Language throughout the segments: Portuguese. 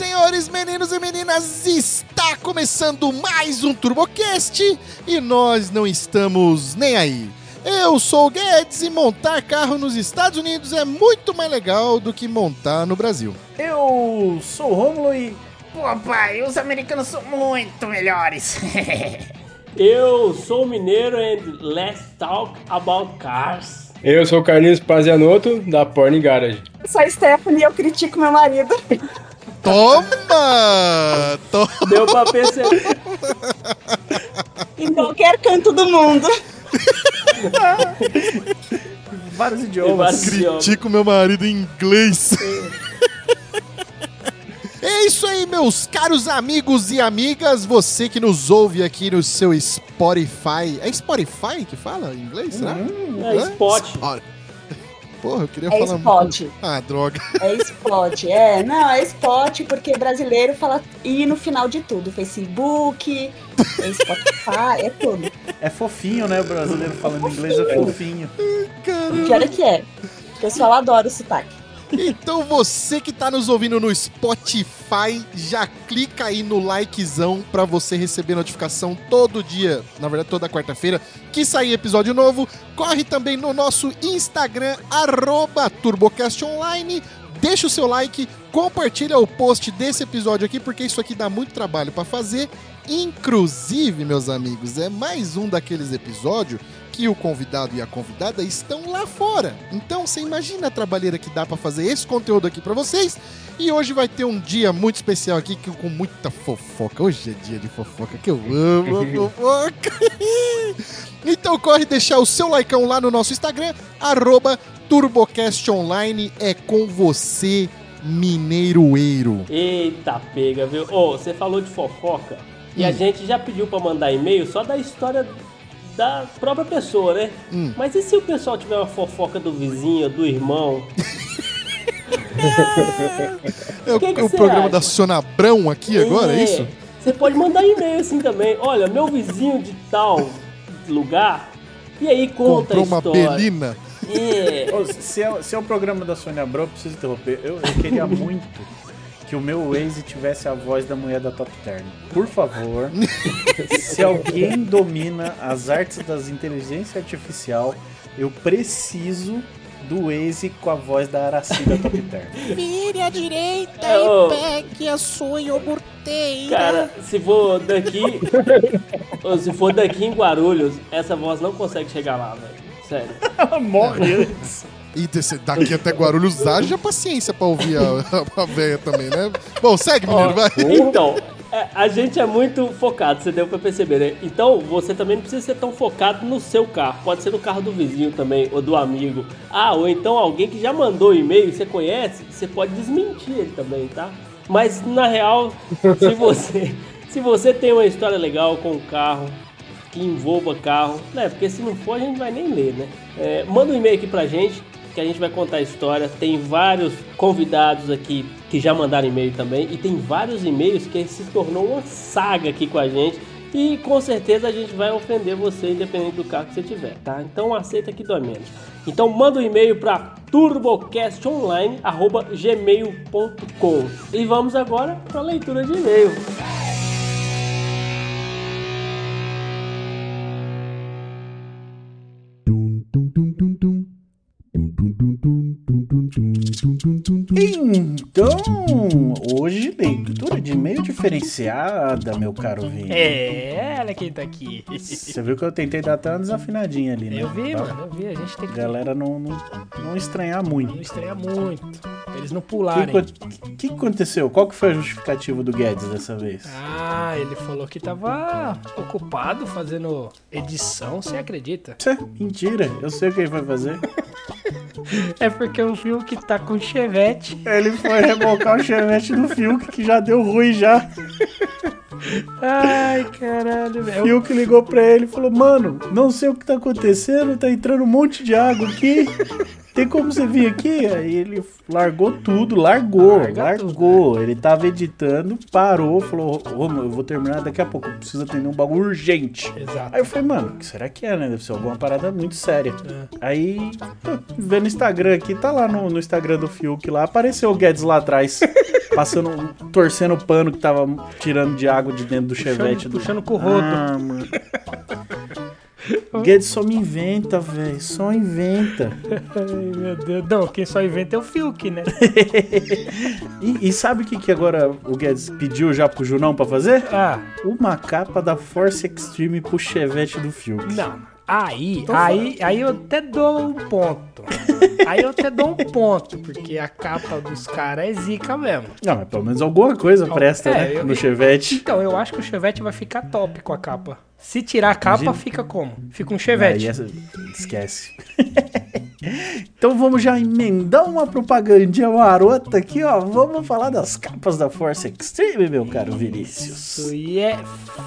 senhores, meninos e meninas, está começando mais um TurboCast e nós não estamos nem aí. Eu sou o Guedes e montar carro nos Estados Unidos é muito mais legal do que montar no Brasil. Eu sou o Romulo e. Pô, pai, os americanos são muito melhores. Eu sou mineiro and let's talk about cars. Eu sou o Carlinhos Pazianotto, da Porn Garage. Eu sou a Stephanie e eu critico meu marido. Toma! Toma! Deu pra perceber. Em qualquer canto do mundo. Vários idiomas. vários idiomas. Critico meu marido em inglês. É isso aí, meus caros amigos e amigas, você que nos ouve aqui no seu Spotify. É Spotify que fala em inglês, será? É spot. Spot. Porra, eu queria É falar spot. Ah, droga. É spot. É, não, é spot porque brasileiro fala I no final de tudo. Facebook, é Spotify, é tudo. É fofinho, né? O brasileiro falando inglês é fofinho. O pior é que é. O pessoal adora o sotaque. Então você que tá nos ouvindo no Spotify, já clica aí no likezão pra você receber notificação todo dia, na verdade toda quarta-feira, que sair episódio novo. Corre também no nosso Instagram, TurboCastOnline. Deixa o seu like, compartilha o post desse episódio aqui, porque isso aqui dá muito trabalho pra fazer. Inclusive, meus amigos, é mais um daqueles episódios que o convidado e a convidada estão lá fora. Então, você imagina a trabalheira que dá pra fazer esse conteúdo aqui pra vocês. E hoje vai ter um dia muito especial aqui com muita fofoca. Hoje é dia de fofoca, que eu amo a fofoca. então corre deixar o seu likeão lá no nosso Instagram, arroba TurboCastOnline. É com você, Mineiroeiro. Eita pega, viu? Ô, você falou de fofoca e a gente já pediu pra mandar e-mail só da história da própria pessoa, né? Hum. Mas e se o pessoal tiver uma fofoca do vizinho, do irmão? É o, Que que é o você programa acha? da Sônia Abrão aqui agora, é isso? Você pode mandar e-mail assim também. Olha, meu vizinho de tal lugar. E aí conta Comprou a uma história. belina. É. Ô, se, é, se é o programa da Sônia Abrão, eu preciso interromper. Eu, eu queria muito que o meu Waze tivesse a voz da mulher da Top Term. Por favor, se alguém domina as artes das inteligência artificial, eu preciso do Waze com a voz da Araci da Top Term. Vire à direita É, e pegue a sua iogurteira. Cara, se for daqui. se for daqui em Guarulhos, essa voz não consegue chegar lá, velho. Sério. Ela morre antes. E desse- daqui até Guarulhos, haja paciência pra ouvir a, a véia também, né? Bom, segue, menino, vai. Então, é, a gente é muito focado, você deu pra perceber, né? Então, você também não precisa ser tão focado no seu carro. Pode ser no carro do vizinho também, ou do amigo. Ah, ou então alguém que já mandou e-mail, você conhece, você pode desmentir ele também, tá? Mas, na real, se você, se você tem uma história legal com o carro, que envolva carro, né? Porque se não for, a gente vai nem ler, né? É, manda um e-mail aqui pra gente, que a gente vai contar a história. Tem vários convidados aqui que já mandaram e-mail também, e tem vários e-mails que se tornou uma saga aqui com a gente. E com certeza a gente vai ofender você, independente do carro que você tiver, tá? Então aceita que dói menos. Então manda um e-mail para turbocastonline.gmail.com E vamos agora para a leitura de e-mail. Então, hoje leitura de e-mail diferenciada, meu caro Vini. É, olha quem tá aqui. Você viu que eu tentei dar até uma desafinadinha ali, né? Eu vi, mano, eu vi. A gente tem que Galera não, não, não estranhar muito. não estranhar muito. Pra eles não O que, pularem. que, que aconteceu? Qual que foi a justificativa do Guedes dessa vez? Ah, ele falou que tava ocupado fazendo edição, você acredita? Mentira, eu sei o que ele vai fazer. É porque o que tá com chevette. Ele foi rebocar o chevette do Fiuk, que já deu ruim já. Ai, caralho, O velho. Fiuk ligou pra ele e falou, mano, não sei o que tá acontecendo, tá entrando um monte de água aqui. Tem como você vir aqui? Aí ele largou tudo, largou, Larga largou. Ele tava editando, parou, falou, ô, mano, eu vou terminar daqui a pouco, eu preciso atender um bagulho urgente. Exato. Aí eu falei, mano, o que será que é, né? Deve ser alguma parada muito séria. Aí, tô vendo o Instagram aqui, tá lá no, no Instagram do Fiuk lá, apareceu o Guedes lá atrás, passando, torcendo o pano que tava tirando de água de dentro do chevette. do- puxando com o rodo. Ah, mano. Guedes só me inventa, velho. Só inventa. Ai, meu Deus. Não, quem só inventa é o Fiuk, né? E, e sabe o que, que agora o Guedes pediu já pro Junão pra fazer? Ah, Uma capa da Force Extreme pro chevette do Fiuk. não. Aí, aí, aí eu até dou um ponto. Aí eu até dou um ponto, porque a capa dos caras é zica mesmo. Não, mas pelo menos alguma coisa presta, é, né? eu- no chevette. Então, eu acho que o Chevette vai ficar top com a capa. Se tirar a capa, Imagina. fica como? Fica um Chevette. Aí essa- Esquece. então vamos já emendar uma propagandinha marota aqui, ó. Vamos falar das capas da Force Extreme, meu caro Vinícius. Isso, e é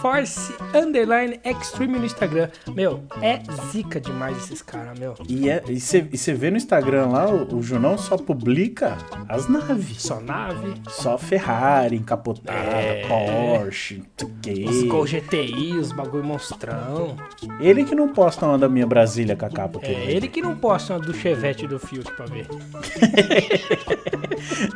Force Underline Extreme no Instagram. Meu, é zica demais esses caras, meu. E você vê no Instagram lá, o, o Junão só publica as naves. Só nave, Só Ferrari, encapotada, É. Porsche, os. Gol GTI, os bagulho monstrão. Ele que não posta uma da minha Brasília com a capa É ele que não posta uma do Chevette do Fiuk pra ver.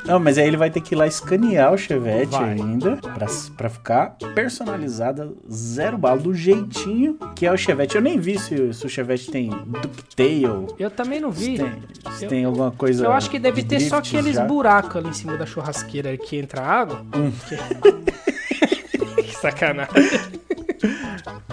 Não, mas aí ele vai ter que ir lá escanear o Chevette Vai. ainda pra, pra ficar personalizada zero bala, do jeitinho que é o Chevette. Eu nem vi se, se o Chevette tem ducktail, Eu também não se vi. tem, se Eu- tem alguma coisa. Eu acho que deve de ter só aqueles já. buracos ali em cima da churrasqueira que entra água. Hum. Que... que sacanagem.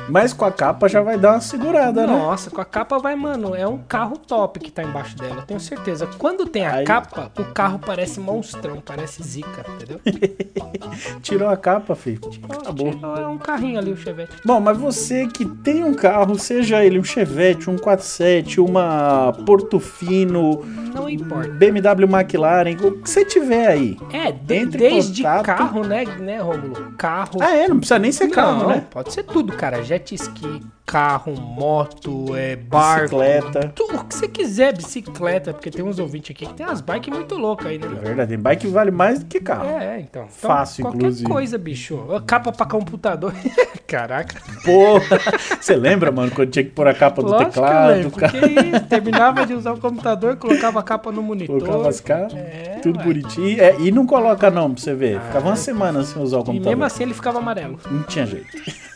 Mas com a capa já vai dar uma segurada, né? Nossa, com a capa vai, mano, é um carro top que tá embaixo dela, tenho certeza. Quando tem a Aí- capa, o carro parece monstrão, parece zica, entendeu? Tirou a capa, filho. Acabou. É um carrinho ali, o Chevette. Bom, mas você que tem um carro, seja ele um Chevette, um 47, uma Portofino, Não importa. BMW McLaren, o que você tiver aí. É, de- desde contato. carro, né, né, Rômulo? Carro. Ah, é? Não precisa nem ser carro, Não, né? Pode ser tudo, cara. Jet ski, carro, moto, é, barco. Bicicleta. Tudo o que você quiser, bicicleta, porque tem uns ouvintes aqui que tem umas bikes muito loucas aí, né? É verdade, tem bike que vale mais do que carro. É, então. Então, Fácil, qualquer inclusive. coisa, bicho. Capa pra computador. Caraca. Porra! Você lembra, mano, quando tinha que pôr a capa do Lógico que eu teclado, lembro. cara Porque isso, terminava de usar o computador, colocava a capa no monitor. colocava as capas, É, tudo ué. bonitinho. É, e não coloca não, pra você ver. Ficava uma semana sem usar o E computador. mesmo assim ele ficava amarelo. Não tinha jeito.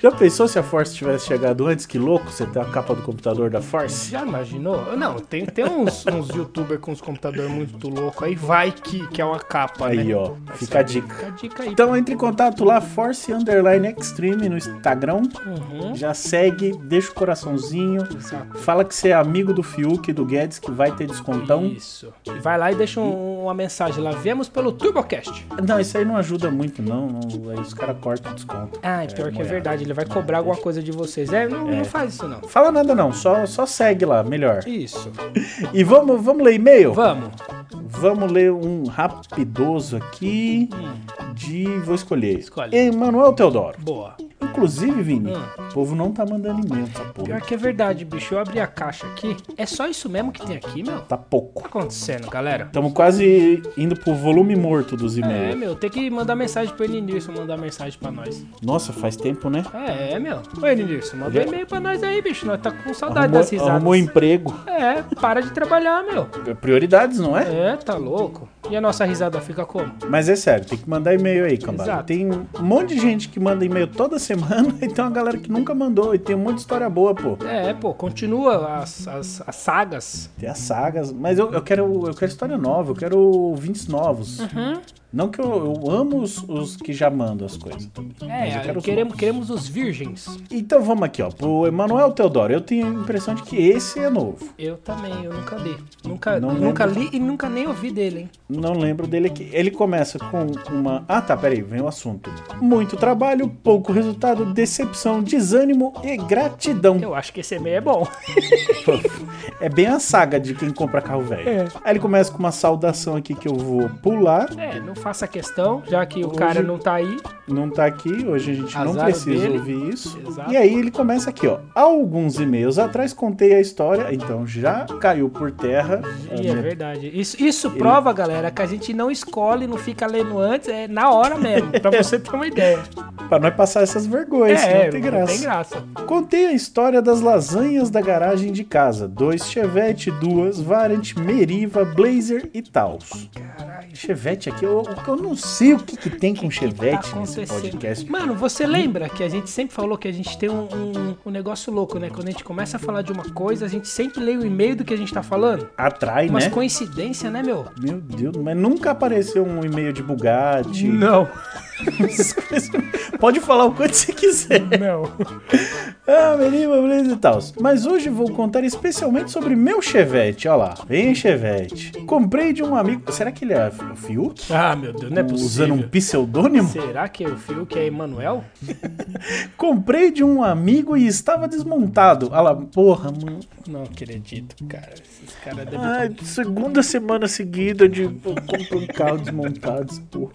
Já pensou se a Force tivesse chegado antes? Que louco você ter a capa do computador da Force? Já imaginou? Não, tem, tem uns, uns youtubers com uns computadores muito loucos aí, vai que, que é uma capa, Aí, né? ó, fica a dica. Fica a dica aí. Então entre em contato lá, Force Underline Extreme no Instagram. Uhum. Já segue, deixa o coraçãozinho. Exato. Fala que você é amigo do Fiuk, do Guedes, que vai ter descontão. Isso. E vai lá e deixa um- uma mensagem lá. Viemos pelo TurboCast. Não, isso aí não ajuda muito, não. não aí os caras cortam o desconto. Ah, pior que é moeda. Verdade. Ele vai cobrar alguma coisa de vocês. É, não, não faz isso não. Fala nada não, só, só segue lá, melhor. Isso. E vamos, vamos ler e-mail? Vamos. Vamos ler um rapidoso aqui de... Vou escolher. Escolhe. Emanuel Teodoro. Boa. Inclusive, Vini, Hum. o povo não tá mandando e-mail Pior porra. que é verdade, bicho. Eu abri a caixa aqui. É só isso mesmo que tem aqui, meu? O que Tá pouco. tá acontecendo, galera? Estamos quase indo pro volume morto dos É, e-mails. meu, tem que mandar mensagem pro Elinilson mandar mensagem pra nós. Nossa, faz tempo, né? É, meu. Ô, Elinilson, manda um Já- e-mail pra nós aí, bicho. Nós tá com saudade Arrumou, das risadas. arrumou emprego. É, para de trabalhar, meu. Prioridades, não é? É, tá louco. E a nossa risada fica como? Mas é sério, tem que mandar e-mail aí, cambada. Exato. Tem um monte de gente que manda e-mail toda semana e tem uma galera que nunca mandou. E tem um monte de história boa, pô. É, pô, continua as, as, as sagas. Tem as sagas, mas eu, eu quero eu quero história nova, eu quero ouvintes novos. Uhum. Não que eu, eu amo os, os que já mandam as coisas também. É, quero os queremos, queremos os virgens. Então vamos aqui, ó. Pro Emanuel Teodoro, eu tenho a impressão de que esse é novo. Eu também, eu nunca li. Nunca, Não nunca lembro. li e nunca nem ouvi dele, hein? Não lembro dele aqui. Ele começa com uma. Ah, tá, peraí, vem o assunto. Muito trabalho, pouco resultado, decepção, desânimo e gratidão. Eu acho que esse e-mail é bom. É bem a saga de quem compra carro velho. É. Aí ele começa com uma saudação aqui que eu vou pular. É, não faça questão, já que o Hoje- cara não tá aí. Não tá aqui, hoje a gente não Azar precisa dele. ouvir isso. Exato. E aí ele começa aqui, ó. Há alguns e-mails atrás contei a história, então já caiu por terra. E é minha- verdade. Isso, isso prova, galera, que a gente não escolhe, não fica lendo antes, é na hora mesmo, pra você ter uma ideia. Pra nós passar essas vergonhas, é, não tem graça. tem graça. Contei a história das lasanhas da garagem de casa. Dois Chevette, duas Variant, Meriva, Blazer e Taos. Caralho. Chevette aqui, eu, eu não sei o que, que tem com que Chevette tá nesse podcast. Mano, você lembra que a gente sempre falou que a gente tem um, um- um negócio louco, né? Quando a gente começa a falar de uma coisa, a gente sempre lê o e-mail do que a gente tá falando. Atrai, Umas né? coincidência, né, meu? Meu Deus, mas nunca apareceu um e-mail de Bugatti. Não. Pode falar o quanto você quiser. não. Ah, menino, beleza e tal. Mas hoje vou contar especialmente sobre meu Chevette. Olha lá, vem Chevette. Comprei de um amigo. Será que ele é o Fiuk? Ah, meu Deus, não é possível. Usando um pseudônimo? Será que é o fio que é Emanuel? Comprei de um amigo e estava desmontado. Olha lá, porra, mano. Não acredito, cara. Esses caras devem. Ai, segunda semana seguida de compro um carro desmontado, porra.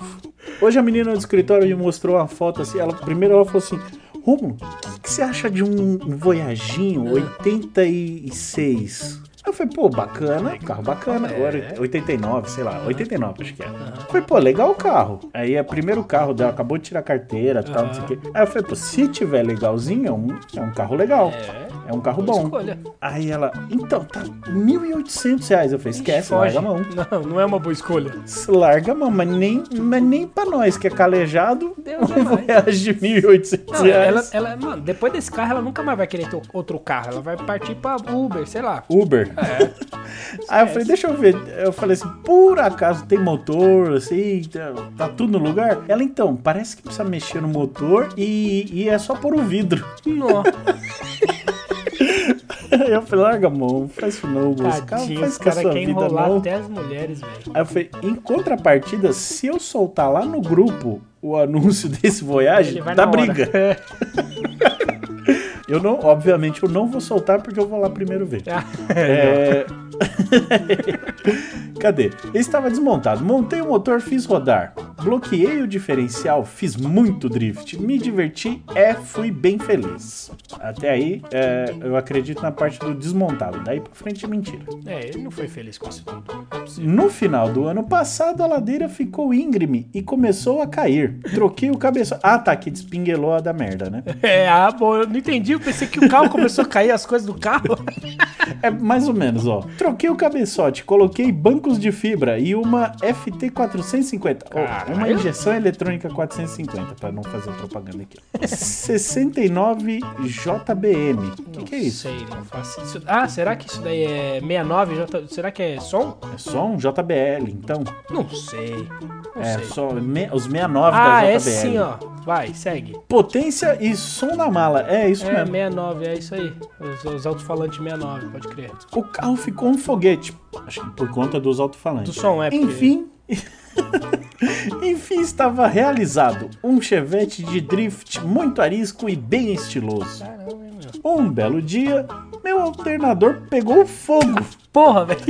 Hoje a menina do escritório me mostrou uma foto assim. Ela, primeiro ela falou assim: Rômulo, o que, você acha de um Voyaginho 86? Aí eu falei, pô, bacana, carro bacana. Agora, 89, sei lá, 89 acho que é. Eu falei, pô, legal o carro. Aí é o primeiro carro dela, acabou de tirar a carteira e tal, não sei o quê. Aí eu falei, pô, se tiver legalzinho, é um, é um carro legal. É um carro bom. Escolha. Aí ela, então, tá 1.800 reais. Eu falei, esquece, Foge. larga a mão. Não, não é uma boa escolha. Larga a mão, mas nem, mas nem pra nós que é calejado, Deus é um. Voyage de 1.800 Não, reais. ela, ela, mano, depois desse carro, ela nunca mais vai querer ter outro carro. Ela vai partir pra Uber, sei lá. Uber. É. Aí eu falei, deixa eu ver. Eu falei assim, por acaso tem motor, assim, tá, tá tudo no lugar? Ela, então, parece que precisa mexer no motor e, e é só pôr o vidro. Nó, Aí eu falei, larga a mão, faz isso não, moço. Cara, tadinho, faz os com a caras sua querem vida enrolar não. até as mulheres, velho. Aí eu falei, em contrapartida, se eu soltar lá no grupo o anúncio desse Voyage, dá hora. briga. Eu não, obviamente, eu não vou soltar porque eu vou lá primeiro ver. É... Cadê? Ele estava desmontado. Montei o motor, fiz rodar. Bloqueei o diferencial, fiz muito drift. Me diverti e fui bem feliz. Até aí, é, eu acredito na parte do desmontado. Daí pra frente é mentira. É, ele não foi feliz com isso tudo. No final do ano passado, a ladeira ficou íngreme e começou a cair. Troquei o cabeçote. Ah, tá, que despinguelou a da merda, né? É, ah, bom, eu não entendi. Eu pensei que o carro começou a cair as coisas do carro. É mais ou menos, ó. Troquei o cabeçote, coloquei bancos de fibra e uma FT 450. Ó, Caralho. uma injeção eletrônica 450, pra não fazer propaganda aqui. 69 JBM. O que, que é isso? Sei, não faço isso. Ah, será que isso daí é 69? J... Será que é som? É só um JBL, então. Não sei. Não É sei. só me- os 69 Ah, da JBL. é sim, ó. Vai, segue. Potência e som na mala. É isso É, mesmo. 69, é isso aí. Os, os alto-falantes 69, pode crer. O carro ficou um foguete. Acho que por conta dos alto-falantes. Do som, é porque- Enfim. Enfim, estava realizado um chevette de drift muito arisco e bem estiloso. Caramba, hein, meu. Um belo dia, meu alternador pegou fogo. Porra, velho.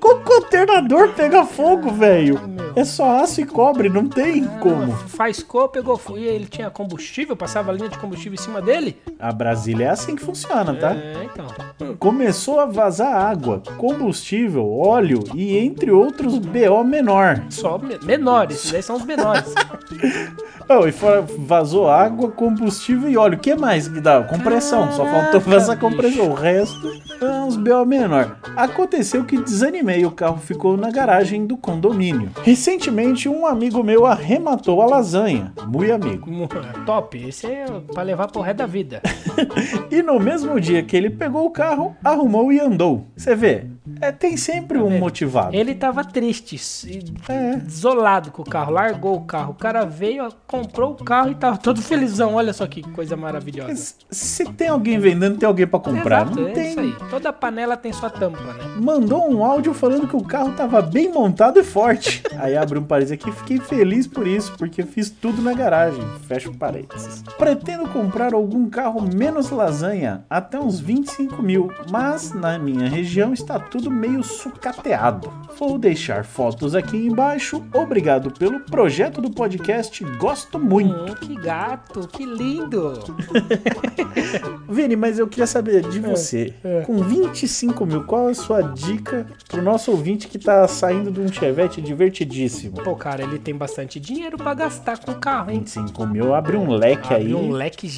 Como que o alternador pega fogo, velho? É só aço e cobre, não tem como. Faiscou, pegou. E ele tinha combustível, passava a linha de combustível em cima dele? A Brasília é assim que funciona, tá? É, então. Começou a vazar água, combustível, óleo e entre outros BO menor. Só me- menores, esses daí são os menores. Oh, e fora, vazou água, combustível e óleo. O que mais que dá? Compressão. Só faltou vazar bicho. compressão. O resto uns BO menor. Aconteceu que desanimei. O carro ficou na garagem do condomínio. Recentemente, um amigo meu arrematou a lasanha. Muito amigo. Top, esse é pra levar pro resto da vida. E no mesmo dia que ele pegou o carro, arrumou e andou. Você vê, é, tem sempre um vendo? motivado. Ele tava triste, É. isolado com o carro, largou o carro. O cara veio, comprou o carro e tava todo felizão. Olha só que coisa maravilhosa. Se tem alguém vendendo, tem alguém pra comprar. Exato, Não é tem. isso aí. Toda panela tem sua tampa, né? mandou um áudio falando que o carro tava bem montado e forte. Aí abre um parênteses aqui, fiquei feliz por isso, porque fiz tudo na garagem. Fecha o parênteses. Pretendo comprar algum carro menos lasanha, até uns 25 mil, mas na minha região está tudo meio sucateado. Vou deixar fotos aqui embaixo. Obrigado pelo projeto do podcast, gosto muito. Hum, que gato, que lindo. Vini, mas eu queria saber de você. Com 25 mil, qual a sua dica pro nosso ouvinte que tá saindo de um Chevette divertidíssimo? Pô, cara, ele tem bastante dinheiro pra gastar com o carro, hein? 25 mil, abre um leque aí. Abre um leque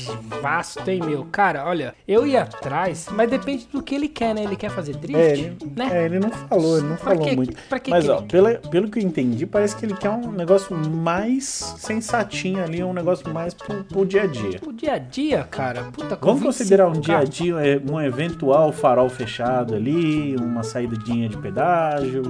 vasto, hein, meu? Cara, olha, eu ia atrás, mas depende do que ele quer, né? Ele quer fazer drift, É ele, né? é, ele não falou, ele não Pra falou que- muito. pra que Mas, que ó, pela, pelo que eu entendi, parece que ele quer um negócio mais sensatinho ali, um negócio mais pro, pro dia a dia. O dia a dia, cara, puta Vamos 25 considerar um dia a dia é, um eventual farol fechado ali, uma saídinha de pedágio.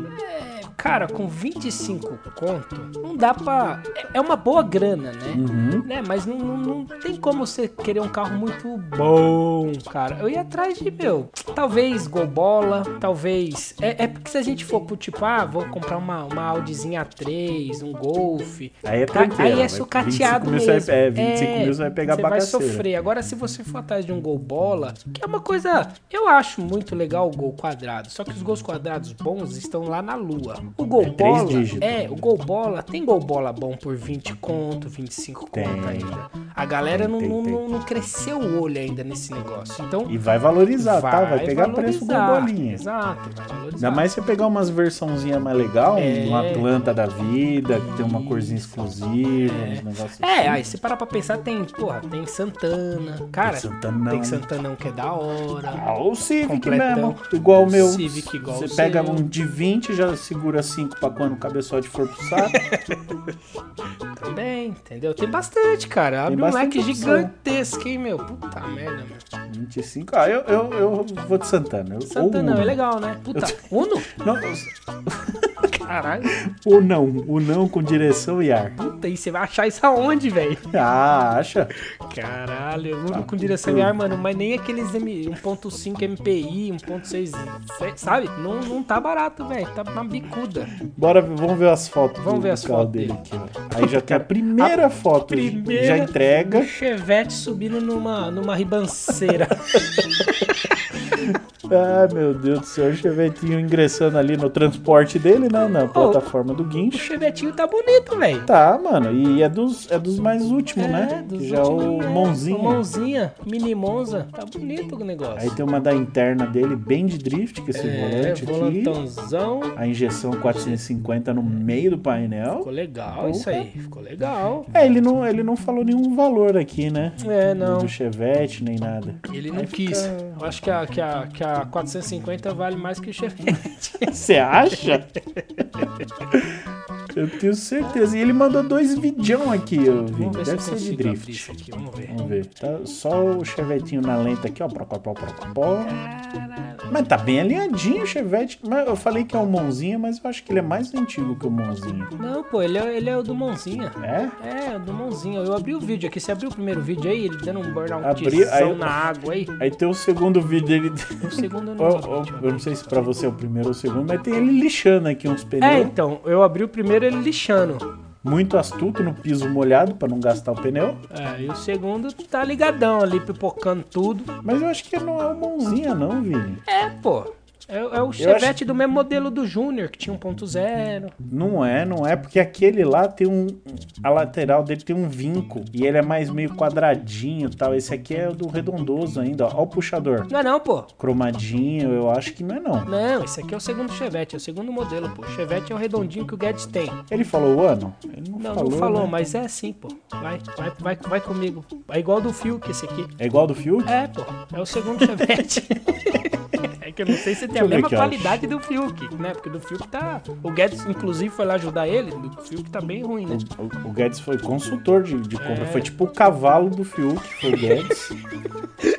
Cara, com 25 conto, não dá pra. é- uma boa grana, né? Uhum. Né? Mas não, não, não tem como você querer um carro muito bom, cara. Eu ia atrás de, meu, talvez Golbola, talvez. É, é porque se a gente for pro tipo, ah, vou comprar uma, uma Audizinha A3, um Golf. Aí é tranquilo. Aí é sucateado 25 mil mesmo. Vai, é, 25 É, mil você vai pegar Você vai sofrer. Agora, se você for atrás de um gol bola, que é uma coisa. Eu acho muito legal o gol quadrado. Só que os gols quadrados bons estão lá na lua. O gol É bola. É, o gol bola. Tem gol bola bom por 20 conto, 25 Tem. conto ainda. A galera não, Tem, não, tem. não- cresceu o olho ainda nesse negócio. Então. E vai valorizar, tá? Vai pegar preço valorizar. gordolinha. Exato, vai valorizar. Ainda mais você pegar umas versãozinhas mais legal, É. uma planta da vida, que tem uma corzinha exclusiva, uns negócios É, assim. aí você parar pra pensar, tem, porra, tem Santana. Cara, Tem Santanão. tem Santanão que é da hora. Ah, o Civic Completão. mesmo, igual o meu. Civic igual Você pega um de 20, já segura 5 pra quando o cabeçote for pro saco. Também, entendeu? Tem bastante, cara. Abre um bastante leque opção. gigantesco, hein, meu? Puta merda, meu. 25. Ah, eu, eu, eu vou de Santana. Eu- Santana ou é Uno. legal, né? Puta, Uno? Não, Caralho. ou não. O não com direção e ar. Puta, e você vai achar isso aonde, velho? Ah, acha? Caralho, Uno com direção e ar, mano. Mas nem aqueles M- 1.5 MPI, 1.6, sabe? Não, não tá barato, velho. Tá uma bicuda. Bora, vamos ver as fotos Vamos ver as fotos dele aqui, ó. Aí já tem a primeira foto. primeira- Já entrega. Chevette subindo numa, numa ribanceira. Ah, meu Deus do céu. O Chevetinho ingressando ali no transporte dele, né? Na plataforma do o guincho. Chevetinho tá bonito, velho. Tá, mano. E é dos, é dos mais últimos, É, né? dos Que já é o últimos, é. Monzinho. O Mãozinha, mini Monza. Tá bonito o negócio. Aí tem uma da interna dele, bem de drift, que esse é, volante aqui. volantãozão. A injeção 450 no meio do painel. Ficou legal isso aí. Ficou legal. É, ele não, ele não falou nenhum valor aqui, né? É, não. Do Chevette, nem nada. Ele não Aí quis. fica- Eu acho que a, que, a, que a 450 vale mais que o Chevette. Você acha? Eu tenho certeza. E ele mandou dois vidão aqui, eu vi. Deve ser de drift. aqui. Vamos ver. Vamos ver. Tá só o chevetinho na lenta aqui, ó. Procó, procó. Mas tá bem alinhadinho o chevette. Mas eu falei que é o Monzinha, mas eu acho que ele é mais antigo que o Monzinha. Não, pô, ele é, ele é o do Mãozinha. É? É, o do Mãozinha. Eu abri o vídeo aqui. Você abriu o primeiro vídeo aí? Ele dando um burnout Abri, aí- na água aí. Aí tem o segundo vídeo dele. O segundo eu não deixa eu não sei se pra você é o primeiro ou o segundo, mas tem ele lixando aqui uns pneus. É, então, eu abri o primeiro ele lixando. Muito astuto no piso molhado pra não gastar o pneu. É, e o segundo tá ligadão ali, pipocando tudo. Mas eu acho que não é o Monzinha, não, Vini. É, pô. É, é o Chevette do mesmo modelo do Júnior, que tinha 1.0. Não é, não é, porque aquele lá tem um. A lateral dele tem um vinco. E ele é mais meio quadradinho e tal. Esse aqui é do redondoso ainda, ó. Ó o puxador. Não é não, pô. Cromadinho, eu acho que não é não. Não, esse aqui é o segundo Chevette, é o segundo modelo, pô. O Chevette é o redondinho que o Guedes tem. Ele falou o ano? Ele não, Não, falou. não falou, né? mas é assim, pô. Vai, vai, vai, vai comigo. É igual do Fiuk esse aqui. É igual do Fiuk? É, pô. É o segundo Chevette. é que eu não sei se tem a mesma qualidade do Fiuk, né? Porque do Fiuk tá. O Guedes, inclusive, foi lá ajudar ele. Do Fiuk tá bem ruim, né? O, o- o Guedes foi consultor de, de compra. É. Foi tipo o cavalo do Fiuk, foi o Guedes.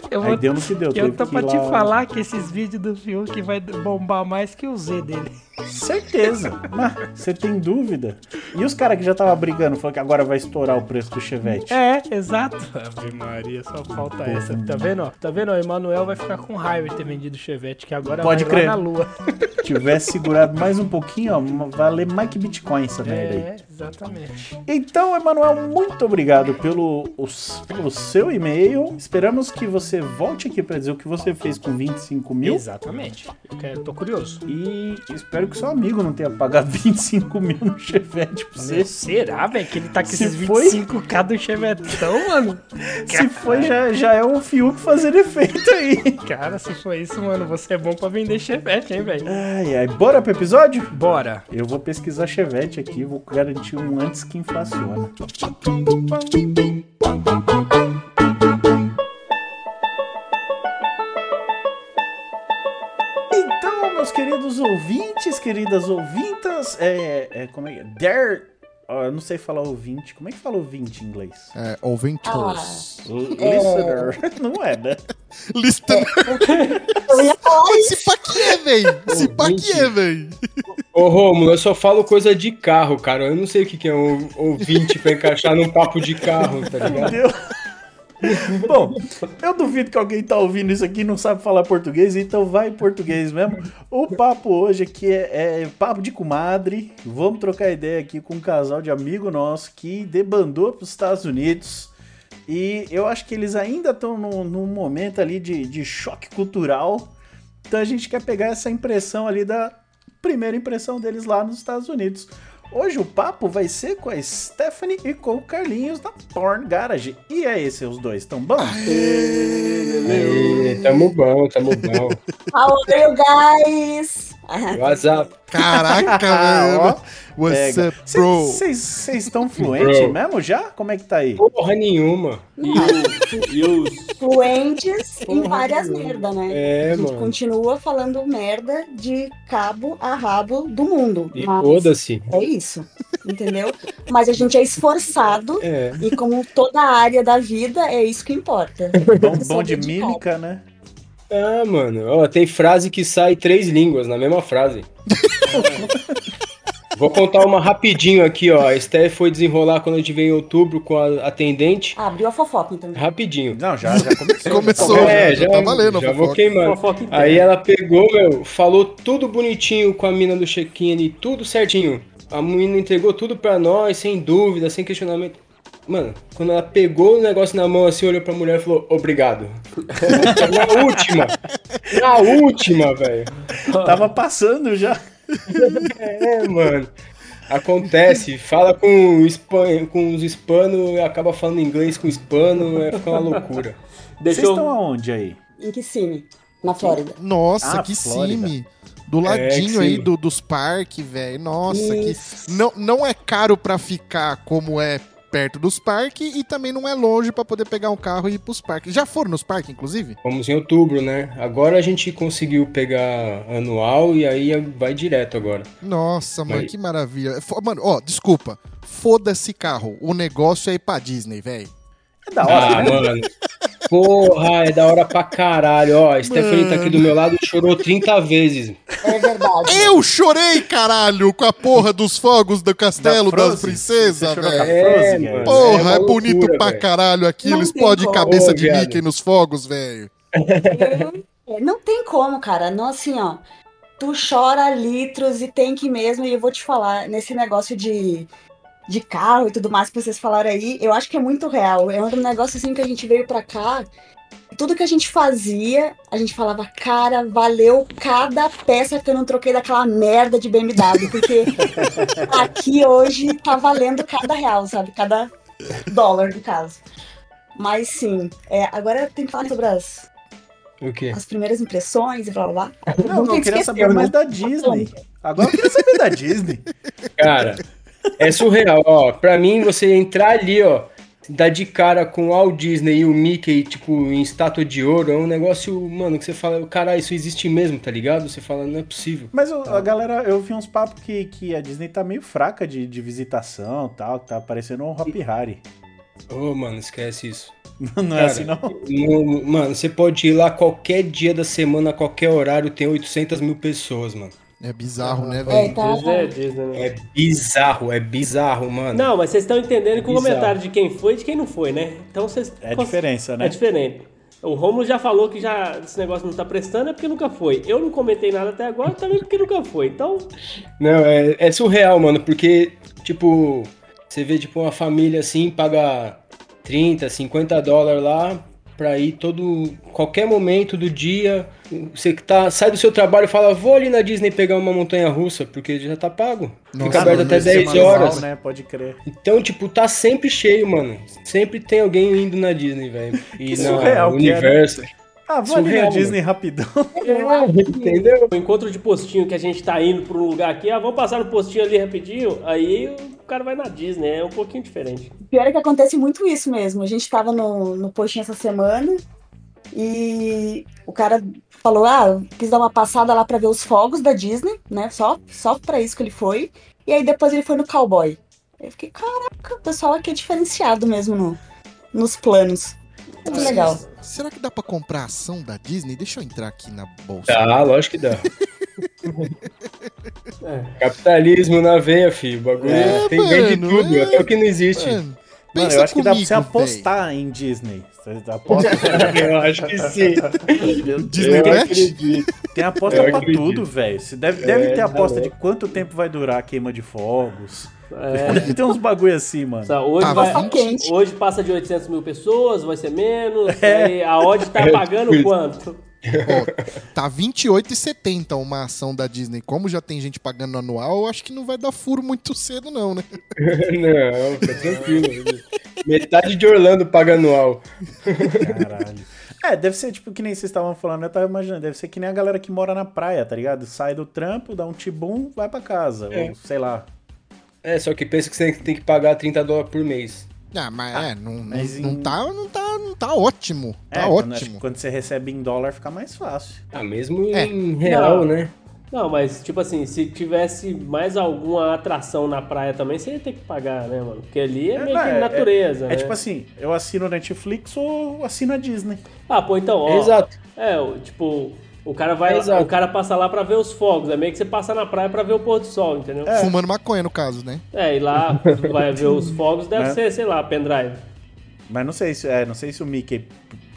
Eu Aí deu no que deu. Eu tô pra te lá- falar que esses vídeos do Fiuk vai bombar mais que o Z dele. Certeza. Mas você tem dúvida? E os caras que já estavam brigando, falou que agora vai estourar o preço do Chevette. É, exato. Ave Maria, só falta essa. Tá vendo, ó? Tá vendo, ó? Emanuel vai ficar com raiva de ter vendido o Chevette, que agora Pode vai crer. na lua. tivesse segurado mais um pouquinho, ó, valer mais que Bitcoin essa merda aí. É, Exatamente. Então, Emanuel, muito obrigado pelo, os- pelo seu e-mail. Esperamos que você volte aqui para dizer o que você fez com 25 mil. Exatamente. Eu quero- tô curioso. E espero que seu amigo não tenha pagado 25 mil no Chevette pra você. Será, velho, que ele tá com Se esses foi- 25k do Chevetão, mano? Se foi, já, já é o Fiuk fazendo efeito aí. Cara, se for isso, mano, você é bom pra vender Chevette, hein, velho? Ai, ai, bora pro episódio? Bora. Eu vou pesquisar Chevette aqui, vou garantir um antes que inflaciona. Então, meus queridos ouvintes, queridas ouvintas, é. é como é que é? Dare. Eu não sei falar ouvinte. Como é que fala ouvinte em inglês? É, Oventures. Listener. Não é, né? Listener. Falar Esse pá que é, velho. Esse pá que é, velho. Ô, Romulo, eu só falo coisa de carro, cara. Eu não sei o que que é um ouvinte pra encaixar num papo de carro, tá ligado? Entendeu? Bom, eu duvido que alguém tá ouvindo isso aqui e não sabe falar português, então vai em português mesmo. O papo hoje aqui é, é papo de comadre. Vamos trocar ideia aqui com um casal de amigo nosso que debandou para os Estados Unidos. E eu acho que eles ainda estão num, num momento ali de, de choque cultural. Então a gente quer pegar essa impressão ali da primeira impressão deles lá nos Estados Unidos. Hoje o papo vai ser com a Stephanie e com o Carlinhos da Porn Garage. E é esse, os dois, tão bom? Aí, tamo bom, tamo bom. How are you guys? WhatsApp. Caraca, velho. Ó, What's pega. up, bro? Vocês estão fluentes Bro. mesmo já? Como é que tá aí? Porra nenhuma. E, o, e os. Fluentes em várias mano. merda, né? É, a gente mano. continua falando merda de cabo a rabo do mundo. E foda-se. É isso, entendeu? Mas a gente é esforçado É. e como toda área da vida, é isso que importa. Bom, bom de dedicado. mímica, né? Ah, mano. Ó, tem frase que sai três línguas na mesma frase. Vou contar uma rapidinho aqui, ó. A Steph foi desenrolar quando a gente veio em outubro com a atendente. Abriu a fofoca, então. Rapidinho. Não, já, já começou. Começou. é, já, já, tá valendo a já vou queimando. Aí ela pegou, meu, falou tudo bonitinho com a mina do check-in ali, tudo certinho. A menina entregou tudo pra nós, sem dúvida, sem questionamento. Mano, quando ela pegou o negócio na mão assim, olhou pra mulher e falou, obrigado. na última! Na última, velho. Tava passando já. É, mano. Acontece, fala com, hispan... com os hispanos e acaba falando inglês com hispano, é, fica uma loucura. Deixa Vocês eu. estão aonde aí? Em Kissimmee, na Flórida. Nossa, Ah, que cime. Do ladinho que aí do, dos parques, velho. Nossa, que. Isso. Não, não é caro pra ficar como é perto dos parques e também não é longe pra poder pegar um carro e ir pros parques. Já foram nos parques, inclusive? Fomos em outubro, né? Agora a gente conseguiu pegar anual e aí vai direto agora. Nossa, mano, Aí. que maravilha. Mano, ó, desculpa. Foda-se carro. O negócio é ir pra Disney, velho. É da hora, Ah, né? mano. Porra, é da hora pra caralho. Ó, a Stephanie tá aqui do meu lado e chorou 30 vezes. É verdade. Eu chorei, caralho, com a porra dos fogos do castelo Da das princesas, velho. É, é. Porra, uma é, bonito loucura, pra velho. caralho aquilo. Não Explode tem cabeça de viado. Mickey nos fogos, velho. É, não tem como, cara. Não, assim, ó. Tu chora litros e tem que mesmo. E eu vou te falar, nesse negócio de, de carro e tudo mais que vocês falaram aí, eu acho que é muito real. É um negócio assim que a gente veio pra cá. Tudo que a gente fazia, a gente falava, cara, valeu cada peça que eu não troquei daquela merda de BMW. Porque aqui hoje tá valendo cada real, sabe? Cada dólar, no caso. Mas sim, é, agora tem que falar sobre as, O quê? as primeiras impressões e blá blá blá. Não, não, que queria saber mais mas- da Disney. Agora eu queria saber da Disney. Cara, é surreal, ó. Pra mim, você entrar ali, ó, dar de cara com o Walt Disney e o Mickey, tipo, em estátua de ouro, é um negócio, mano, que você fala, caralho, isso existe mesmo, tá ligado? Você fala, não é possível. Mas o- a galera, eu vi uns papos que, que a Disney tá meio fraca de, de visitação e tal, tá parecendo um Hop Harry. Ô, mano, esquece isso. Não é Cara, assim, não? No- mano, você pode ir lá qualquer dia da semana, a qualquer horário, tem 800 mil pessoas, mano. É bizarro, né, É, velho? tá. Disney é Disney, né? É bizarro, é bizarro, mano. Não, mas vocês estão entendendo que o comentário de quem foi e de quem não foi, né? Então vocês. É a diferença, né? É diferente. O Romulo já falou que já esse negócio não tá prestando, é porque nunca foi. Eu não comentei nada até agora, também porque nunca foi. Então, Não, é, é surreal, mano, porque tipo, você vê tipo uma família assim, paga 30, 50 dólares lá pra ir todo qualquer momento do dia, você que tá sai do seu trabalho e fala: "Vou ali na Disney pegar uma montanha russa", porque já tá pago. Nossa, Fica aberto mano, até Isso é 10 manual, horas. né? Pode crer. Então, tipo, tá sempre cheio, mano. Sempre tem alguém indo na Disney, velho. E na surreal que é, né? Universo. Ah, vou ali na Surreal, Disney rapidão. Entendeu? O encontro de postinho que a gente tá indo pra um lugar aqui, ah, vamos passar no postinho ali rapidinho, aí o cara vai na Disney, é um pouquinho diferente. Pior é que acontece muito isso mesmo. A gente tava no, no postinho essa semana e o cara falou: Ah, quis dar uma passada lá pra ver os fogos da Disney, né? Só, só pra isso que ele foi. E aí depois ele foi no cowboy. Eu fiquei, caraca, o pessoal aqui é diferenciado mesmo no, nos planos. Muito legal. Será que dá pra comprar ação da Disney? Deixa eu entrar aqui na bolsa. Dá, lógico que dá. É. Capitalismo na veia, filho. O bagulho É, tem vende mano, tudo, é. até o que não existe. Mano, Mano, pensa eu acho que dá pra comigo, você apostar em Disney. Você aposta, Eu acho que sim. Disney eu acredito. tem aposta Eu pra acredito. tudo, velho. Deve, deve É, ter aposta de quanto tempo vai durar a queima de fogos. É, Tem uns bagulho assim, mano. Tá, hoje, Tá vai- hoje passa de 800 mil pessoas, vai ser menos. É. aí a odd tá pagando quanto? Ó, tá 28,70 uma ação da Disney. Como já tem gente pagando anual, eu acho que não vai dar furo muito cedo, não, né? Não, fica tranquilo. Metade de Orlando paga anual. Caralho. É, deve ser tipo que nem vocês estavam falando, eu tava imaginando, deve ser que nem a galera que mora na praia, tá ligado? Sai do trampo, dá um tibum, vai pra casa. É. Ou sei lá. É, só que pensa que você tem que pagar 30 dólares por mês. Ah, mas é, não, não, mas não em- tá, não, tá, não tá ótimo. Tá é, quando, acho que ótimo. quando você recebe em dólar fica mais fácil. Ah, mesmo É. em real, Não. né? Não, mas tipo assim, se tivesse mais alguma atração na praia também, você ia ter que pagar, né, mano? Porque ali é, É, meio não, que é- natureza, É, né? tipo assim, eu assino Netflix ou assino a Disney. Ah, pô, então, ó. Exato. É, o- tipo, o cara vai, Exato. o cara passa lá pra ver os fogos, é meio que você passa na praia pra ver o pôr do sol, entendeu? É. Fumando maconha, no caso, né? É, e lá vai ver os fogos, deve Né? ser, sei lá, pendrive. Mas não sei se, é, não sei se o Mickey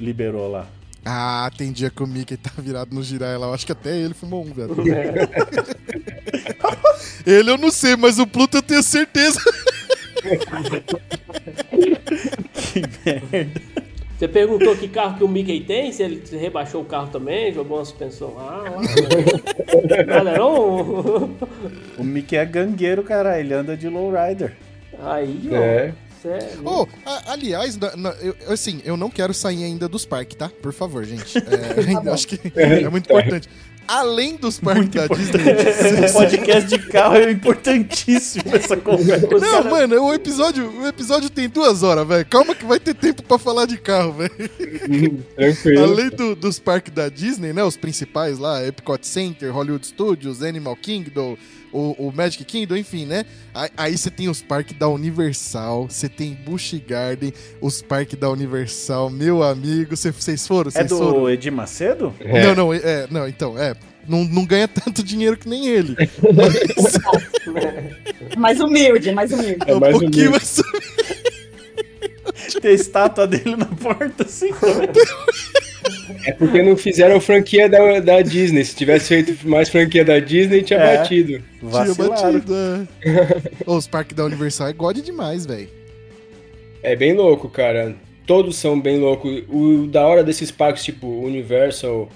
liberou lá. Ah, tem dia que o Mickey tá virado no girar lá. Eu acho que até ele fumou um, velho. ele eu não sei, mas o Pluto eu tenho certeza. Que merda. Você perguntou que carro que o Mickey tem, se ele rebaixou o carro também, jogou uma suspensão lá. lá. Nada não? O Mickey é gangueiro, cara. Ele anda de lowrider. Aí, ó. É. Sério. Oh, a- aliás, na- na- eu- assim, eu não quero sair ainda dos parques, tá? Por favor, gente. É, ainda acho que é muito importante. Além dos parques da Disney. O podcast de carro é importantíssimo essa conversa. Não, cara- mano, o episódio, o episódio tem duas horas, velho. Calma que vai ter tempo pra falar de carro, velho. Tranquilo. Além do- dos parques da Disney, né? Os principais lá, Epcot Center, Hollywood Studios, Animal Kingdom, o, o Magic Kingdom, enfim, né? Aí- você tem os parques da Universal, você tem Busch Garden, os parques da Universal, meu amigo, cê- vocês foram? É Vocês foram? do Edir Macedo? É. Não, não, é, não, então, é. Não, não ganha tanto dinheiro que nem ele. Mais humilde, mais humilde. É um mais pouquinho humilde. mais. Tem a estátua dele na porta, assim. É porque não fizeram franquia da, da Disney. Se tivesse feito mais franquia da Disney, tinha É. batido. Tinha batido, é. Os parques da Universal é god demais, velho. É bem louco, cara. Todos são bem loucos. O da hora desses parques, tipo Universal,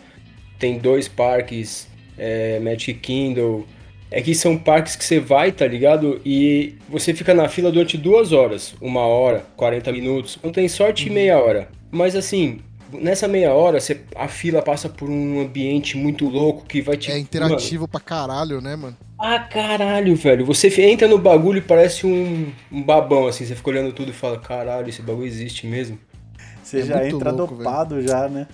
tem dois parques, é, Magic Kingdom. É que são parques que você vai, tá ligado? E você fica na fila durante duas horas, uma hora, 40 minutos. Não tem sorte, meia hora. Mas assim, nessa meia hora, você, a fila passa por um ambiente muito louco que vai te. É interativo pra caralho, né, mano? Ah, caralho, velho. Você entra no bagulho e parece um, um babão, assim. Você fica olhando tudo e fala, caralho, esse bagulho existe mesmo. Você É já entra louco, dopado já, né?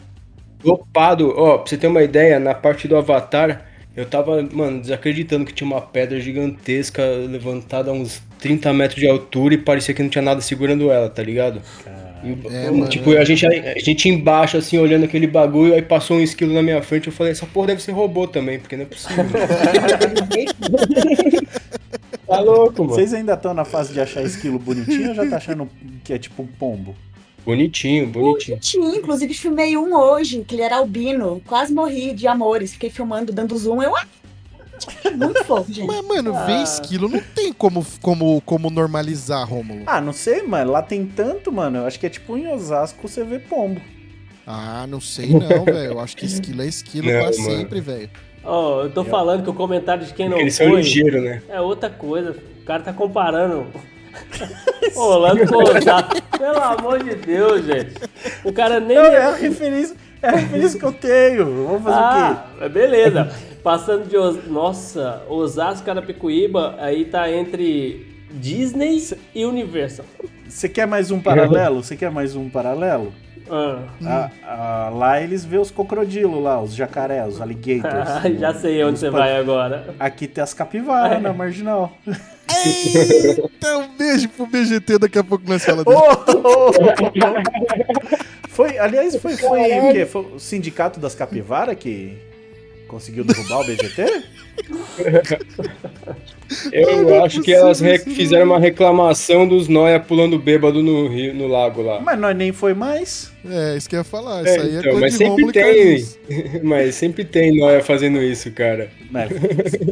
Dopado, ó, pra você ter uma ideia, na parte do Avatar, eu tava, mano, desacreditando que tinha uma pedra gigantesca levantada a uns 30 metros de altura e parecia que não tinha nada segurando ela, tá ligado? E, É, pô, mano, tipo, a gente, a gente embaixo, assim, olhando aquele bagulho, aí passou um esquilo na minha frente, eu falei, essa porra deve ser robô também, porque não é possível. tá louco, mano. Vocês ainda estão na fase de achar esquilo bonitinho ou já tá achando que é tipo um pombo? Bonitinho, bonitinho. Tinha, inclusive filmei um hoje, que ele era albino. Quase morri de amores. Fiquei filmando, dando zoom. Eu, ah, Muito fofo, gente. Mas, mano, Ah. ver esquilo não tem como, como, como normalizar, Rômulo. Ah, não sei, mano. Lá tem tanto, mano. Eu acho que é tipo em Osasco você vê pombo. Ah, não sei não, velho. Eu acho que esquilo é esquilo Não, pra mano. sempre, velho. Ó, eu tô falando que o comentário de quem não Eles são foi ligeiros, né? é outra coisa. O cara tá comparando Orlando com Osasco. Pelo amor de Deus, gente. O cara nem... Não, é a referência, é a referência que eu tenho. Vamos fazer o Ah, é beleza. Passando de Os... Nossa, Osasco, Carapicuíba, aí tá entre Disney e Universal. Você quer mais um paralelo? Você quer mais um paralelo? Ah, Ah, ah, lá eles vê os crocodilos lá, os jacaré, os alligators. já sei onde você vai agora. Aqui tem as capivaras na marginal. Eita, um beijo pro BGT, daqui a pouco nós falamos dele. Oh, oh, oh. Foi, aliás, foi, foi o quê? Foi o sindicato das capivaras que conseguiu derrubar o BGT? Eu acho que elas fizeram uma reclamação dos noia pulando bêbado no rio, no lago lá. Mas nós nem foi mais. É, isso que eu ia falar. É, Isso aí é então, coisa mas de sempre tem, mas sempre tem noia fazendo isso, cara. Mas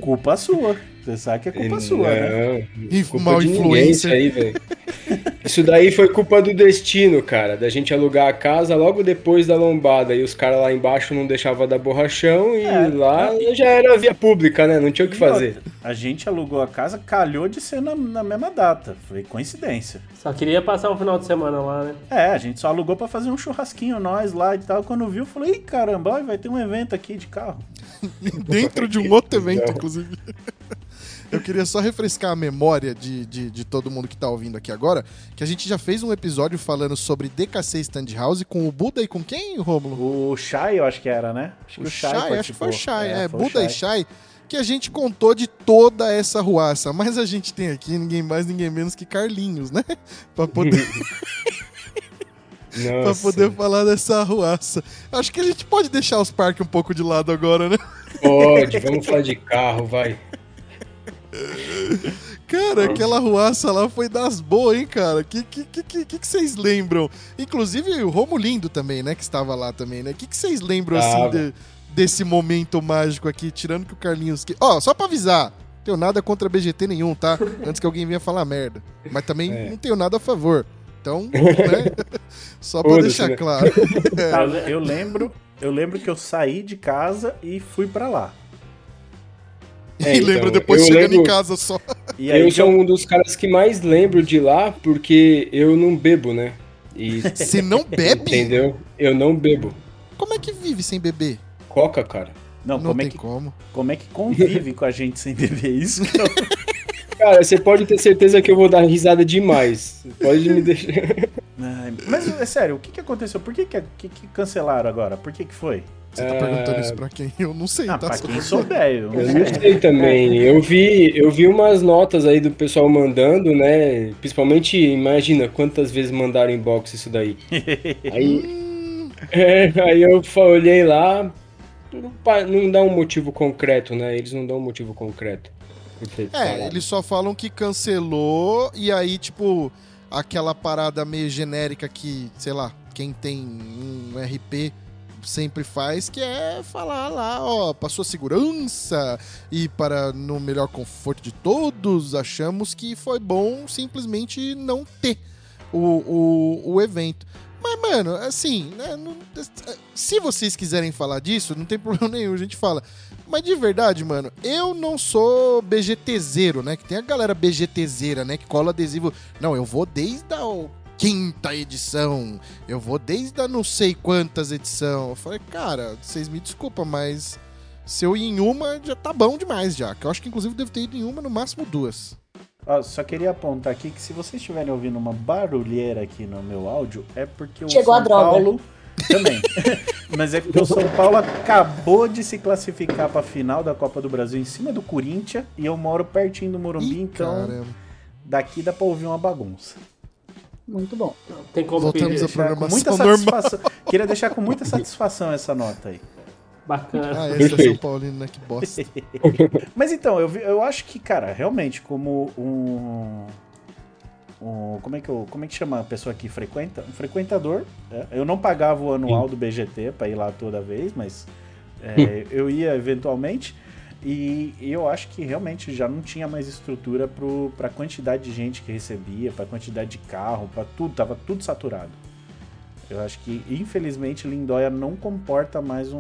culpa sua. Você sabe que é culpa sua, né? Não, culpa mal influência. aí, velho. Isso daí foi culpa do destino, cara. Da gente alugar a casa logo depois da lombada. E os caras lá embaixo não deixavam dar borrachão e É, lá já era via pública, né? Não tinha o que fazer. A gente alugou a casa, calhou de ser na, na mesma data. Foi coincidência. Só queria passar um final de semana lá, né? É, a gente só alugou pra fazer um churrasquinho nós lá e tal. Quando viu, falou: Ih, caramba, vai ter um evento aqui de carro. Dentro de um outro evento, inclusive. Eu queria só refrescar a memória de, de, de todo mundo que tá ouvindo aqui agora, que a gente já fez um episódio falando sobre DKC Standhouse com o Buda e com quem, Rômulo? O Shai, eu acho que era, né? Acho que o, Shai, Shai, acho que foi o. Shai, é, foi o Buda e Shai. Shai, que a gente contou de toda essa ruaça, mas a gente tem aqui ninguém mais, ninguém menos que Carlinhos, né? Pra poder, pra poder falar dessa ruaça. Acho que a gente pode deixar os parques um pouco de lado agora, né? pode, vamos falar de carro, vai. Cara, aquela ruaça lá foi das boas, hein, cara? Que que, que, que, que que vocês lembram? Inclusive o Romulindo também, né? Que estava lá também, né? O que, que vocês lembram, assim, de- desse momento mágico aqui? Tirando que o Carlinhos... Que... Ó, só pra avisar, não tenho nada contra BGT nenhum, tá? Antes que alguém venha falar merda. Mas também É. não tenho nada a favor. Então, né? Só pra deixar né? claro. Eu lembro, eu lembro que eu saí de casa e fui pra lá. É, e então, lembro depois chegando em lembro- casa só. E aí eu que sou um dos caras que mais lembro de lá porque eu não bebo, né? E, Você não bebe? entendeu? Eu não bebo. Como é que vive sem beber? Coca, cara. Não, Não como, é tem que, como. como é que convive com a gente sem beber isso? eu- Cara, você pode ter certeza que eu vou dar risada demais. Pode me deixar. Ai, Mas é sério, o que, que aconteceu? Por que, que, que, que cancelaram agora? Por que, que foi? Você tá É. perguntando isso pra quem? Eu não sei, Ah, tá? pra quem souber. Eu Eu não sei também. Eu vi, eu vi umas notas aí do pessoal mandando, né? Principalmente, imagina quantas vezes mandaram inbox isso daí. Aí, Hum, é, aí eu olhei lá, não dá um motivo concreto, né? Eles não dão um motivo concreto. É, eles só falam que cancelou e aí, tipo, aquela parada meio genérica que, sei lá, quem tem um RP sempre faz, que é falar lá, ó, para sua segurança e para no melhor conforto de todos, achamos que foi bom simplesmente não ter o, o, o evento. Mas, mano, assim, né, não- se vocês quiserem falar disso, não tem problema nenhum, a gente fala. Mas de verdade, mano, eu não sou BGTzeiro, né? Que tem a galera BGTzeira, né? Que cola adesivo. Não, eu vou desde a o- quinta edição. Eu vou desde a não sei quantas edição. Eu falei, cara, vocês me desculpam, mas se eu ir em uma, já tá bom demais já. Que eu acho que inclusive devo ter ido em uma, no máximo duas. Ó, só queria apontar aqui que se vocês estiverem ouvindo uma barulheira aqui no meu áudio, é porque o Chegou São a droga. Paulo. Também. Mas é porque o São Paulo acabou de se classificar pra final da Copa do Brasil em cima do Corinthians e eu moro pertinho do Morumbi, Ih, então caramba. daqui dá pra ouvir uma bagunça. Muito bom. Tem como Voltamos pedir. a Deixar com muita programação normal. satisfação. Queria deixar com muita satisfação essa nota aí. Bacana. Ah, esse é São. Paulino, né? Que bosta. Mas então, eu, vi- eu acho que, cara, realmente, como um. Um- como, é que eu, como é que chama a pessoa que frequenta? Um frequentador. é, eu não pagava o anual do BGT pra ir lá toda vez, mas é, eu ia eventualmente. E eu acho que realmente já não tinha mais estrutura para a quantidade de gente que recebia, para a quantidade de carro, para tudo, tava tudo saturado. Eu acho que, infelizmente, Lindóia não comporta mais um,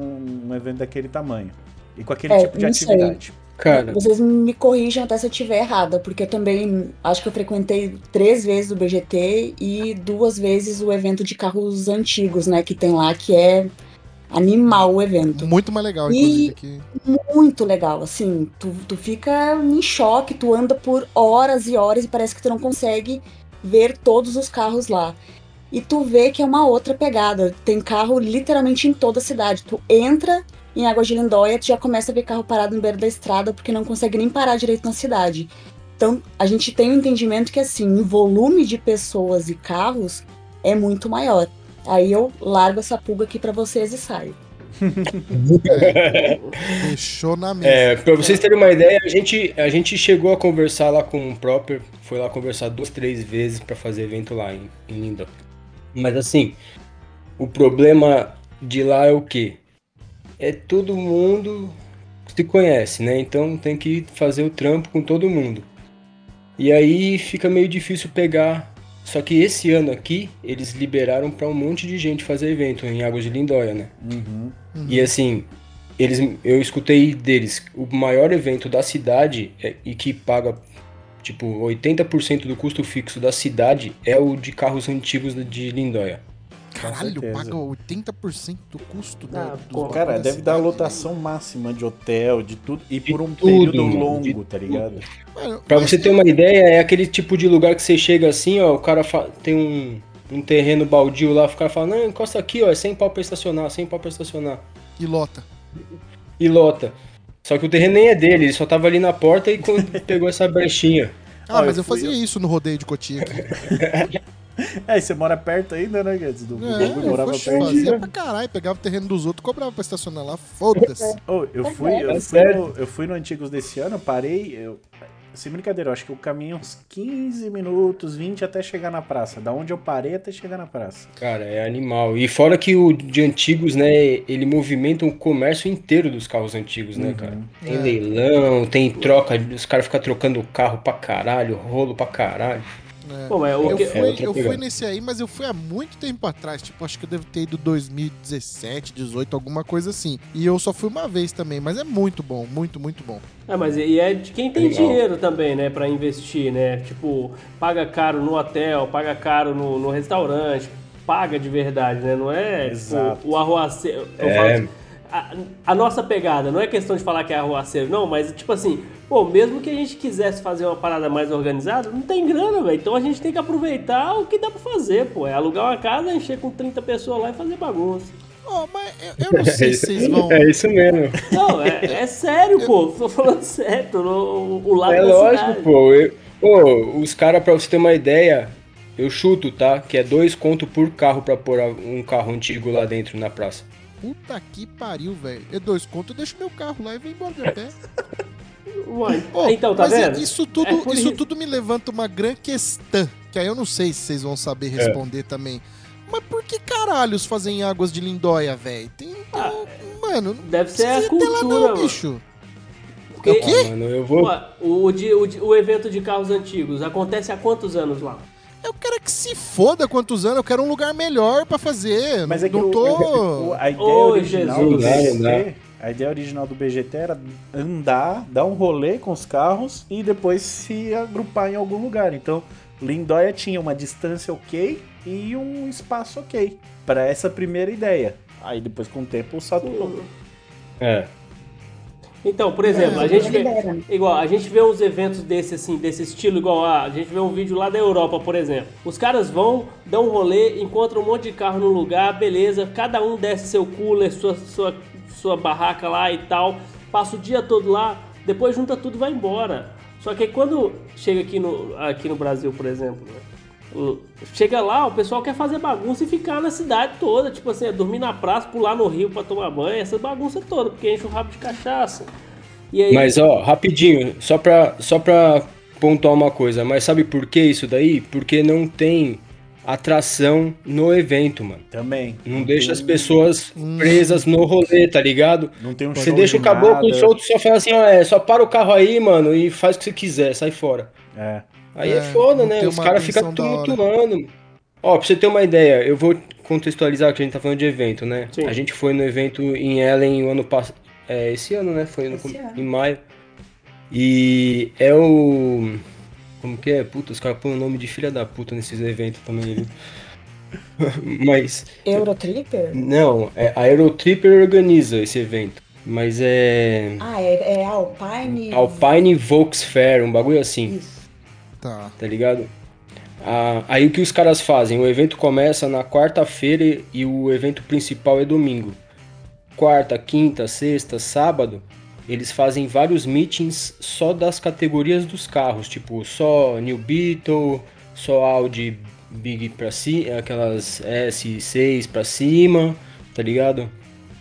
um evento daquele tamanho. E com aquele É, tipo de não sei. Cara, Vocês me corrijam até se eu estiver errada, porque eu também acho que eu frequentei três vezes o BGT e duas vezes o evento de carros antigos, né, que tem lá, que é animal o evento. Muito mais legal, E- inclusive. Que... Muito legal, assim, tu, tu fica em choque, tu anda por horas e horas e parece que tu não consegue ver todos os carros lá. E tu vê que é uma outra pegada. Tem carro literalmente em toda a cidade. Tu entra em Águas de Lindóia, tu já começa a ver carro parado no beiro da estrada porque não consegue nem parar direito na cidade. Então, a gente tem um entendimento que, assim, o volume de pessoas e carros é muito maior. Aí eu largo essa pulga aqui pra vocês e saio. Deixou na mesa. É, pra vocês terem uma ideia, a gente, a gente chegou a conversar lá com o Proper, foi lá conversar duas, três vezes pra fazer evento lá em, em Lindóia. Mas assim, o problema de lá é o quê? É todo mundo se conhece, né? Então tem que fazer o trampo com todo mundo. E aí fica meio difícil pegar. Só que esse ano aqui, eles liberaram pra um monte de gente fazer evento em Águas de Lindóia, né? Uhum. E assim, eles, eu escutei deles, o maior evento da cidade é- e que paga tipo 80% do custo fixo da cidade é o de carros antigos de Lindóia. Caralho, paga 80% do custo da. Ah, pô, Cara, da deve dar a cidade. lotação máxima de hotel, de tudo, e por um tudo, período longo, de tá ligado? Mano, Pra você ter eu- uma ideia, é aquele tipo de lugar que você chega assim, ó, o cara tem um, um terreno baldio lá, o cara fala, não, encosta aqui, ó, é 100 pau pra estacionar, 100 pau pra estacionar. E lota. E lota. Só que o terreno nem é dele, ele só tava ali na porta e quando pegou essa brechinha. Ah, mas eu eu fazia isso no rodeio de Cotia aqui. É, e você mora perto ainda, né, Guedes? Do, É, eu morava foxe, perto. fazia pra caralho. Pegava o terreno dos outros, cobrava pra estacionar lá. Foda-se. Oh, eu fui, eu É fui, sério? no, eu fui no Antigos desse ano, parei, eu, sem brincadeira, eu acho que eu caminhei uns 15 minutos, 20 até chegar na praça. Da onde eu parei até chegar na praça. Cara, é animal. E fora que o de antigos, né, ele movimenta o comércio inteiro dos carros antigos, né, cara? Tem É. leilão, tem troca, os caras ficam trocando carro pra caralho, rolo pra caralho. Pô, mas o Eu que- É fui, outra eu fui nesse aí, mas eu fui há muito tempo atrás. Tipo, acho que eu devo ter ido 2017, 18, alguma coisa assim. E eu só fui uma vez também, mas é muito bom, muito, muito bom. É, mas e é de quem tem Legal. dinheiro também, né, pra investir, né? Tipo, paga caro no hotel, paga caro no, no restaurante, paga de verdade, né? Não é Exato. tipo, o arruaceiro. É. a, a nossa pegada não é questão de falar que é arruaceiro, não, mas tipo assim, pô, mesmo que a gente quisesse fazer uma parada mais organizada, não tem grana, velho. Então a gente tem que aproveitar o que dá pra fazer, pô. É alugar uma casa, encher com 30 pessoas lá e fazer bagunça. Oh, mas eu, eu não sei se vocês vão. É isso mesmo. Não, é, é sério, pô. Tô falando sério, tô no, o lado É da lógico, cidade. pô. Eu- pô, os caras, pra você ter uma ideia, eu chuto, tá? Que é dois conto por carro pra pôr um carro antigo lá dentro na praça. Puta que pariu, velho. É dois contos, eu deixo meu carro lá e venho embora de a pé. Uai, então, tá mas é- vendo? isso tudo, É isso isso. tudo me levanta uma grande questão, que aí eu não sei se vocês vão saber responder também. Mas por que caralhos fazem águas de lindóia, velho? Tem. Ah, mano, não deve ser a até lá cultura, não, mano. bicho. Porque, o quê? Ah, mano, eu vou. Ué, o, o, de- o de- o evento de carros antigos acontece há quantos anos lá? Eu quero que se foda quantos anos, eu quero um lugar melhor pra fazer. Mas não, é que não tô. o- a ideia Ô, original Jesus. do BGT, a ideia original do BGT era andar, dar um rolê com os carros e depois se agrupar em algum lugar. Então, Lindóia tinha uma distância ok e um espaço ok para essa primeira ideia. Aí depois com o tempo saturou. É. Então, por exemplo, a gente vê. Igual, a gente vê uns eventos desse assim, desse estilo, igual a, a gente vê um vídeo lá da Europa, por exemplo. Os caras vão, dão um rolê, encontram um monte de carro no lugar, beleza, cada um desce seu cooler, sua, sua, sua barraca lá e tal, passa o dia todo lá, depois junta tudo e vai embora. Só que aí quando chega aqui no, aqui no Brasil, por exemplo, né? Chega lá, o pessoal quer fazer bagunça e ficar na cidade toda, tipo assim, é dormir na praça, pular no rio pra tomar banho, essa bagunça toda, porque enche o rabo de cachaça. E aí, Mas, ó, rapidinho, só pra, só pra pontuar uma coisa, mas sabe por que isso daí? Porque não tem atração no evento, mano. Também. Não deixa as pessoas presas no rolê, tá ligado? Não tem um Você deixa de o caboclo nada. solto só fala assim, ó, é, só para o carro aí, mano, e faz o que você quiser, sai fora. É. Aí é, É, foda, né? Os caras ficam tumultuando. Ó, pra você ter uma ideia, eu vou contextualizar que a gente tá falando de evento, né? Sim. A gente foi no evento em Ellen o ano passado. É, esse ano, né? Foi no- ano. em maio. E é o. Como que é? Puta, os caras põem o nome de filha da puta nesses eventos também, viu? Mas. Eurotripper? Não, é, a Eurotripper organiza esse evento. Mas é. Ah, é, é Alpine. Alpine Volks Fair, um bagulho assim. Isso. Tá. tá ligado? Ah, aí o que os caras fazem? O evento começa na quarta-feira e o evento principal é domingo. Quarta, quinta, sexta, sábado, eles fazem vários meetings só das categorias dos carros, tipo só New Beetle, só Audi Big pra cima, aquelas S6 pra cima, tá ligado?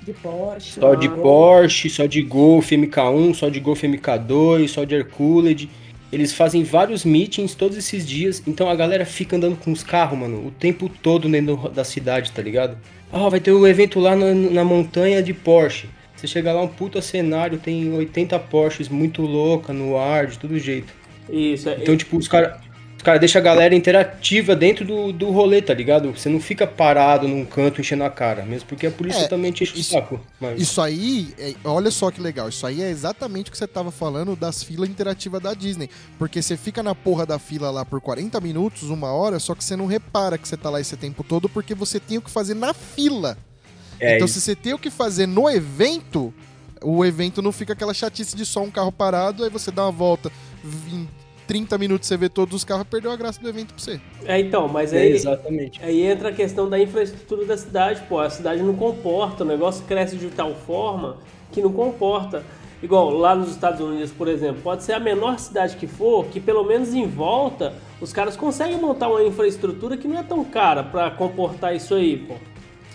De Porsche. Só de Porsche, só de Golf MK1, só de Golf MK2, só de Hercules. Eles fazem vários meetings todos esses dias, então a galera fica andando com os carros, mano, o tempo todo dentro da cidade, tá ligado? Ah, vai ter um evento lá na, na montanha de Porsche. Você chega lá, um puta cenário, tem 80 Porsches muito louca no ar, de todo jeito. Isso, é, Então, tipo, os caras cara deixam a galera interativa dentro do, do rolê, tá ligado? Você não fica parado num canto enchendo a cara, mesmo porque a polícia É, também te enche o isso- saco. Mas... Isso aí, é- olha só que legal. Isso aí é exatamente o que você tava falando das filas interativas da Disney. Porque você fica na porra da fila lá por 40 minutos, uma hora, só que você não repara que você tá lá esse tempo todo porque você tem o que fazer na fila. É, então, isso. se você tem o que fazer no evento, o evento não fica aquela chatice de só um carro parado, aí você dá uma volta, em 30 minutos você vê todos os carros, perdeu a graça do evento pra você. é, então, mas É, aí, exatamente. aí entra a questão da infraestrutura da cidade, pô. A cidade não comporta, o negócio cresce de tal forma que não comporta. Igual lá nos Estados Unidos, por exemplo, pode ser a menor cidade que for, que pelo menos em volta os caras conseguem montar uma infraestrutura que não é tão cara pra comportar isso aí, pô.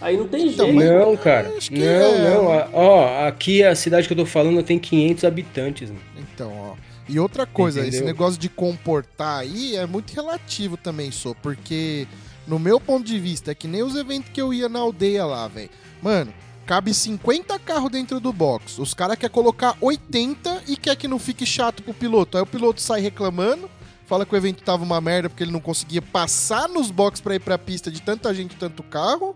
Aí não tem Então, jeito. Não, cara. Não, é. não. Ó, aqui a cidade que eu tô falando tem 500 habitantes. Mano. Então, ó. E outra coisa, esse Entendeu? negócio de comportar aí é muito relativo também, só, porque no meu ponto de vista é que nem os eventos que eu ia na aldeia lá, velho. Mano, cabe 50 carros dentro do box. Os caras querem colocar 80 e quer que não fique chato pro piloto. Aí o piloto sai reclamando, fala que o evento tava uma merda porque ele não conseguia passar nos boxes pra ir pra pista de tanta gente e tanto carro.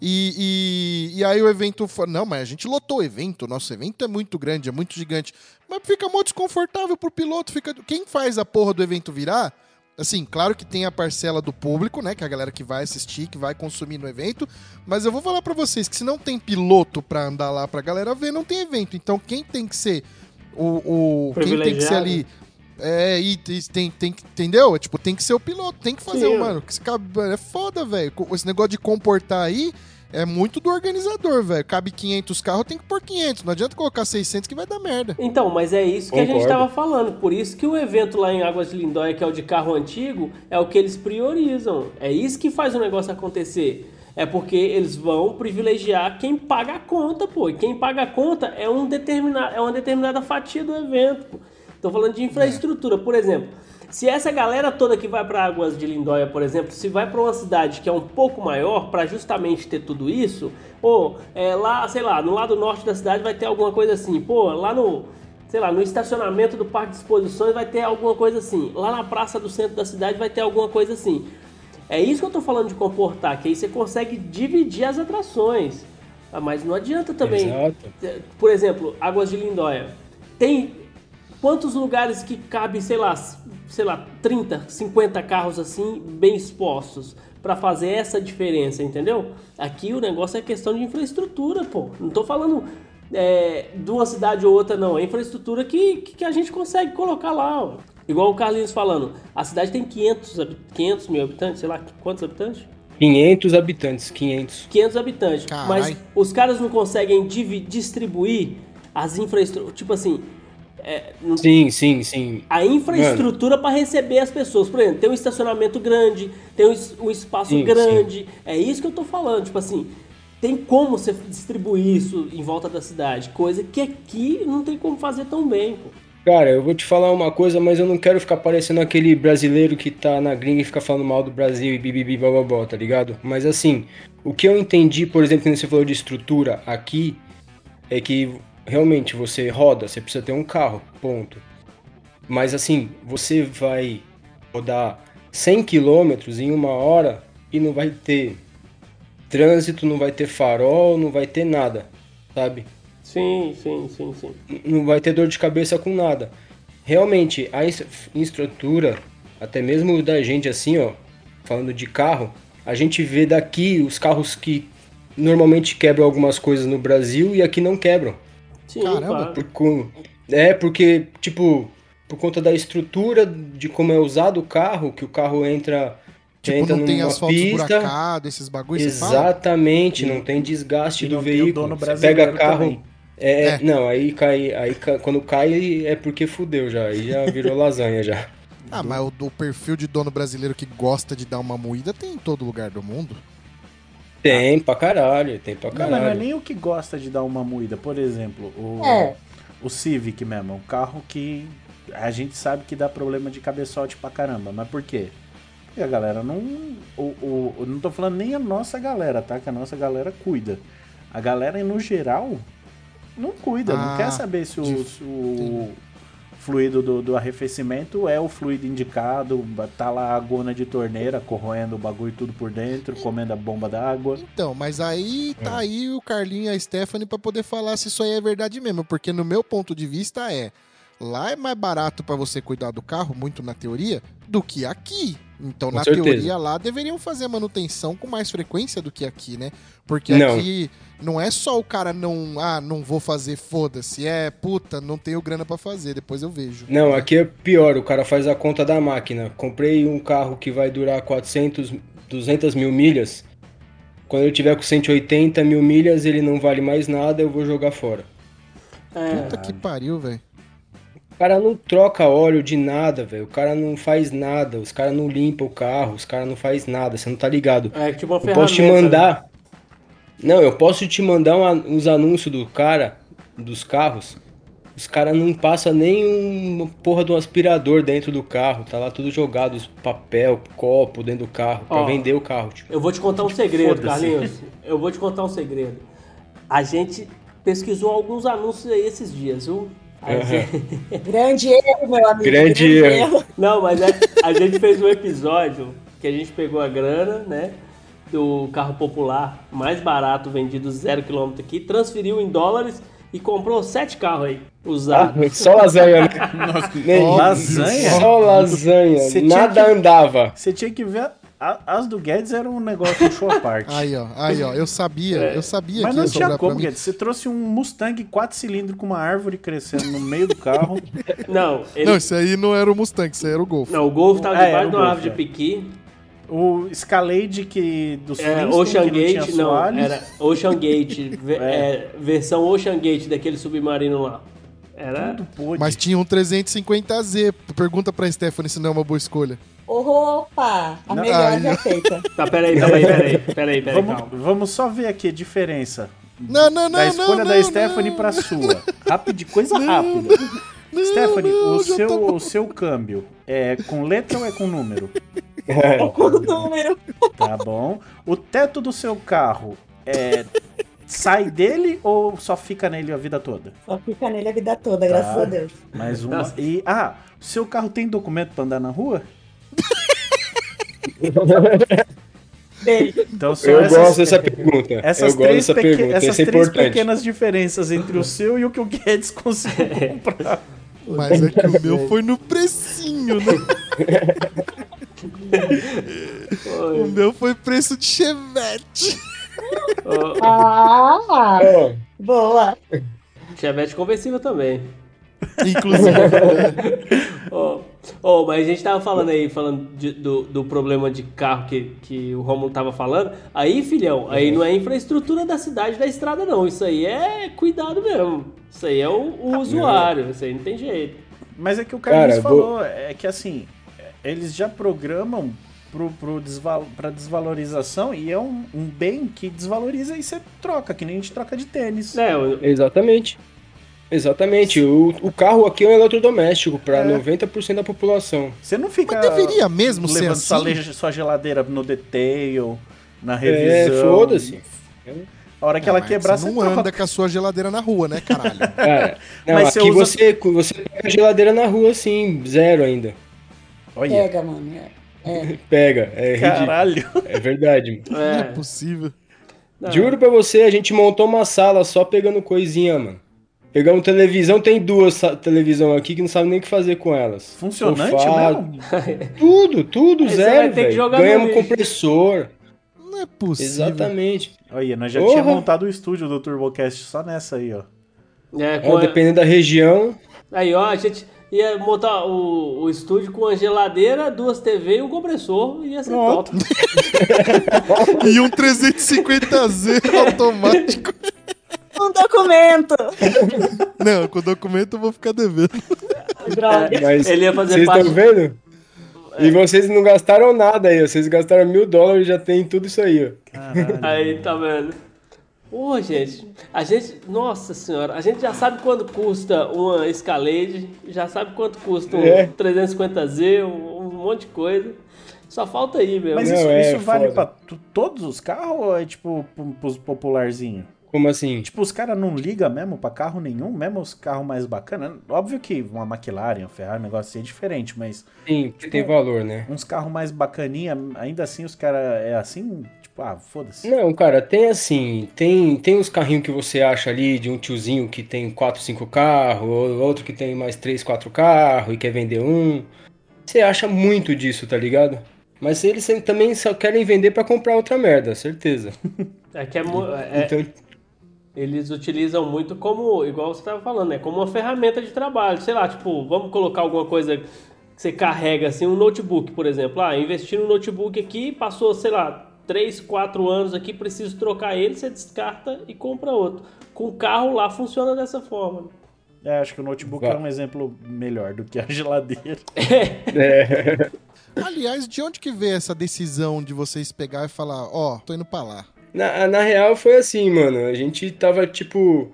E, e, e aí o evento. fa- Não, mas a gente lotou o evento. Nosso evento é muito grande, é muito gigante. Mas fica muito desconfortável pro piloto. Fica... Quem faz a porra do evento virar? Assim, claro que tem a parcela do público, né? Que é a galera que vai assistir, que vai consumir no evento. Mas eu vou falar pra vocês que se não tem piloto pra andar lá pra galera ver, não tem evento. Então quem tem que ser o. o quem tem que ser ali. É, e tem, tem, tem que. Entendeu? Tipo, tem que ser o piloto, tem que fazer, Sim, o mano. que esse É foda, velho. Esse negócio de comportar aí é muito do organizador, velho. Cabe 500 carros, tem que pôr 500. Não adianta colocar 600 que vai dar merda. Então, mas é isso que a gente Concordo. estava falando. Por isso que o evento lá em Águas de Lindóia, que é o de carro antigo, é o que eles priorizam. É isso que faz o negócio acontecer. É porque eles vão privilegiar quem paga a conta, pô. E quem paga a conta é, um determina... é uma determinada fatia do evento, pô. Tô falando de infraestrutura. Por exemplo, se essa galera toda que vai para Águas de Lindóia, por exemplo, se vai para uma cidade que é um pouco maior, para justamente ter tudo isso, ou é, lá, sei lá, no lado norte da cidade vai ter alguma coisa assim, pô, lá no, sei lá, no estacionamento do parque de exposições vai ter alguma coisa assim, lá na praça do centro da cidade vai ter alguma coisa assim. É isso que eu tô falando de comportar, que aí você consegue dividir as atrações. Ah, Mas não adianta também. Exato. É, Por exemplo, Águas de Lindóia. Tem quantos lugares que cabe, sei lá, sei lá, 30, 50 carros assim, bem expostos, pra fazer essa diferença, entendeu? Aqui o negócio é questão de infraestrutura, pô. Não tô falando é, de uma cidade ou outra, não. É infraestrutura que, que, que a gente consegue colocar lá, ó. Igual o Carlinhos falando, a cidade tem 500, habi- 500 mil habitantes, sei lá, quantos habitantes? 500 habitantes, 500. 500 habitantes. Carai. Mas os caras não conseguem distribuir as infraestruturas. Tipo assim, é, Sim, sim, sim. a infraestrutura para receber as pessoas. Por exemplo, tem um estacionamento grande, tem um, um espaço Sim, grande. É isso que eu tô falando. Tipo assim, tem como você distribuir isso em volta da cidade. Coisa que aqui não tem como fazer tão bem, pô. Cara, eu vou te falar uma coisa, mas eu não quero ficar parecendo aquele brasileiro que tá na gringa e fica falando mal do Brasil e bibibi bababó, tá ligado? Mas assim, o que eu entendi, por exemplo, quando você falou de estrutura aqui, é que realmente você roda, você precisa ter um carro, ponto. Mas assim, você vai rodar 100 km em uma hora e não vai ter trânsito, não vai ter farol, não vai ter nada, sabe? Sim, sim, sim, sim. não vai ter dor de cabeça com nada. Realmente, a es- estrutura, até mesmo da gente assim, ó, falando de carro, a gente vê daqui os carros que normalmente quebram algumas coisas no Brasil e aqui não quebram. Sim, Caramba, claro. Por é porque, tipo, por conta da estrutura de como é usado o carro, que o carro entra, Tipo, entra não tem numa asfalto pista. esburacado, esses bagulhos? Exatamente, não tem desgaste E do não tem o veículo. dono Você brasileiro pega carro, também. é, É. não, aí cai, aí ca- quando cai é porque fudeu já, aí já virou lasanha já. Ah, mas o, o perfil de dono brasileiro que gosta de dar uma moída tem em todo lugar do mundo. Tem pra caralho, tem pra Não, mas não é caralho. nem o que gosta de dar uma moída. Por exemplo, o, É. o Civic mesmo, um carro que a gente sabe que dá problema de cabeçote pra caramba. Mas por quê? Porque a galera não. O, o, não tô falando nem a nossa galera, tá? Que a nossa galera cuida. A galera, no geral, não cuida. Ah, não quer saber se o, de- se o fluido do, do arrefecimento é o fluido indicado. Tá lá a agona de torneira corroendo o bagulho tudo por dentro, comendo a bomba d'água. Então, mas aí É. tá aí o Carlinho e a Stephanie pra poder falar se isso aí é verdade mesmo, porque no meu ponto de vista é lá é mais barato pra você cuidar do carro, muito na teoria, do que aqui. Então, Com na certeza. teoria lá deveriam fazer a manutenção com mais frequência do que aqui, né? Porque Não. aqui não é só o cara não, ah, não vou fazer, foda-se, é, puta, não tenho grana pra fazer, depois eu vejo. Não, aqui é pior, o cara faz a conta da máquina. Comprei um carro que vai durar 400, 200 mil milhas. Quando eu tiver com 180 mil milhas, ele não vale mais nada, eu vou jogar fora. É, Puta que pariu, velho. O cara não troca óleo de nada, velho. O cara não faz nada. Os caras não limpam o carro. Os caras não faz nada. Você não tá ligado. é tipo uma Eu ferramenta. posso te mandar. Não, eu posso te mandar uma- uns anúncios do cara, dos carros. Os caras não passam nem uma porra do aspirador dentro do carro. Tá lá tudo jogado, papel, copo dentro do carro, pra Ó. vender o carro. Tipo. Eu vou te contar um segredo. Carlinhos. Eu vou te contar um segredo. A gente pesquisou alguns anúncios aí esses dias, viu? A gente- Grande erro, meu amigo. Grande erro. Não, mas é- a gente fez um episódio que a gente pegou a grana, né? Do carro popular mais barato vendido zero quilômetro aqui, transferiu em dólares e comprou sete carros aí, usados. Ah, só lasanha, né? Nem- lasanha? Só lasanha. Nada que- andava. Você tinha que ver. A- as do Guedes era um negócio um show à parte. Aí, ó, aí, ó, eu sabia, eu sabia Mas que não ia tinha como. Guedes. Você trouxe um Mustang 4 cilindros com uma árvore crescendo no meio do carro. Não, ele, Não, isso aí não era o Mustang, isso aí era o Golf. não, o Golf tava Ah, debaixo de uma árvore de é. piqui. O Escalade que dos É, Ocean que não Gate, não, assoalho. era Ocean Gate, É. é, versão Ocean Gate daquele submarino lá. Era. Mas tinha um 350Z. Pergunta pra Stephanie se não é uma boa escolha. Opa! A melhor aí, já feita. Tá, peraí, peraí, peraí, peraí, peraí, vamos, calma. vamos só ver aqui a diferença Não, não, não, da escolha não, da não, Stephanie não. pra sua. Rápido, coisa rápida. Stephanie, não, o, seu, bom. o seu câmbio é com letra ou é com número? Com o número. Tá bom. O teto do seu carro é. Sai dele ou só fica nele a vida toda? Só fica nele a vida toda, graças Tá. a Deus. Mais uma. E. Ah, o seu carro tem documento pra andar na rua? Então são Eu essas, gosto dessa pergunta. essas eu gosto três, pergunta. essas Isso é três importante. pequenas diferenças entre o seu e o que o Guedes conseguiu comprar. Mas é que o meu foi no precinho, né? O meu foi preço de Chevette. Ah, boa. Chevette conversível também. Inclusive. Ô, ô, mas a gente tava falando aí, falando de- do, do problema de carro que, que o Romulo tava falando. Aí, filhão, aí não é infraestrutura da cidade, da estrada, não. Isso aí é cuidado mesmo. Isso aí é o, o usuário. Isso aí não tem jeito. Mas é que o Carlinhos Cara, vou- falou, é que assim, eles já programam pro, pro desval, pra desvalorização e é um, um bem que desvaloriza e você troca, que nem a gente troca de tênis. É, Exatamente. Exatamente. O, o carro aqui é um eletrodoméstico para É. 90% da população. Você não fica Mas deveria mesmo ser levando sua, assim? le- sua geladeira no detail, na É, revisão. foda-se. A hora que ela Mas quebrar, você você não troca. anda com a sua geladeira na rua, né, caralho? Cara, não, Mas você aqui usa- você, você pega a geladeira na rua, assim, zero ainda. Olha, Pega, mano. É. Pega, é ridículo. caralho. É verdade. Não é É. possível. Não. Juro pra você, a gente montou uma sala só pegando coisinha, mano. Pegamos televisão, tem duas televisão aqui que não sabe nem o que fazer com elas. Funcionante Sofá, mesmo? Tudo, tudo Aí zero, velho. jogar no Ganhamos compressor. Não é possível. Exatamente. Olha, nós já Porra. tinha montado o estúdio do TurboCast só nessa aí, ó. É, É, com a- dependendo da região. Aí, ó, a gente ia montar o, o estúdio com uma geladeira, duas TV e um compressor. Ia ser Pronto. top. E um 350Z automático. Um documento. Não, com o documento eu vou ficar devendo. Droga. Mas Ele ia fazer vocês parte- estão vendo? E vocês não gastaram nada aí, vocês gastaram mil dólares e já tem tudo isso aí, ó. Caralho. Aí, tá vendo? Pô, gente, a gente, nossa senhora, a gente já sabe quanto custa uma Escalade, já sabe quanto custa um É. 350Z, um, um monte de coisa. Só falta aí, meu. Mas Não, isso, é isso vale tu- todos os carros ou é tipo pro- pros popularzinhos? Como assim? Tipo, os caras não ligam mesmo pra carro nenhum, mesmo os carros mais bacanas. Óbvio que uma McLaren, uma Ferrari, um negócio assim é diferente, mas Sim, que tem valor, né? uns carros mais bacaninha, ainda assim os caras é assim, tipo, ah, foda-se. Não, cara, tem assim, tem, tem uns carrinhos que você acha ali de um tiozinho que tem 4, 5 carros, ou outro que tem mais 3, 4 carros e quer vender um. Você acha muito disso, tá ligado? Mas eles também só querem vender pra comprar outra merda, certeza. É que é, mu- é- Então, eles utilizam muito como, igual você estava falando, né? Como uma ferramenta de trabalho. Sei lá, tipo, vamos colocar alguma coisa que você carrega, assim, um notebook, por exemplo. Ah, investi no notebook aqui, passou, sei lá, 3, 4 anos aqui, preciso trocar ele, você descarta e compra outro. Com o carro lá funciona dessa forma. É, acho que o notebook Vá. é um exemplo melhor do que a geladeira. é, Aliás, de onde que veio essa decisão de vocês pegar e falar, ó, tô indo pra lá? Na, na real foi assim, mano. A gente tava, tipo,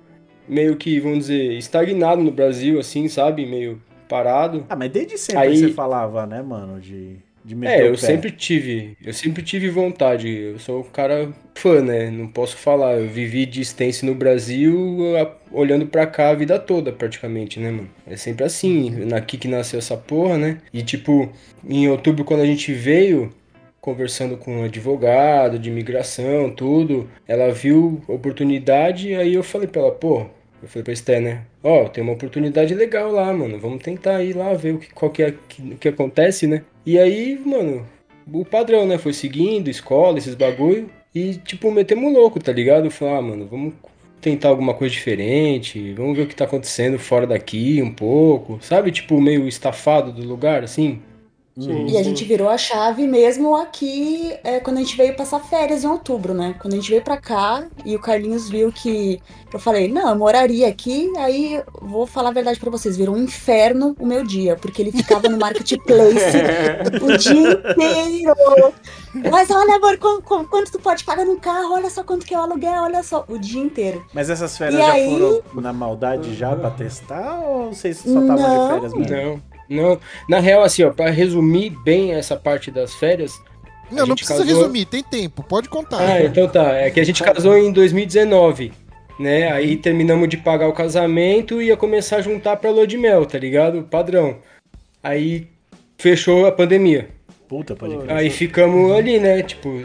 meio que, vamos dizer, estagnado no Brasil, assim, sabe? Meio parado. Ah, mas desde sempre Aí- você falava, né, mano, de, de meter É, eu pé. sempre tive, eu sempre tive vontade. Eu sou um cara fã, né? Não posso falar. Eu vivi de extenso no Brasil, a- olhando pra cá a vida toda, praticamente, né, mano? É sempre assim, aqui que nasceu essa porra, né? E tipo, em outubro, quando a gente veio, conversando com um advogado de imigração, tudo, ela viu oportunidade, aí eu falei pra ela, pô, eu falei pra Esté, né? Ó, tem uma oportunidade legal lá, mano. Vamos tentar ir lá ver o que, qual que é que, que acontece, né? E aí, mano, o padrão, né? Foi seguindo, escola, esses bagulho. E, tipo, metemos louco, tá ligado? Falei, ah, mano, vamos tentar alguma coisa diferente. Vamos ver o que tá acontecendo fora daqui um pouco. Sabe, tipo, meio estafado do lugar, assim? Sim, E a gente virou a chave mesmo aqui é, quando a gente veio passar férias em outubro, né? Quando a gente veio pra cá e o Carlinhos viu que. Eu falei, não, eu moraria aqui, aí vou falar a verdade pra vocês, virou um inferno o meu dia, porque ele ficava no marketplace o dia inteiro. Mas olha, amor, qu- qu- quanto tu pode pagar no carro, olha só quanto que é o aluguel, olha só, o dia inteiro. Mas essas férias E já aí? foram na maldade já pra testar ou vocês só estavam de férias mesmo? Não, não. Na real, assim, ó, pra resumir bem essa parte das férias. Não, não precisa casou- resumir, tem tempo, pode contar. Ah, então tá. É que a gente casou em 2019, né? Aí terminamos de pagar o casamento e ia começar a juntar pra lua de mel, tá ligado? Padrão. Aí fechou a pandemia. Puta, pode crer. Aí ficamos ali, né? Tipo,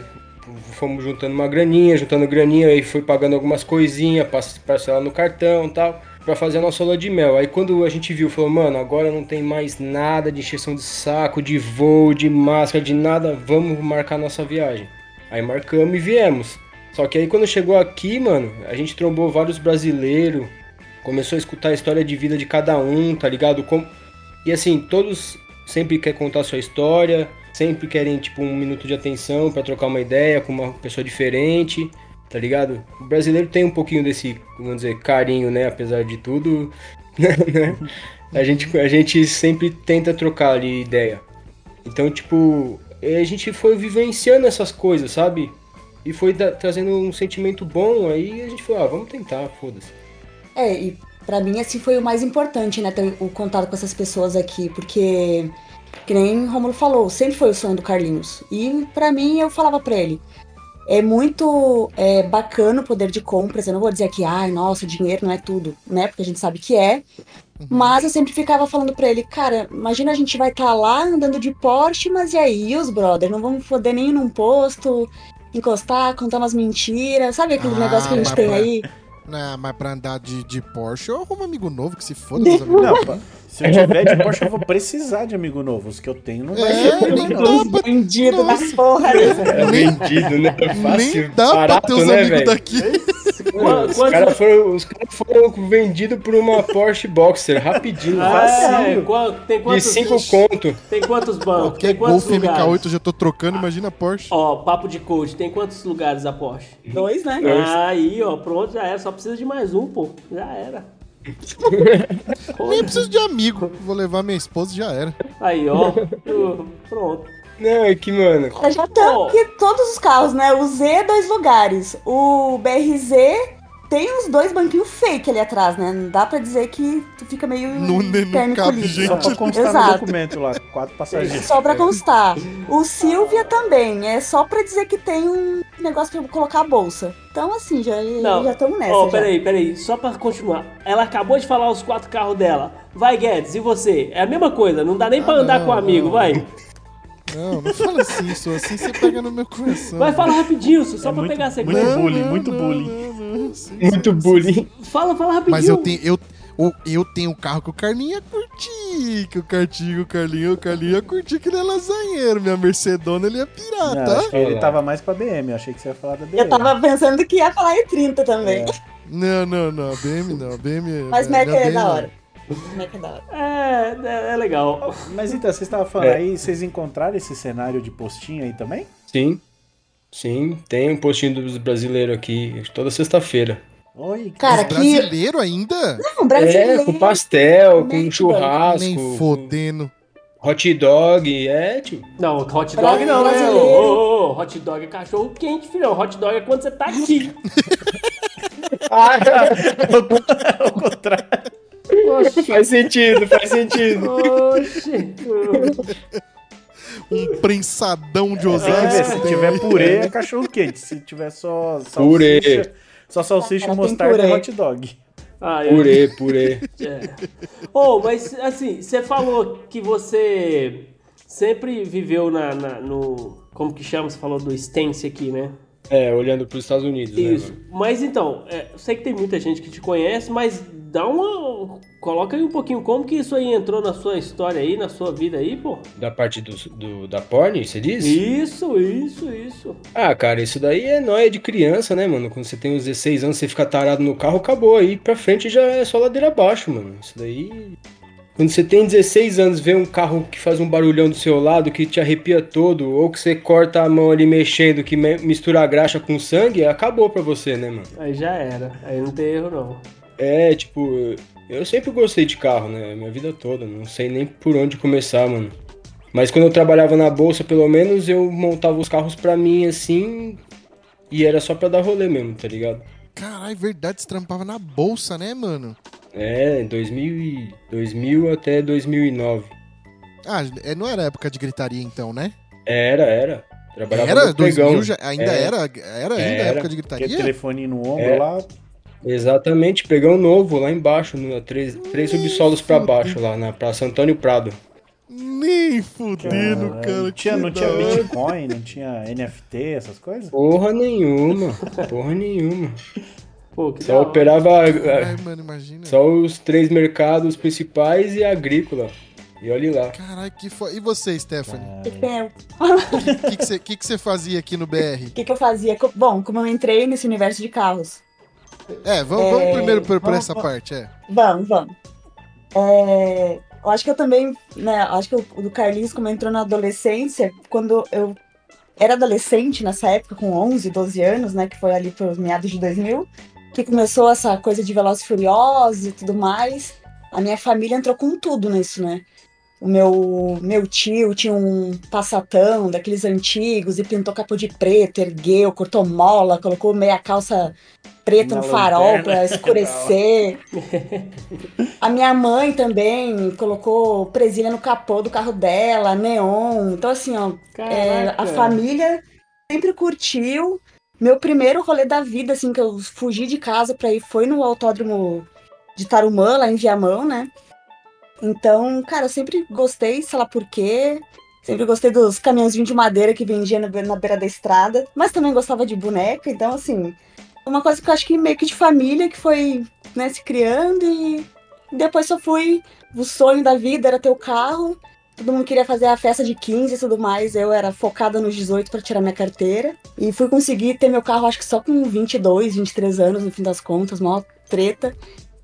fomos juntando uma graninha, juntando graninha, aí foi pagando algumas coisinhas, parcelar no cartão e tal, pra fazer a nossa lua de mel. Aí quando a gente viu, falou, mano, agora não tem mais nada de encheção de saco, de voo, de máscara, de nada, vamos marcar nossa viagem. Aí marcamos e viemos. Só que aí quando chegou aqui, mano, a gente trombou vários brasileiros, começou a escutar a história de vida de cada um, tá ligado? Com... E assim, todos sempre querem contar sua história, sempre querem, tipo, um minuto de atenção pra trocar uma ideia com uma pessoa diferente, tá ligado? O brasileiro tem um pouquinho desse, vamos dizer, carinho, né? Apesar de tudo, né? A gente, a gente sempre tenta trocar ali ideia. Então, tipo, a gente foi vivenciando essas coisas, sabe? E foi da- trazendo um sentimento bom, aí a gente falou, ah, vamos tentar, foda-se. É, e Pra mim, assim, foi o mais importante, né? Ter o contato com essas pessoas aqui, porque, que nem Romulo falou, sempre foi o sonho do Carlinhos. E pra mim, eu falava pra ele, é muito é, bacana o poder de compras. Eu não vou dizer que, ai, nossa, dinheiro não é tudo, né? Porque a gente sabe que é. Mas eu sempre ficava falando pra ele, cara, imagina a gente vai estar lá andando de Porsche, mas e aí, e os brother? Não vamos poder nem ir num posto, encostar, contar umas mentiras. Sabe aquele Ah, negócio que a gente tem pra- aí? Não, mas pra andar de, de Porsche, eu arrumo um amigo novo que se foda. Não, pá, se eu tiver de Porsche, eu vou precisar de amigo novo. Os que eu tenho não vai É, ser. nem dá pra, Bandido na porra. né? É vendido, né? nem Fácil, dá barato, pra ter os né, amigos velho? daqui. Os caras foram, os cara foram vendidos por uma Porsche Boxer, rapidinho. Ah, é, tem de quantos, 5 conto. tem quantos bancos? Qualquer Tem quantos Golf lugares? MK8 eu já tô trocando, imagina Porsche. Ó, papo de coach, tem quantos lugares a Porsche? Dois, né? Dois. Aí, ó, pronto, já era. Só precisa de mais um, pô. Já era. Nem preciso de amigo. Vou levar minha esposa e já era. Aí, ó. Pronto. Não, é que, mano, Já estão Ó. aqui todos os carros, né? O Z, dois lugares. O BRZ tem uns dois banquinhos fake ali atrás, né? Não dá pra dizer que tu fica meio. Não- não cabe gente. Só pra constar no Exato. documento lá, quatro passageiros. Só pra constar. O Silvia também, é só pra dizer que tem um negócio pra colocar a bolsa. Então, assim, já estamos nessa. Ó, já. peraí, peraí. Só pra continuar. Ela acabou de falar os quatro carros dela. Vai, Guedes, e você? É a mesma coisa. Não dá nem pra Ah, andar não, com um amigo, não. vai. Não, não fala assim, só assim você pega no meu coração. Vai, fala rapidinho, só É pra muito- pegar a muito sequência. bullying, muito bullying. não, sim, muito bullying. Fala, fala rapidinho. Mas eu tenho, eu, eu tenho um carro que o Carlinho ia curtir. Que o Cartinho, o Carlinho, o Carlinho ia curtir que ele é lasanheiro. Minha Mercedona ele ia pirar, Não, tá? acho que ele tava mais pra BM, eu achei que você ia falar da BM. Eu tava pensando que ia falar E30 também. Não, não, não. BM não. BM. Mas minha Mac é BM da hora. Mac é da hora. É, é, é legal. Mas então, vocês estavam falando É. aí, vocês encontraram esse cenário de postinho aí também? Sim, sim, tem um postinho dos brasileiros aqui toda sexta-feira. Oi, Cara, aqui. brasileiro ainda? Não, brasileiro. É, com pastel, com churrasco, Nem com fodendo. hot dog, é, tio. Não, hot dog não, né? Brasileiro. Ô, ô, ô, hot dog é cachorro quente, filhão. Hot dog é quando você tá aqui. Ao contrário. Faz sentido, faz sentido. Oxi. Um prensadão de Osasco. se tiver purê é cachorro quente, se tiver só salsicha, Purê. só salsicha e mostarda é purê. hot dog. Ah, eu- Purê, purê. É. Oh, mas assim, você falou que você sempre viveu na, na- no. Como que chama? Você falou do Stance aqui, né? É, olhando pros Estados Unidos, né, Isso. mano? Mas então, é, eu sei que tem muita gente que te conhece, mas dá uma. Coloca aí um pouquinho como que isso aí entrou na sua história aí, na sua vida aí, pô. Da parte do, do- da porn, você diz? Isso, isso, isso. Ah, cara, isso daí é nóia de criança, né, mano? Quando você tem uns 16 anos, você fica tarado no carro, acabou. Aí pra frente já é só ladeira abaixo, mano. Isso daí. Quando você tem 16 anos, vê um carro que faz um barulhão do seu lado, que te arrepia todo, ou que você corta a mão ali mexendo, que me- mistura a graxa com sangue, acabou pra você, né, mano? Aí já era. Aí não tem erro, não. É, tipo, eu sempre gostei de carro, né? Minha vida toda. Não sei nem por onde começar, mano. Mas quando eu trabalhava na bolsa, pelo menos, eu montava os carros pra mim assim. E era só pra dar rolê mesmo, tá ligado? Caralho, verdade, você trampava na bolsa, né, mano? É, 2000, e- 2000 até 2009. Ah, é, não era época de gritaria então, né? Era, era. Trabalhava Era? no pregão. 2000 já, ainda É. era? Era ainda Era. época de gritaria? telefone no ombro É. lá. Exatamente, pregão novo lá embaixo, no, três, três subsolos pra baixo, lá na Praça Antônio Prado. Nem fudendo, Ah, cara. não tinha, não tinha. Bitcoin, não tinha NFT, essas coisas? Porra nenhuma, porra nenhuma. Pô, que Só operava Ai, é, mano, imagina. só os três mercados principais e a agrícola. E olhe lá. Caralho, que foda. E você, Stephanie? Ah, O que, que você, que, que você fazia aqui no BR? o que que eu fazia? Bom, como eu entrei nesse universo de carros. É, vamos, vamos É, primeiro por, por vamos- essa parte, é. Vamos, vamos. É, eu acho que eu também, né? Acho que o, o do Carlinhos, como entrou na adolescência, quando eu era adolescente nessa época, com 11, 12 anos, né? Que foi ali pelos meados de 2000, que começou essa coisa de Velozes e Furiosos e tudo mais. A minha família entrou com tudo nisso, né? O meu, meu tio tinha um passatão daqueles antigos e pintou capô de preto, ergueu, cortou mola, colocou meia calça preta Na no farol para escurecer. A minha mãe também colocou presilha no capô do carro dela, neon. Então, assim, ó, é, a família sempre curtiu. Meu primeiro rolê da vida, assim, que eu fugi de casa pra ir, foi no autódromo de Tarumã, lá em Viamão, né? Então, cara, eu sempre gostei, sei lá por quê. Sempre gostei dos caminhãozinhos de madeira que vendia na, na beira da estrada. Mas também gostava de boneca, então, assim, uma coisa que eu acho que meio que de família, que foi, né, se criando e depois só fui. O sonho da vida era ter o carro. Todo mundo queria fazer a festa de 15 e tudo mais. Eu era focada nos 18 para tirar minha carteira. E fui conseguir ter meu carro, acho que só com 22, 23 anos, no fim das contas, mó treta.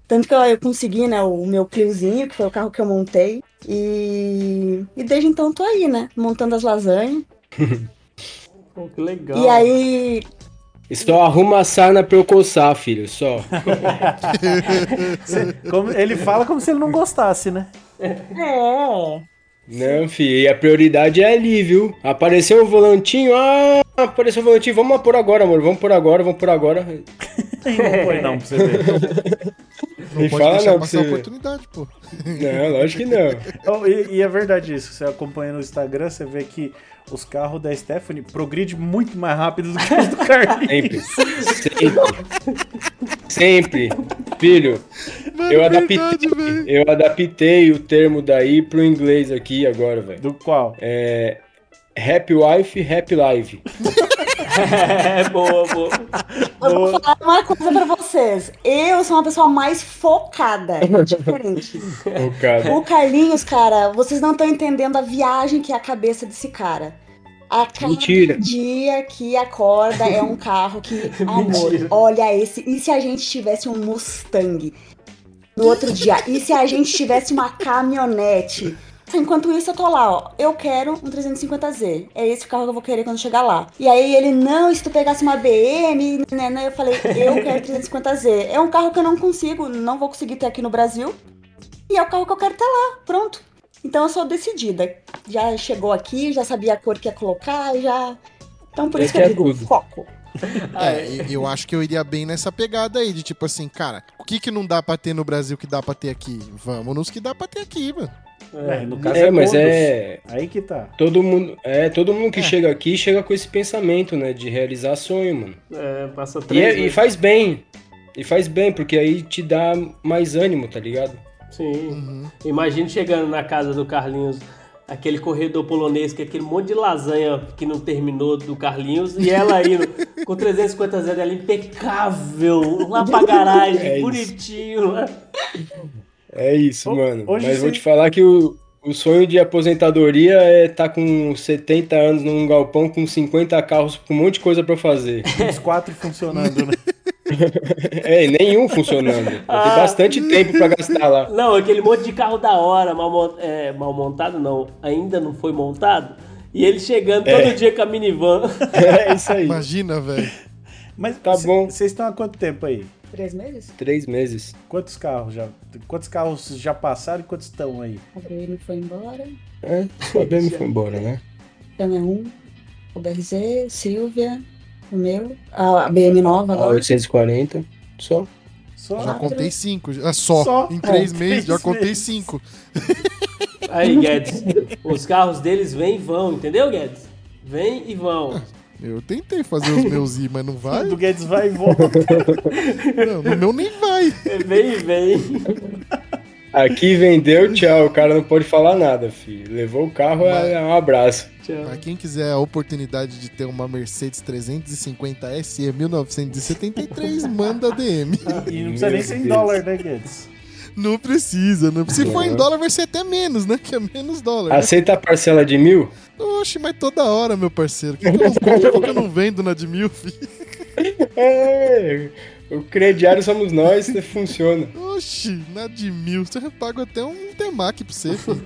Tanto que eu, eu consegui, né, o meu Cliozinho, que foi o carro que eu montei. E, e desde então tô aí, né, montando as lasanhas. Pô, que legal. E aí, Só arruma a sarna pra eu coçar, filho, só. Ele fala como se ele não gostasse, né? é. Não, filho, e a prioridade é ali, viu? Apareceu o volantinho, ah, apareceu o volantinho, vamos por agora, amor, vamos por agora, vamos por agora. Não foi não, pra você ver. Não Me pode fala deixar não, passar você- oportunidade, pô. Não, lógico que não. Oh, e, e é verdade isso. Você acompanha no Instagram, você vê que os carros da Stephanie progridem muito mais rápido do que os do Carlinhos. Sempre. Sempre. Sempre. Filho, Mano, eu é adaptei, verdade, eu adaptei o termo daí pro inglês aqui agora, velho. Do qual? É. Happy Wife, Happy Life. É, boa, boa. Eu vou falar uma coisa pra vocês. Eu sou uma pessoa mais focada. É diferente. O cara. O Carlinhos, cara, vocês não estão entendendo a viagem que é a cabeça desse cara. A cada Mentira. dia que acorda é um carro que, amor, olha esse. E se a gente tivesse um Mustang? No outro dia, e se a gente tivesse uma caminhonete? Enquanto isso, eu tô lá, ó. Eu quero um 350Z. É esse o carro que eu vou querer quando chegar lá. E aí ele, não, e se tu pegasse uma BM, né, né? Eu falei, eu quero 350Z. É um carro que eu não consigo, não vou conseguir ter aqui no Brasil. E é o carro que eu quero ter lá, pronto. Então eu sou decidida. Já chegou aqui, já sabia a cor que ia colocar, já. Então por isso que eu quer digo, tudo. foco. É, e- eu acho que eu iria bem nessa pegada aí, de tipo assim, cara, o que que não dá pra ter no Brasil que dá pra ter aqui? Vamos nos que dá pra ter aqui, mano. É, no caso É, mas todos. é. Aí que tá. Todo mundo, é, todo mundo que É. chega aqui chega com esse pensamento, né, de realizar sonho, mano. É, passa E, três é- e meses. faz bem. E faz bem, porque aí te dá mais ânimo, tá ligado? Sim. Uhum. Imagina chegando na casa do Carlinhos, aquele corredor polonês, que é aquele monte de lasanha que não terminou do Carlinhos, e ela indo com 350 zero dela impecável, lá pra garagem, É bonitinho. É isso, mano. hoje Mas vou você- te falar que o, o sonho de aposentadoria é estar com 70 anos num galpão com 50 carros, com um monte de coisa pra fazer. Os quatro funcionando, né? é, nenhum funcionando. Tem Ah. bastante tempo pra gastar lá. Não, aquele monte de carro da hora, mal, é, mal montado não, ainda não foi montado. E ele chegando todo dia com a minivan. É isso aí. Imagina, velho. Mas Tá cê- bom. Vocês estão há quanto tempo aí? Três meses? Três meses. Quantos carros já? Quantos carros já passaram e quantos estão aí? A BM foi embora. É, a BM foi embora, né? Então é um. O BRZ, Silvia, o meu. A a BM nova A agora. 840. Só. Só? Já contei cinco. Ah, só. Só? Em três É, meses, já três contei meses. cinco. Aí, Guedes, os carros deles vêm e vão, entendeu, Guedes? Vem e vão. Eu tentei fazer os meus ir, mas não vai. Do Guedes vai e volta. Não, no meu nem vai. Vem e vem. Aqui vendeu, tchau. O cara não pode falar nada, filho. Levou o carro, é um abraço. Tchau. Pra quem quiser a oportunidade de ter uma Mercedes 350 SE 1973, manda DM. E não precisa nem ser em dólar, né, Guedes? Não precisa, não. Se for em Não. dólar, vai ser até menos, né? Que é menos dólar. né? Aceita a parcela de mil? Oxe, mas toda hora, meu parceiro. Que que eu não que eu não vendo na de mil, filho? É, o crediário somos nós, que funciona. Oxi, na de mil. Você paga até um temaki pra você, filho.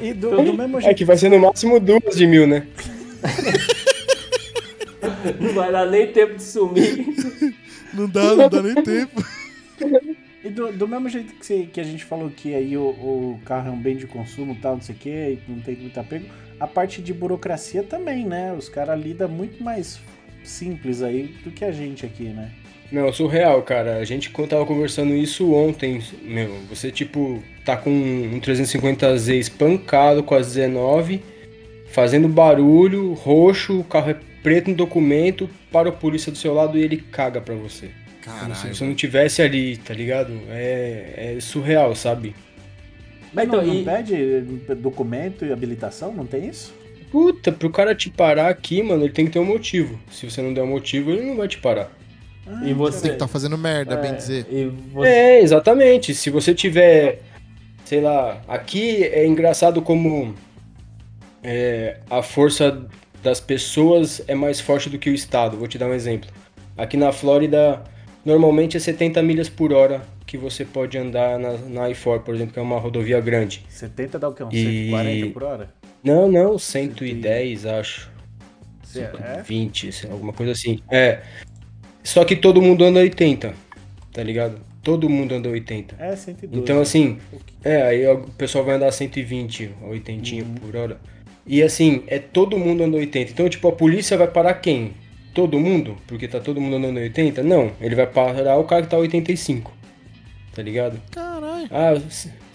E do, do mesmo É jeito. que vai ser no máximo duas de mil, né? Não vai dar nem tempo de sumir. Não dá, não dá nem tempo. E do, do mesmo jeito que, você- que a gente falou que aí o, o carro é um bem de consumo e tal, não sei o que, e não tem muito apego, a parte de burocracia também, né? Os caras lidam muito mais simples aí do que a gente aqui, né? Não, surreal, cara. A gente tava conversando isso ontem, meu, você tipo tá com um 350Z espancado com as 19, fazendo barulho, roxo, o carro é preto no documento, para o polícia do seu lado e ele caga pra você. Como se Caralho. você não tivesse ali, tá ligado? É, é surreal, sabe? Mas Então, não, não e- pede documento e habilitação? Não tem isso? Puta, pro cara te parar aqui, mano, ele tem que ter um motivo. Se você não der um motivo, ele não vai te parar. Ah, E você- Você que tá fazendo merda, bem dizer. E você... É, exatamente. Se você tiver, sei lá, aqui é engraçado como é, a força das pessoas é mais forte do que o Estado. Vou te dar um exemplo. Aqui na Flórida, normalmente é 70 milhas por hora que você pode andar na, na I-4, por exemplo, que é uma rodovia grande. 70 dá o quê? Uns E- 140 por hora? Não, não, 110, acho. É? 20, sei lá, alguma coisa assim. É. Só que todo mundo anda 80, tá ligado? Todo mundo anda 80. É, 112. Então, assim, é, aí o pessoal vai andar 120, 80 por hora. E assim, é todo mundo andando 80. Então, tipo, a polícia vai parar quem? Todo mundo? Porque tá todo mundo andando 80? Não, ele vai parar o cara que tá 85. Tá ligado? Caralho. Ah,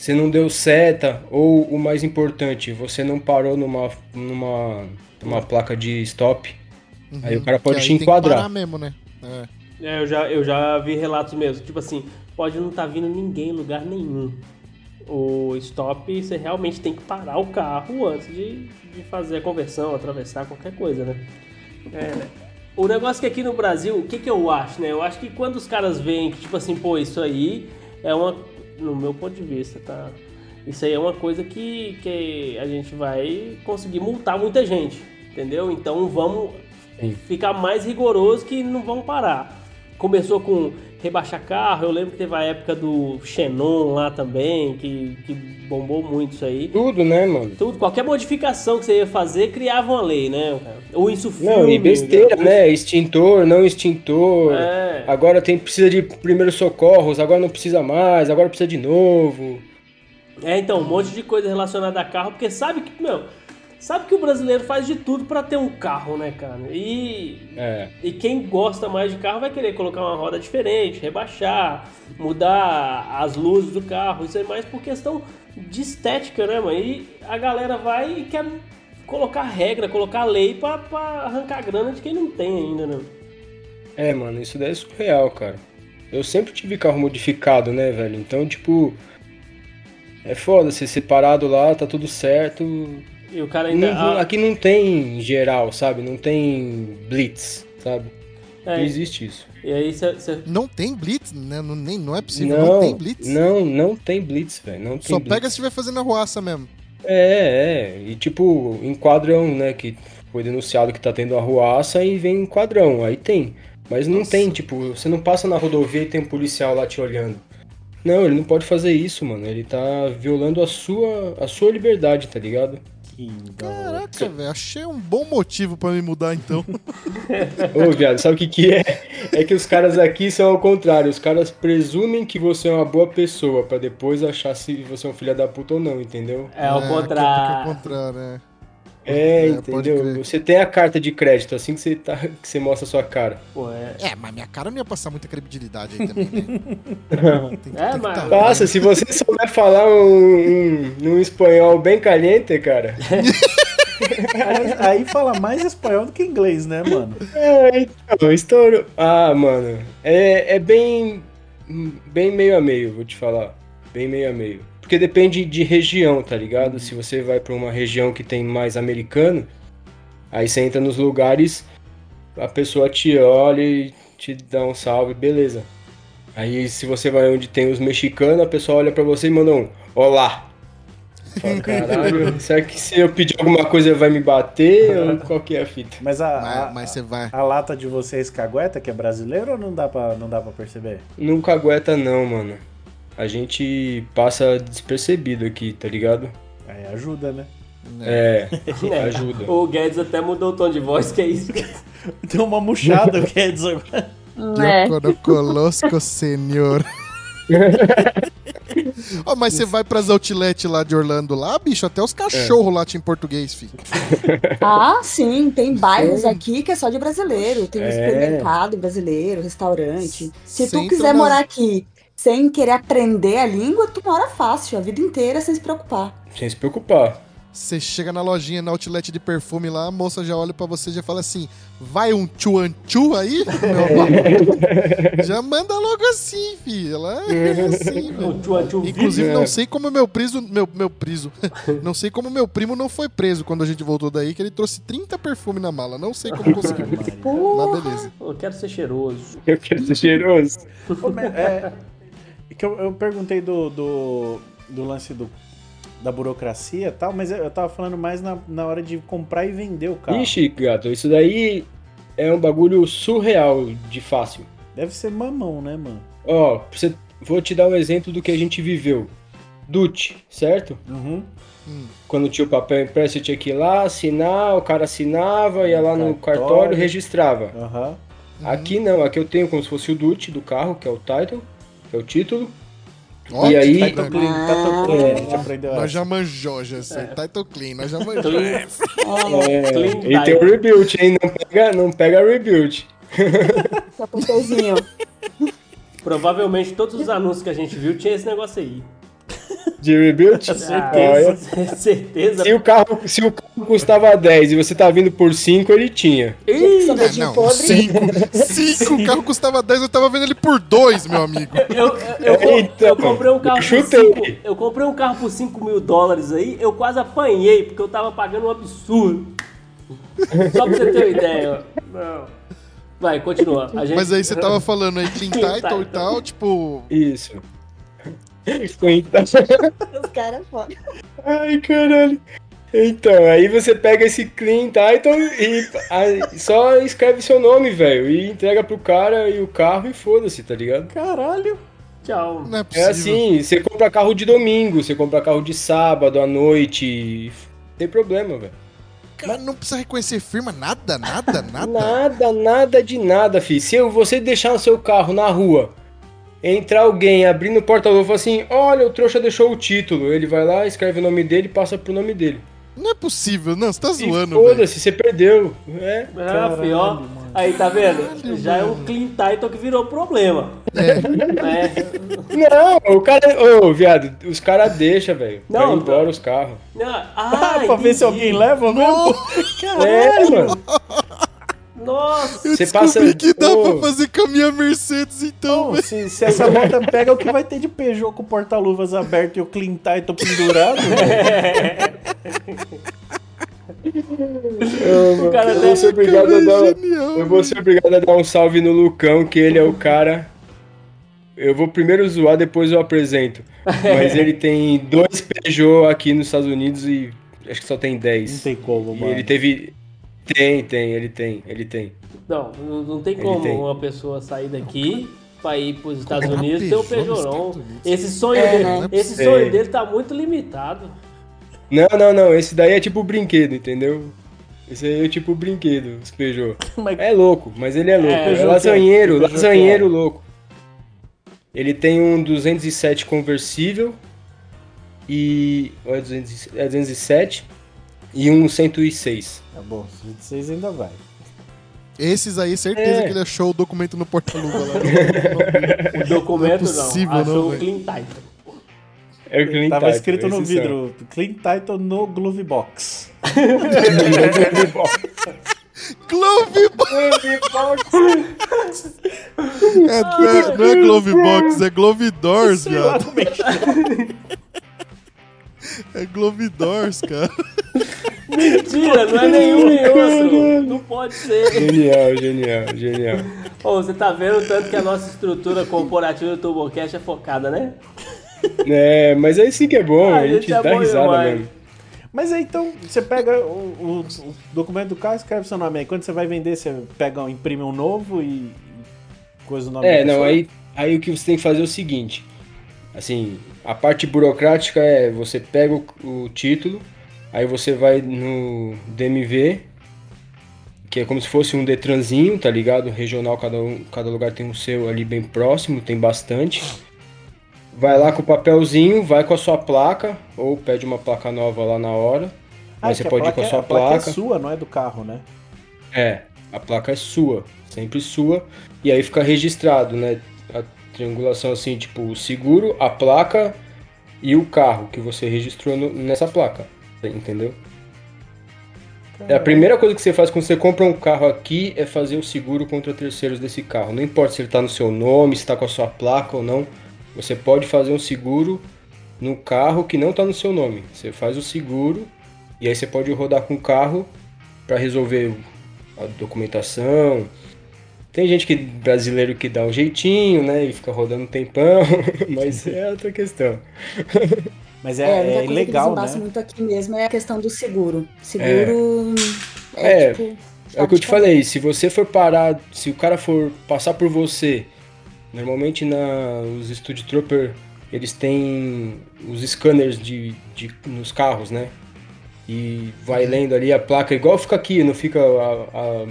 você não deu seta, ou o mais importante, você não parou numa, numa, numa placa de stop. Aí o cara pode Que te aí tem que enquadrar. parar mesmo, né? É. É, eu já, eu já vi relatos mesmo. Tipo assim, pode não estar vindo ninguém em lugar nenhum. O stop, você realmente tem que parar o carro antes de, de fazer a conversão, atravessar qualquer coisa, né? É, né? O negócio que aqui no Brasil, o que, que eu acho, né? Eu acho que quando os caras veem que, tipo assim, pô, isso aí é uma. No meu ponto de vista, tá? Isso aí é uma coisa que, que a gente vai conseguir multar muita gente, entendeu? Então vamos Sim. ficar mais rigoroso que não vão parar. Começou com rebaixar carro, eu lembro que teve a época do Xenon lá também, que, que bombou muito isso aí. Tudo, né, mano? Tudo, qualquer modificação que você ia fazer, criava uma lei, né? Ou isso Não, filme, e besteira, né? Extintor, não extintor. É. Agora tem precisa de primeiros socorros, agora não precisa mais, agora precisa de novo. É, então, um monte de coisa relacionada a carro, porque sabe que, meu, sabe que o brasileiro faz de tudo pra ter um carro, né, cara? E, É. e quem gosta mais de carro vai querer colocar uma roda diferente, rebaixar, mudar as luzes do carro, isso é mais por questão de estética, né, mano? E a galera vai e quer colocar regra, colocar lei pra, pra arrancar grana de quem não tem ainda, né? É, mano, isso daí é surreal, cara. Eu sempre tive carro modificado, né, velho? Então, tipo. É foda, ser separado lá, tá tudo certo. E o cara ainda. Não- aqui não tem geral, sabe? Não tem blitz, sabe? é, Não existe isso. e aí você. Não tem blitz, né? Não, nem, não é possível, não, tem blitz. Não, não tem blitz, velho. Não Só blitz. pega se estiver fazendo arruaça mesmo. É, é. E tipo, enquadrão, né? Que foi denunciado que tá tendo arruaça e vem enquadrão. Aí tem. Mas não tem, tipo, você não passa na rodovia e tem um policial lá te olhando. Não, ele não pode fazer isso, mano. Ele tá violando a sua, a sua liberdade, tá ligado? Que Caraca, velho, achei um bom motivo pra me mudar então. Ô, viado, sabe o que que é? É que os caras aqui são ao contrário. Os caras presumem que você é uma boa pessoa pra depois achar se você é um filho da puta ou não, entendeu? É ao É, contrário. Porque é o contrário, né? É, É, entendeu? Você tem a carta de crédito assim que você, tá, que você mostra a sua cara. Pô, é. É, mas minha cara não ia passar muita credibilidade aí também, né? Tem É, mas- tá Passa, se você souber falar um, um, um espanhol bem caliente, cara. Aí, aí fala mais espanhol do que inglês, né, mano? É, então, estouro. Ah, mano, é, é bem. Bem meio a meio, vou te falar. Bem meio a meio. Porque depende de região, tá ligado? Se você vai pra uma região que tem mais americano, aí você entra nos lugares, a pessoa te olha e te dá um salve, beleza. Aí se você vai onde tem os mexicanos, a pessoa olha pra você e manda um olá. Fala, caralho, será que se eu pedir alguma coisa vai me bater? ou qual que é a fita? Mas a, Mas, a, mas você vai. a lata de vocês cagueta, que é brasileiro, ou não dá pra, não dá pra perceber? Nunca aguenta não, mano. A gente passa despercebido aqui, tá ligado? Aí ajuda, né? É, É, ajuda. O Guedes até mudou o tom de voz, que é isso. Tem uma murchada, quer dizer. É. Eu conozco, senhor. Ó, mas você vai pras outlet lá de Orlando lá, bicho, até os cachorros lá tinham português, filho. Ah, sim, tem bairros aqui que é só de brasileiro. Tem um É. supermercado brasileiro, restaurante. Se Sem tu quiser tomar- morar aqui sem querer aprender a língua, tu mora fácil, a vida inteira sem se preocupar. Sem se preocupar. Você chega na lojinha, na outlet de perfume lá, a moça já olha pra você e já fala assim: vai um chuanchu aí, meu amigo? já manda logo assim, filho. Ela é assim, velho. Tchua tchu Inclusive, É. não sei como meu priso. Meu, meu priso. não sei como meu primo não foi preso quando a gente voltou daí, que ele trouxe 30 perfumes na mala. Não sei como conseguiu. Mas Porra. beleza. Eu quero ser cheiroso. Eu quero ser cheiroso. É, que eu, eu perguntei do, do, do lance do, da burocracia e tal, mas eu, eu tava falando mais na, na hora de comprar e vender o carro. Ixi, gato, isso daí é um bagulho surreal de fácil. Deve ser mamão, né, mano? Ó, você- vou te dar um exemplo do que a gente viveu. Dutch, certo? Uhum. Quando tinha o papel impresso, você tinha que ir lá, assinar, o cara assinava, ia lá no Cartório. cartório, registrava. Aham. Aqui não, aqui eu tenho como se fosse o Dutch do carro, que é o title, é o título. Ó, E aí- Title clean, title clean, É. a gente aprendeu Nós essa. já manjou, já sei. Title clean, nós já manjou. Clean, É, Clean e tem o rebuild, hein? Não pega, não pega rebuild. Capoteuzinho. Provavelmente todos os anúncios que a gente viu tinha esse negócio aí. De rebuild? Certeza. Olha, Certeza. se o, carro, se o carro custava 10 e você tá vindo por 5, ele tinha. Ih, Não, podre. 5. 5, o carro custava 10, eu tava vendo ele por 2, meu amigo. Eu, eu, eu, co- Então, eu comprei um carro por chutei. 5 Eu comprei um carro por 5 mil dólares aí, eu quase apanhei, porque eu tava pagando um absurdo. Só pra você ter uma ideia. Não. Vai, continua. A gente... Mas aí você tava falando aí clean Clean title title. e tal, tipo. Isso. Então- Os caras foda. Ai, caralho. Então, aí você pega esse clean title e aí só escreve seu nome, velho, e entrega pro cara e o carro e foda-se, tá ligado? Caralho. Tchau. Não é É possível. assim, você compra carro de domingo, você compra carro de sábado à noite, tem problema, velho. Cara, não precisa reconhecer firma, nada, nada, nada. Nada, nada de nada, fi. Se eu- você deixar o seu carro na rua, entrar alguém abrindo o porta-luva e falar assim, olha, o trouxa deixou o título, ele vai lá, escreve o nome dele e passa pro nome dele. Não é possível, não, você tá zoando, foda-se, você perdeu. É. Ah, filho, ó. Aí, tá vendo? Já é um clean title que virou problema. É. É. Não, o cara. Ô, viado, os caras deixam, velho. Vai Não, embora tá. os carros. Ah, Ah, pra ver se alguém leva mesmo? É, mano. Nossa. Eu Você descobri passa- que dá Ô. pra fazer com a minha Mercedes, então, Não, velho. se, se essa moto pega, o que vai ter de Peugeot com o porta-luvas aberto e o clean title pendurado? Eu, O cara eu vou ser obrigado a Cara, é dar. genial, Eu vou ser obrigado a dar um salve no Lucão, que ele é o cara. Eu vou primeiro zoar, depois eu apresento. Mas ele tem dois Peugeot aqui nos Estados Unidos e acho que só tem Não 10. tem como, E mano. ele teve. Tem, tem, ele tem, ele tem. Não, não tem como tem. uma pessoa sair daqui pra ir pros Estados Comprar Unidos e ter um Peugeot. Esse sonho, É, dele, né? esse É. sonho dele tá muito limitado. Não, não, não. Esse daí é tipo brinquedo, entendeu? Esse aí é tipo brinquedo, os Peugeot. Mas- É louco, mas ele é louco. É, É, lasanheiro, é? Peugeot lasanheiro é? louco. Ele tem um 207 conversível e. ou É 200 é 207 e um 106. Tá bom, vocês ainda vai. Esses aí, certeza É. que ele achou o documento no porta-luva lá. O documento Não é não, possível, achou não, o clean title. É o Clean Tava Title, escrito no esses são. vidro, clean title no glove box. Glove Box! É, não, é, não é Glove Box, é Glove Doors, viado. É Glove Doors, cara. Mentira, não é nenhum nem outro. Não pode ser. Genial, genial, genial. Ô, você tá vendo o tanto que a nossa estrutura corporativa do TurboCast é focada, né? É, mas aí sim que é bom, Ah, a gente é dá risada demais. mesmo. Mas aí então, você pega o, o- o documento do carro, escreve seu nome aí. Quando você vai vender, você pega, imprime um novo e e coisa o nome É, não, pessoa? aí, aí o que você tem que fazer é o seguinte. Assim, a parte burocrática é você pega o, o título, aí você vai no DMV, que é como se fosse um Detranzinho, tá ligado? Regional, cada, um, cada lugar tem o seu ali bem próximo, tem bastante. vai lá com o papelzinho, vai com a sua placa, ou pede uma placa nova lá na hora. Mas você que pode ir com a é- sua a placa placa. é sua, não é do carro, né? É, a placa é sua, sempre sua, e aí fica registrado, né? Triangulação assim, tipo, o seguro, a placa e o carro que você registrou no- nessa placa, entendeu? É a primeira coisa que você faz quando você compra um carro aqui é fazer o seguro contra terceiros desse carro. Não importa se ele está no seu nome, se está com a sua placa ou não, você pode fazer um seguro no carro que não está no seu nome. Você faz o seguro e aí você pode rodar com o carro para resolver a documentação. Tem gente que brasileiro que dá um jeitinho, né, e fica rodando um tempão, mas é outra questão. Mas É, é, a é, coisa que eles né? muito aqui mesmo é a questão do seguro. Seguro é, É, tipo. É o que eu te falei, se você for parar, se o cara for passar por você, normalmente na, os Studio Trooper, eles têm os scanners de, de, nos carros, né? E vai lendo ali a placa, igual fica aqui, não fica a- a-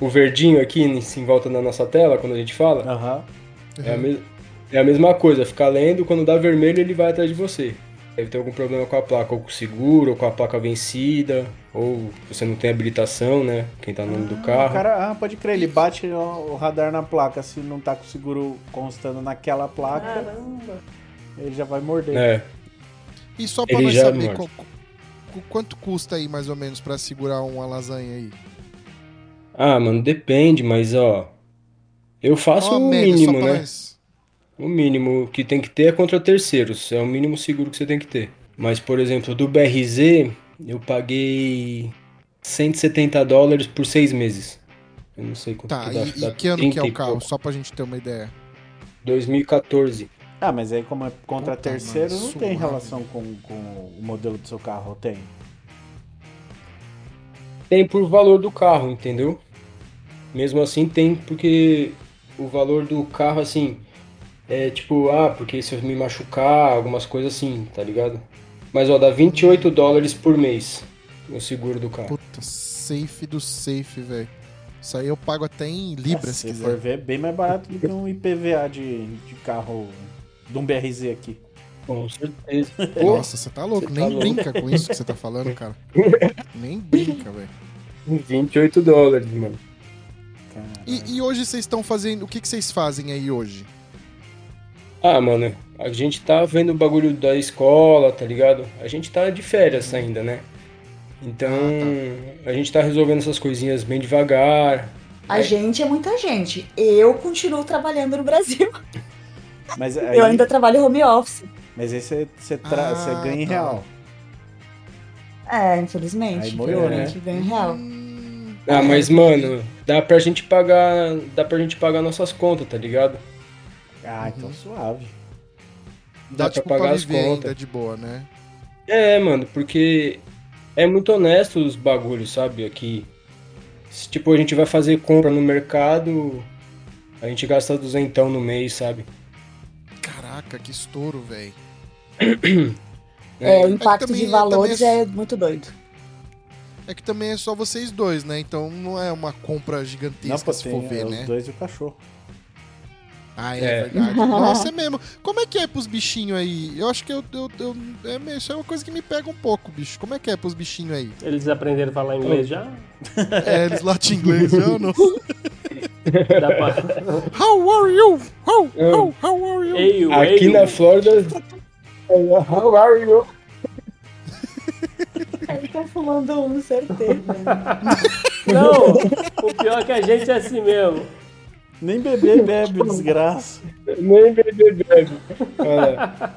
o verdinho aqui em, volta da nossa tela quando a gente fala? Aham. É, a é a mesma coisa, ficar lendo, quando dá vermelho ele vai atrás de você. Deve ter algum problema com a placa, ou com o seguro, ou com a placa vencida, ou você não tem habilitação, né? Quem tá no nome do O carro. cara, ah, pode crer, ele bate o, o radar na placa, se não tá com o seguro constando naquela placa, Caramba. ele já vai morder. É, E só pra Ele nós saber qual- quanto custa aí mais ou menos pra segurar uma lasanha aí? Ah, mano, depende, mas ó. Eu faço o média, mínimo, só pra né? nós. O mínimo que tem que ter é contra terceiros. É o mínimo seguro que você tem que ter. Mas, por exemplo, do BRZ, eu paguei 170 dólares por seis meses. Eu não sei quanto Tá, que dá. e, dá e que ano que é 30 e o carro? pouco. Só pra gente ter uma ideia. 2014. Ah, mas aí como é contra Puta, terceiro, mano, não tem suave. relação com, com o modelo do seu carro, ou tem? Tem por valor do carro, entendeu? Mesmo assim tem porque o valor do carro, assim, é tipo, ah, porque se eu me machucar, algumas coisas assim, tá ligado? Mas ó, dá 28 dólares por mês o seguro do carro. Puta, safe do safe, velho. Isso aí eu pago até em libras, se se for quiser. ver, bem mais barato do que um IPVA de, de carro, de um BRZ aqui. Com certeza. Nossa, você tá louco. Você Nem tá louco. brinca com isso que você tá falando, cara. Nem brinca, velho. 28 dólares, mano. E, e hoje vocês estão fazendo. O que, que vocês fazem aí hoje? Ah, mano, a gente tá vendo o bagulho da escola, tá ligado? A gente tá de férias ainda, né? Então, a gente tá resolvendo essas coisinhas bem devagar. A gente é muita gente. Eu continuo trabalhando no Brasil. Mas aí, Eu ainda trabalho home office. Mas aí você, você, tra- Ah, você ganha em tá. real. É, infelizmente. Aí moiou, né? infelizmente ganho real. Ah, mas, mano, dá pra gente pagar. Dá pra gente pagar nossas contas, tá ligado? Ah, então suave. Dá, dá pra tipo pra, pagar as viver contas. ainda de boa, né? É, mano, porque é muito honesto os bagulhos, sabe? Aqui. Se, tipo, a gente vai fazer compra no mercado, a gente gasta duzentão no mês, sabe? Caraca, que estouro, velho. É, É, o impacto também- de valores também é muito doido. É que também é só vocês dois, né? Então não é uma compra Não, gigantesca pô, se for ver, os né? dois e o cachorro. Ah, é, É. verdade. Nossa, é mesmo. Como é que é pros bichinhos aí? Eu acho que eu, eu, eu- é, isso é uma coisa que me pega um pouco, bicho. Como é que é pros bichinhos aí? Eles aprenderam a falar inglês já? É, eles latem inglês já ou não? Dá pra... How are you? How, how, how are you? Aqui na Flórida. How are you? Ele tá fumando um, certeza. Não, o pior é que a gente é assim mesmo. Nem bebê bebe, desgraça. Nem bebê bebe. Olha.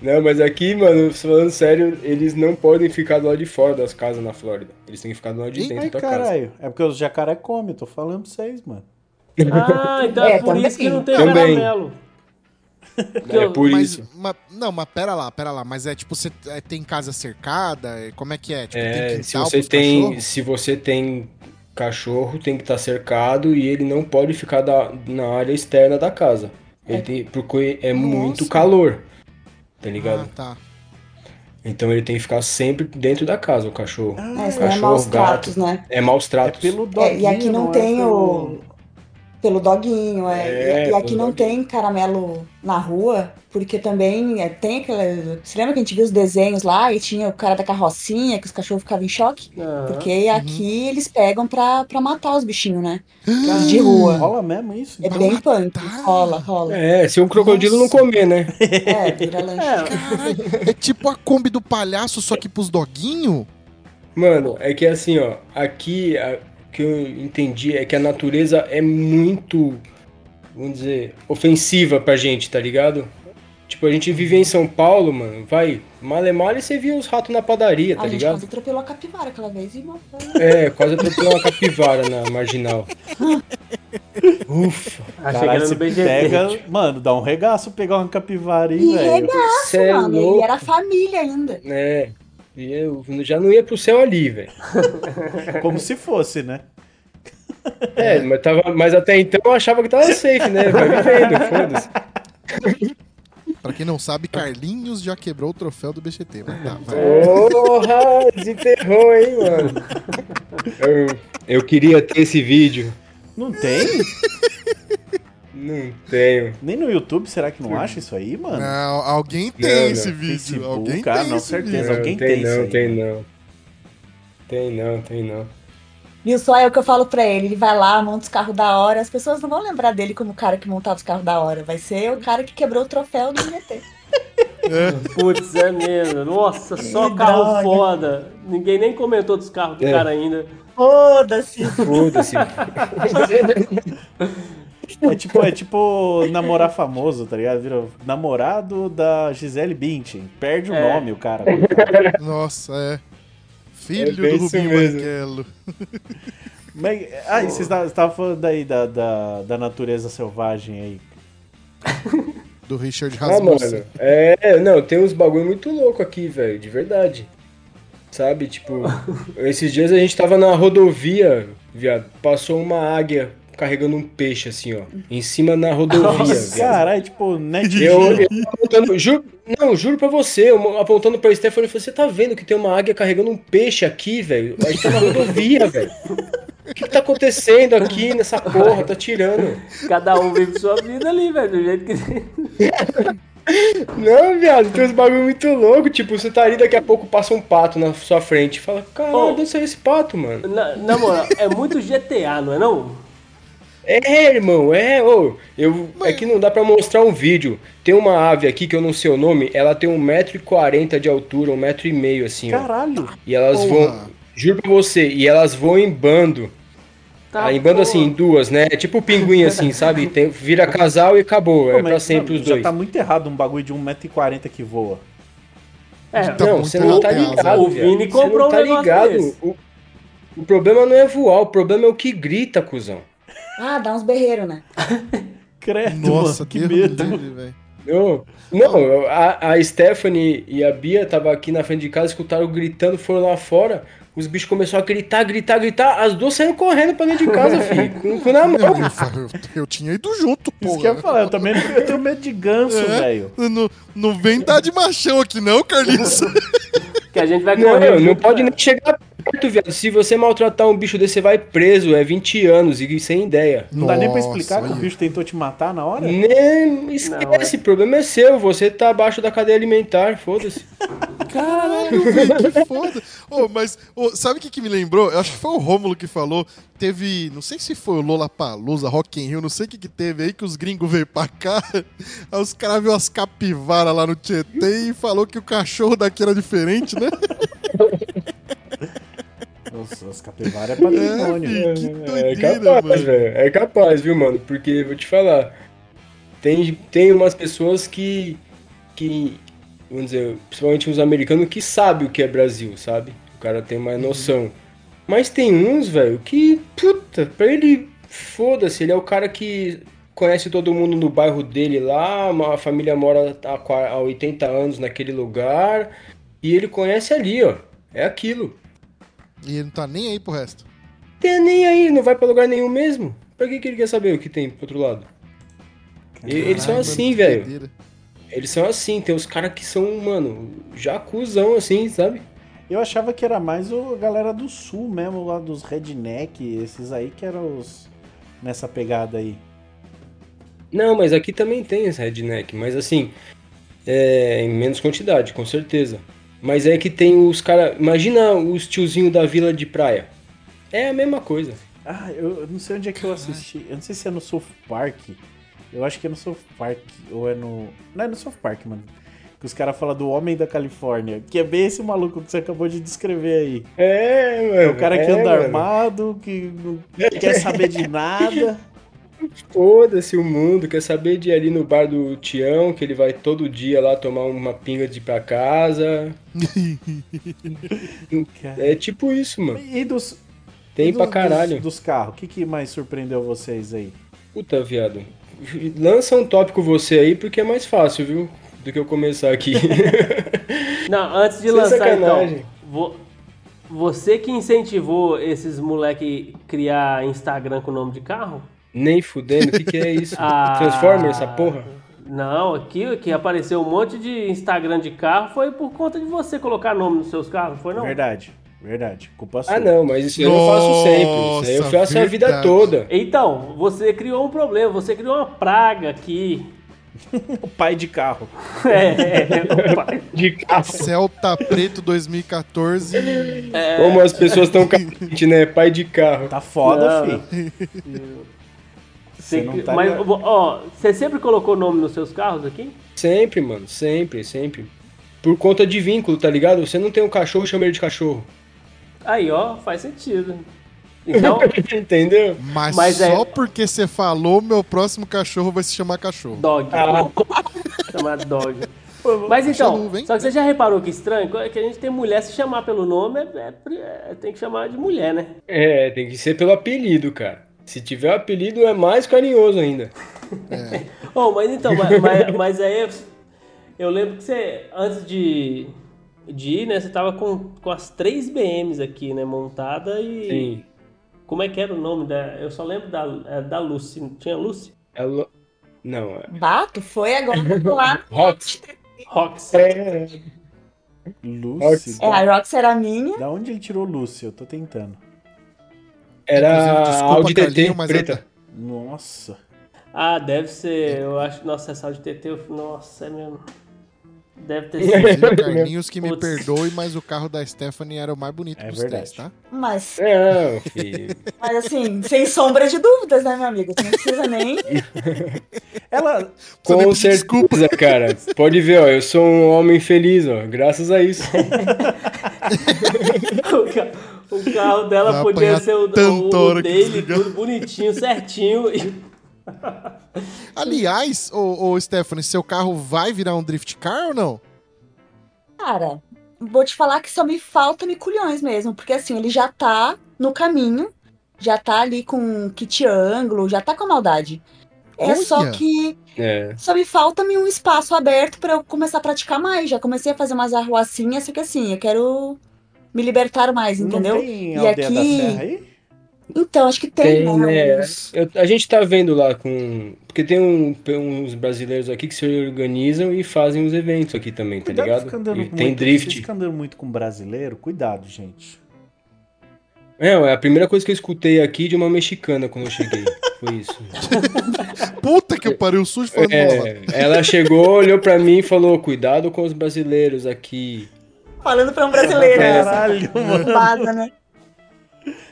Não, mas aqui, mano, falando sério, eles não podem ficar do lado de fora das casas na Flórida. Eles têm que ficar do lado de dentro Ai, da casa. caralho. É porque os jacaré comem, tô falando pra vocês, mano. Ah, então é, É, por isso que não tem Também. caramelo. É por mas, isso. ma- não, mas pera lá, pera lá. Mas é tipo, você é, tem casa cercada? É, Como é que é? Tipo, É, tem se você tem, cachorros? se você tem cachorro, tem que estar cercado e ele não pode ficar da- na área externa da casa. Ele tem, porque é muito Nossa. calor, tá Ah, ligado? tá. Então ele tem que ficar sempre dentro da casa, o cachorro. É, senão é Cachorro, maus gato. tratos, né? É maus É tratos. pelo É, doguinho, e aqui não é tem pelo- o. Pelo doguinho, é. É, e, e aqui não doguinho. tem caramelo na rua, porque também é, tem aquela. Você lembra que a gente viu os desenhos lá e tinha o cara da carrocinha, que os cachorros ficavam em choque? Aham. Porque aqui eles pegam pra, pra matar os bichinhos, né? Os de rua. Rola mesmo isso? É Então, bem punk. matar? Rola, rola. É, se um crocodilo Nossa. não comer, né? É, vira lanche. Caralho, é tipo a Kombi do palhaço, só que pros doguinhos? Mano, é que assim, ó, aqui a- que eu entendi é que a natureza é muito, vamos dizer, ofensiva pra gente, tá ligado? Tipo, a gente vive em São Paulo, mano, vai, male male você via os ratos na padaria, tá a gente ligado? quase atropelou a capivara aquela vez e matou. É, quase atropelou uma capivara na marginal. Ufa, Achei que era no você BGT. pega... Mano, dá um regaço pegar uma capivara aí, E velho. cê é Mano, louco, e era família ainda. né? E eu já não ia pro céu ali, velho. Como se fosse, né? É, mas, tava, mas até então eu achava que tava safe, né? Vai vivendo, foda-se. Pra quem não sabe, Carlinhos já quebrou o troféu do BGT. Mas tá, vai. Porra, desenterrou, hein, mano. Eu, eu queria ter esse vídeo. Não tem? Não tenho. Nem no YouTube, será que não acha isso aí, mano? Não, alguém tem Não, não. esse vídeo. Facebook, alguém ah, tem não, esse certeza. vídeo. Não, alguém tem tem isso não, aí, tem mano. não. Tem não, tem não. Viu só é o que eu falo pra ele. Ele vai lá, monta os carros da hora. As pessoas não vão lembrar dele como o cara que montava os carros da hora. Vai ser o cara que quebrou o troféu do GT. Putz, é mesmo. Nossa, só Que carro droga. foda. Ninguém nem comentou dos carros do É. cara ainda. Foda-se. Foda-se. É tipo, é tipo namorar famoso, tá ligado? Vira namorado da Gisele Bündchen. Perde o É. nome, o cara. Nossa, é. É Filho bem do Rubinho. Barrichello. Mas, ah, e vocês estavam falando aí da, da, da natureza selvagem aí. Do Richard Ah, Rasmussen. mano. É, não, tem uns bagulho muito louco aqui, velho, de verdade. Sabe, tipo, esses dias a gente tava na rodovia, viado, passou uma águia carregando um peixe, assim, ó, em cima na rodovia. Caralho, tipo, net Eu, eu apontando, juro, não, juro pra você, eu apontando pra Stephanie, eu falei, você tá vendo que tem uma águia carregando um peixe aqui, velho? A gente tá na rodovia, velho. O que, que tá acontecendo aqui nessa porra? Tá tirando. Cada um vive sua vida ali, velho. Do jeito que. Não, viado, tem uns bagulho muito louco. Tipo, você tá ali, daqui a pouco passa um pato na sua frente. Fala, caralho, de onde saiu esse pato, mano? Na, na moral, é muito GTA, não é não? É, irmão, é, ô. Eu, é que não dá pra mostrar um vídeo. Tem uma ave aqui que eu não sei o nome, ela tem 1,40m de altura, 1,5m assim, ó. Caralho. E elas Porra. vão. Juro pra você, e elas vão em bando. Tá, Ah, em bando pô. assim, em duas, né? É tipo pinguim assim, sabe? Tem, vira casal e acabou. Pô, É pra mas sempre não, os já dois. tá muito errado um bagulho de 1,40m que voa. É, Tá não, você não tá ligado. O. Vini Você comprou não um tá ligado. O, o problema não é voar, o problema é o que grita, cuzão. Ah, dá uns berreiros, né? Credo, Nossa, mano, que Deus medo. me livre, velho. Não, não a, a Stephanie e a Bia tava aqui na frente de casa, escutaram gritando, foram lá fora. Os bichos começaram a gritar, gritar, gritar. As duas saíram correndo pra dentro de casa, filho. Com, com na Eu, mão. eu, eu- eu tinha ido junto, pô. Isso que eu ia falar, eu também eu tenho medo de ganso, É. velho. Não, não vem dar de machão aqui, não, Carlinhos. Que a gente vai Não, correr. não junto, pode né? nem chegar perto, viado. Se você maltratar um bicho desse, você vai preso. É 20 anos e sem ideia. Não dá nem pra Nossa, explicar que o olha. bicho tentou te matar na hora? Nem esquece, o problema é seu. Você tá abaixo da cadeia alimentar, foda-se. Caralho, velho, que foda. Ô, mas ô, sabe o que, que me lembrou? Eu acho que foi o Rômulo que falou. Teve, não sei se foi o Lola Palusa, Rock in Rio, não sei o que, que teve aí que os gringos veio pra cá. Aí os caras viram as capivaras lá no Tietê e falou que o cachorro daqui era diferente, né? Nossa, as capivaras é patrimônio. É, Que É doideira, capaz, mano. velho. É capaz, viu, mano? Porque, vou te falar, tem, tem umas pessoas que, que, vamos dizer, principalmente os americanos, que sabem o que é Brasil, sabe? O cara tem mais noção. Mas tem uns, velho, que, puta, pra ele, foda-se, ele é o cara que conhece todo mundo no bairro dele lá, uma família mora há 80 anos naquele lugar, e ele conhece ali, ó. É aquilo. E ele não tá nem aí pro resto. Tem nem aí, não vai pra lugar nenhum mesmo. Pra que, que ele quer saber o que tem pro outro lado? Eles são assim, mano, velho. Eles são assim, tem os caras que são, mano, já cuzão assim, sabe? Eu achava que era mais o a galera do sul mesmo, lá dos redneck, esses aí que eram os nessa pegada aí. Não, mas aqui também tem esse redneck, mas assim, é, em menos quantidade, com certeza. Mas é que tem os caras. Imagina os tiozinhos da vila de praia. É a mesma coisa. Ah, eu, eu não sei onde é que eu assisti. Eu não sei se é no South Park. Eu acho que é no South Park. Ou é no. Não é no South Park, mano. Que os caras falam do Homem da Califórnia. Que é bem esse maluco que você acabou de descrever aí. É, mano. É o cara que é, anda mano. armado, que não quer saber de nada. Foda-se o mundo, quer saber de ir ali no bar do Tião, que ele vai todo dia lá tomar uma pinga de ir pra casa. É tipo isso, mano. E dos. Tem e pra caralho. Dos, dos carros, o que, que mais surpreendeu vocês aí? Puta, viado. Lança um tópico você aí, porque é mais fácil, viu? Do que eu começar aqui. Não, antes de Sem lançar sacanagem. então, vo- você que incentivou esses moleque criar Instagram com nome de carro? Nem fudendo, o que, que é isso? Ah, Transformer, essa porra? Não, aqui que apareceu um monte de Instagram de carro foi por conta de você colocar nome nos seus carros, foi não? Verdade, verdade. Culpa sua. Ah, não, mas isso eu não faço sempre. Isso aí eu Nossa, faço a vida verdade. toda. Então, você criou um problema, você criou uma praga aqui. O pai de carro. É, o pai. De carro. Celta Preto 2014. Como as pessoas estão carentes, né? Pai de carro. Tá foda, Não, filho. Você não cri- tá mas, ó, você sempre colocou nome nos seus carros aqui? Sempre, mano. Sempre, sempre. Por conta de vínculo, tá ligado? Você não tem um cachorro, chama ele de cachorro. Aí, ó, faz sentido. Então, Entendeu? Mas, Mas é- só porque você falou, meu próximo cachorro vai se chamar cachorro. dog. Ah. Chamado dog. Mas então, só que você já reparou que estranho? É que a gente tem mulher, se chamar pelo nome, é, é é- tem que chamar de mulher, né? É, tem que ser pelo apelido, cara. Se tiver o apelido, é mais carinhoso ainda. Oh, mas então, mas, mas, mas aí eu lembro que você, antes de, de ir, né, você tava com, com as três BMs aqui, né, montada e... Sim. Como é que era o nome da... Eu só lembro da, é, da Lucy. Tinha Lucy? Ela... Não, é. Bato, foi agora lá. Rox. Rox. É, Lucy. É, a Rox era minha. Da onde ele tirou Lucy? Eu tô tentando. Era desculpa, Audi TT mas preta. eu- Nossa. Ah, deve ser. Eu acho. Nossa, essa de TT. eu- Nossa, é mesmo. Deve ter sido. Inclusive, Carlinhos que me Putz. perdoe, mas o carro da Stephanie era o mais bonito É dos verdade. três, tá? Mas, filho. mas assim, sem sombra de dúvidas, né, meu amigo? Não precisa nem. Ela. Nem Com pediu certeza, cara. Pode ver, ó. Eu sou um homem feliz, ó. Graças a isso. o, ca- o carro dela Vai podia ser o, o, o dele, tudo bonitinho, certinho. E... Aliás, ô, ô Stephanie, seu carro vai virar um drift car ou não? Cara, vou te falar que só me falta miculhões mesmo, porque assim, ele já tá no caminho, já tá ali com kit ângulo, já tá com a maldade. É Olha! só que É. só me falta um espaço aberto pra eu começar a praticar mais. Já comecei a fazer umas arruacinhas, só que assim, eu quero me libertar mais, entendeu? Não tem E aldeia aqui- da serra aí? Então, acho que tem, Tem, né? uns- Eu- a gente tá vendo lá com. Porque tem um- uns brasileiros aqui que se organizam e fazem os eventos aqui também, tá Cuidado, ligado? fica andando E muito, tem Vocês drift. ficam andando muito com brasileiro? Cuidado, gente. É, é a primeira coisa que eu escutei aqui de uma mexicana quando eu cheguei. Foi isso. Puta que pariu, sujo falando bola. É, ela chegou, olhou pra mim e falou: Cuidado com os brasileiros aqui. Falando pra um brasileiro. É. Caralho, mano. Bada, né?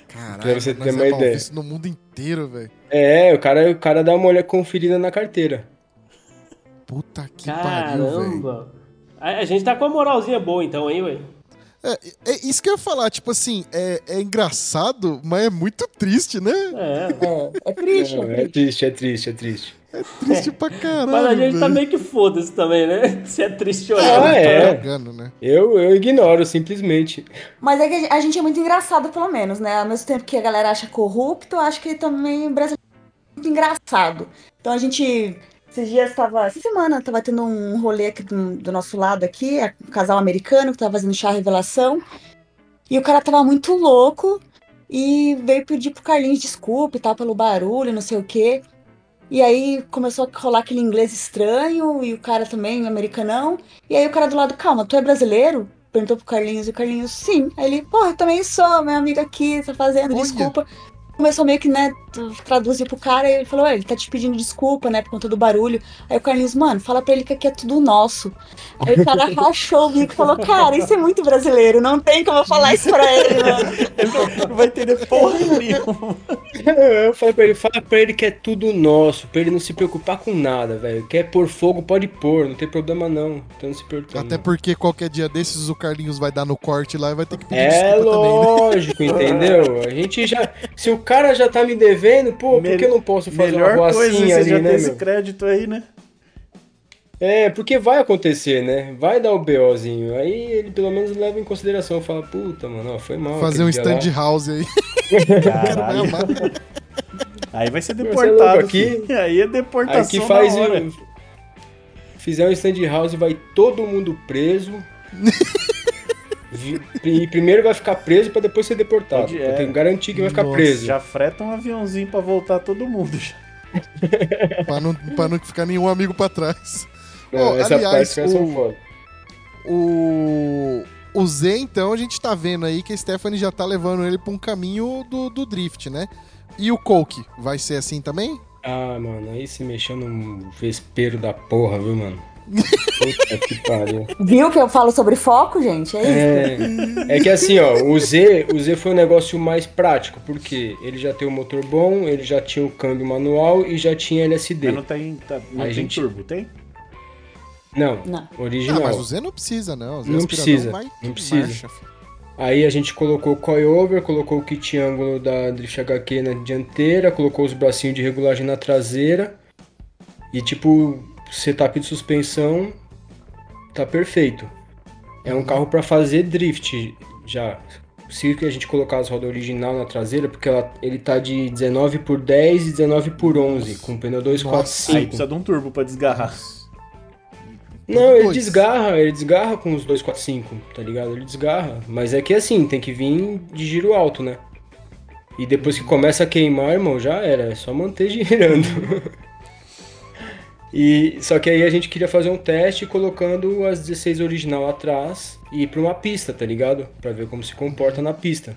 Caralho, Pra você ter é uma mal ideia. visto no mundo inteiro, velho. É, o cara, o cara dá uma olhada conferida na carteira. Puta que pariu, velho. Caramba. A, gente tá com uma moralzinha boa então, hein, ué? É, é isso que eu ia falar, tipo assim, é, é engraçado, mas é muito triste, né? É. É, é triste. Não, é triste, é triste, é triste. Triste pra caralho. Mas a gente tá meio que foda-se também, né? Se é triste ou não. Ah, é. Jogando, né? Eu, eu ignoro, simplesmente. Mas é que a gente é muito engraçado, pelo menos, né? Ao mesmo tempo que a galera acha corrupto, eu acho que também o brasileiro é muito engraçado. Então a gente. Esses dias tava. Essa semana tava tendo um rolê aqui do, do nosso lado aqui, é um casal americano que tava fazendo chá revelação. E o cara tava muito louco e veio pedir pro Carlinhos desculpa e tal pelo barulho, não sei o quê. E aí começou a rolar aquele inglês estranho e o cara também, americanão. E aí o cara do lado, calma, tu é brasileiro? Perguntou pro Carlinhos e o Carlinhos, sim. Aí ele, porra, eu também sou, meu amigo aqui, tá fazendo, Olha. desculpa. Começou meio que, né, traduzir pro cara e ele falou, "Ué, ele tá te pedindo desculpa, né, por conta do barulho. Aí o Carlinhos, mano, fala pra ele que aqui é tudo nosso. Aí o cara rachou o bico e falou, cara, isso é muito brasileiro, não tem como eu falar isso pra ele, mano. Não vai entender porra nenhuma. Eu falei pra ele, fala pra ele que é tudo nosso, pra ele não se preocupar com nada, velho. Quer pôr fogo, pode pôr, não tem problema não. Então não se preocupa. Até não. porque qualquer dia desses o Carlinhos vai dar no corte lá e vai ter que pedir É desculpa também, né? lógico, entendeu? A gente já. Se o cara já tá me devendo, pô, por que eu não posso fazer Melhor uma coisa, vozinha você ali, já né, tem esse meu? crédito aí, né? É, porque vai acontecer, né? Vai dar o BOzinho. Aí ele pelo menos leva em consideração. Fala, puta, mano, ó, foi mal. Fazer um aquele dia lá." stand house aí. Caralho. Aí vai ser é deportado. aqui- filho. Aí é deportação Aí que faz na hora. um. Fizer um stand house, vai todo mundo preso. E primeiro vai ficar preso pra depois ser deportado. Pode- é. ter que garantir que vai ficar Nossa, preso. Já freta um aviãozinho pra voltar todo mundo. já. pra, não, pra não ficar nenhum amigo pra trás. É, Ó, essa aliás, parte vai ser o- foda. O, o Z, então, a gente tá vendo aí que a Stephanie já tá levando ele pra um caminho do, do drift, né? E o Coke, vai ser assim também? Ah, mano, aí se mexeu num vespeiro da porra, viu, mano? Puta que pariu. Viu que eu falo sobre foco, gente? É isso. É, é que assim, ó, o Z, o Z foi um negócio mais prático, porque ele já tem o motor bom, ele já tinha o câmbio manual e já tinha LSD. Mas não tem, tá- não tem gente- turbo, tem? Não, Não. Ah, original. mas o Z não precisa, não. O Z Não precisa, vai não precisa. marcha. Aí a gente colocou o coilover, colocou o kit ângulo da Drift HQ na dianteira, colocou os bracinhos de regulagem na traseira. E tipo, setup de suspensão tá perfeito. É um carro pra fazer drift já. Se a gente colocar as rodas original na traseira, porque ela, ele tá de 19 por 10 e 19 por 11, com pneu Aí 245. precisa de um turbo pra desgarrar. Não, ele Dois. desgarra, ele desgarra com os 245, tá ligado? Ele desgarra. Mas é que assim, tem que vir de giro alto, né? E depois que começa a queimar, irmão, já era, é só manter girando. E só que aí a gente queria fazer um teste colocando as 16 original atrás e ir pra uma pista, tá ligado? Pra ver como se comporta na pista.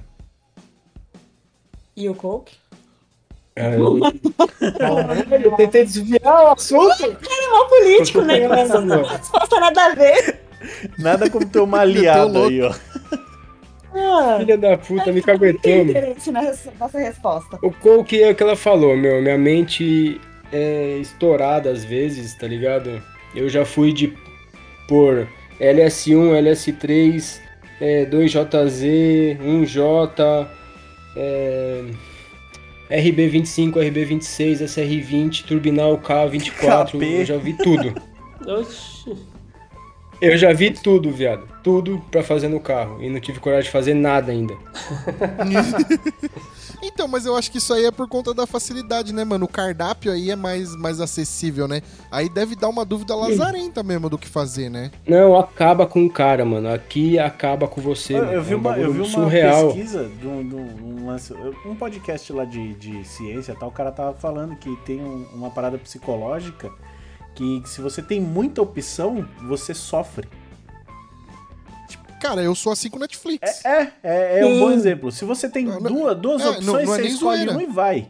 E o Coke? Aí... eu tentei desviar o assunto. É mal político, né? Não. resposta nada a ver. Nada como ter uma aliada aí, ó. Ah, Filha da puta, me tem caguetou. mano. interesse na nossa resposta. O Coke é o que ela falou, meu. Minha mente é estourada às vezes, tá ligado? Eu já fui de por LS1, LS3, é, 2JZ, 1J, é, RB25, RB26, SR20, Turbinal K24. KP. Eu já vi tudo. Oxi. Eu já vi tudo, viado. Tudo pra fazer no carro. E não tive coragem de fazer nada ainda. Então, mas eu acho que isso aí é por conta da facilidade, né, mano? O cardápio aí é mais, mais acessível, né? Aí deve dar uma dúvida lazarenta mesmo do que fazer, né? Não, acaba com o cara, mano. Aqui acaba com você. Eu, mano. eu vi É um uma, eu vi uma surreal. pesquisa de um, de um- lance- um podcast lá de, de ciência e tal, o cara tava falando que tem um- uma parada psicológica que se você tem muita opção, você sofre. Cara, eu sou assim com Netflix. É, é, é um Sim. bom exemplo. Se você tem Não, não- duas, duas é, não- opções, não é você escolhe zoeira. uma e vai.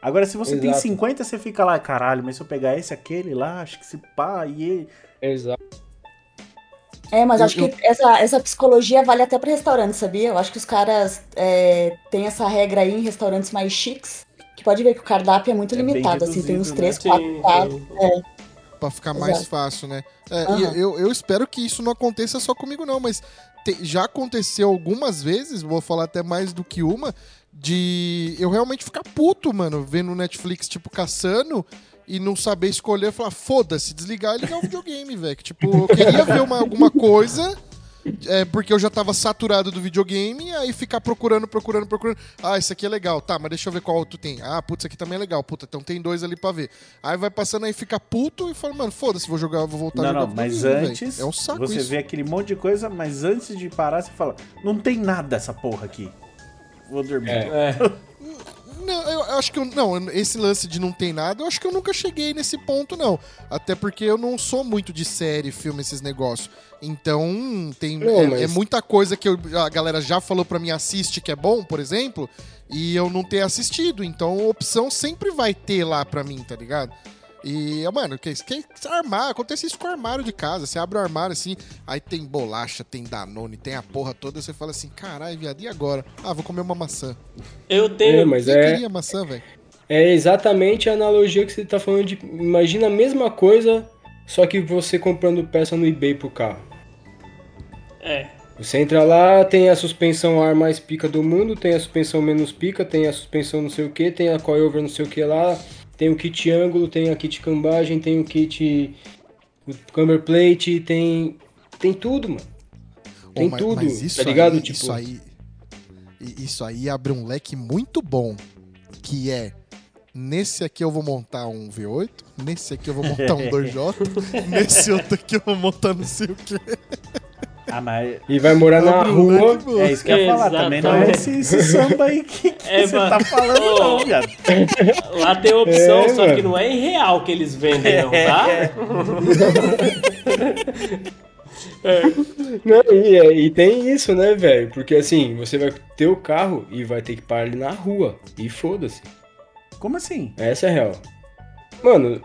Agora, se você tem Exato. 50, você fica lá, caralho, mas se eu pegar esse, aquele lá, acho que se pá, e ele... Exato. É, mas Eu- acho que essa, essa psicologia vale até pra restaurante, sabia? Eu acho que os caras é, têm essa regra aí em restaurantes mais chiques, que pode ver que o cardápio é muito É limitado, assim, tem uns reduzido, três, né? quatro Sim, Pra ficar mais Exato. fácil, né? É, e eu, eu espero que isso não aconteça só comigo, não, mas te- já aconteceu algumas vezes, vou falar até mais do que uma, de eu realmente ficar puto, mano, vendo Netflix, tipo, caçando e não saber escolher, falar, foda-se, desligar e ligar o videogame, velho. que, Tipo, eu queria ver uma- alguma coisa. É, porque eu já tava saturado do videogame, aí ficar procurando, procurando, procurando. Ah, esse aqui é legal, tá, mas deixa eu ver qual tu tem. Ah, putz, esse aqui também é legal. Puta, então tem dois ali pra ver. Aí vai passando aí, fica puto e fala, mano, foda-se, vou jogar, vou voltar a Não, jogar não, mas videogame, antes, véi. É um saco você isso. vê aquele monte de coisa, mas antes de parar, você fala, não tem nada essa porra aqui. Vou dormir. É. É. Não, eu acho que eu, não, esse lance de não tem nada, eu acho que eu nunca cheguei nesse ponto, não. Até porque eu não sou muito de série, filme, esses negócios. Então, tem Não, é, mas- é muita coisa que eu- a galera já falou pra mim assiste que é bom, por exemplo, e eu não ter assistido. Então, opção sempre vai ter lá pra mim, tá ligado? E, mano, que, que, armário, acontece isso com o armário de casa. Você abre o armário assim, aí tem bolacha, tem Danone, tem a porra toda. Você fala assim, caralho, viado, e agora? Ah, vou comer uma maçã. Eu tenho. É, mas Quem é, queria maçã, velho? é exatamente a analogia que você tá falando de. Imagina a mesma coisa, só que você comprando peça no eBay pro carro. É. Você entra lá, tem a suspensão ar mais pica do mundo, tem a suspensão menos pica, tem a suspensão não sei o que, tem a coilover não sei o que lá, tem o kit ângulo, tem a kit cambagem, tem o kit o camber plate, tem tem tudo, mano. Tem Ô, mas- tudo, mas isso tá ligado? Aí, tipo, Isso aí, isso aí abre um leque muito bom, que é nesse aqui eu vou montar um V8, nesse aqui eu vou montar um 2J, nesse outro aqui eu vou montar não sei o que. Ah, mas e vai morar na rua. é isso que eu ia falar também. Não é esse, esse samba aí que, que É, você mano. tá falando, Ô. não, viado. Lá tem opção, É, só que mano. não é em real que eles vendem, não, tá? Não, e, é- e tem isso, né, velho? Porque assim, você vai ter o carro e vai ter que parar ali na rua. E foda-se. Como assim? Essa é a real. Mano,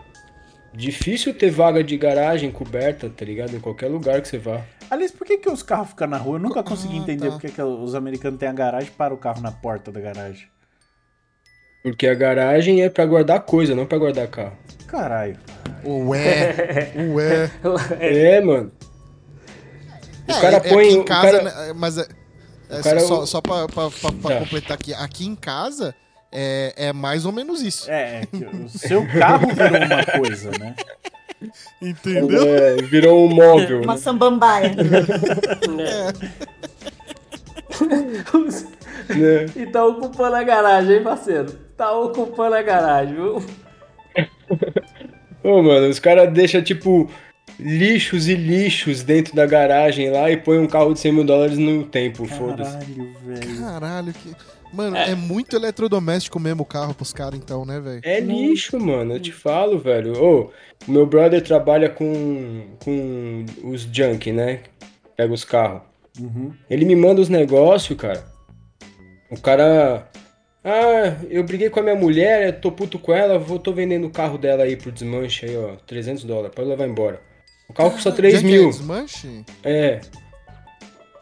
difícil ter vaga de garagem coberta, tá ligado? Em qualquer lugar que você vá. Aliás, por que, que os carros ficam na rua? Eu nunca consegui Ah, entender tá. por que, que os americanos têm a garagem e param o carro na porta da garagem. Porque a garagem é pra guardar coisa, não pra guardar carro. Caralho. Ué, ué. É, mano. O É, cara é põe. aqui em o casa, cara- né, mas é, é o cara- só, só pra, pra- pra- pra Tá. completar aqui, aqui em casa é, é mais ou menos isso. É, é que o seu carro virou uma coisa, né? Entendeu? é, virou um móvel. Uma né? samambaia. né? E tá ocupando a garagem, hein, parceiro? Tá ocupando a garagem, viu? Ô, mano, os caras deixam, tipo, lixos e lixos dentro da garagem lá e põe um carro de 100 mil dólares no tempo, foda-se. Caralho, velho. Caralho, que. Mano, é. muito eletrodoméstico mesmo o carro pros caras, então, né, velho? É lixo, mano, eu te falo, velho. Ô, o meu brother trabalha com, com os junk, né? Pega os carros. Uhum. Ele me manda os negócios, cara. O cara. Ah, eu briguei com a minha mulher, eu tô puto com ela, vou, tô vendendo o carro dela aí pro desmanche aí, ó. 300 dólares, pode levar embora. O carro custa 3 Já que é mil. desmanche? É.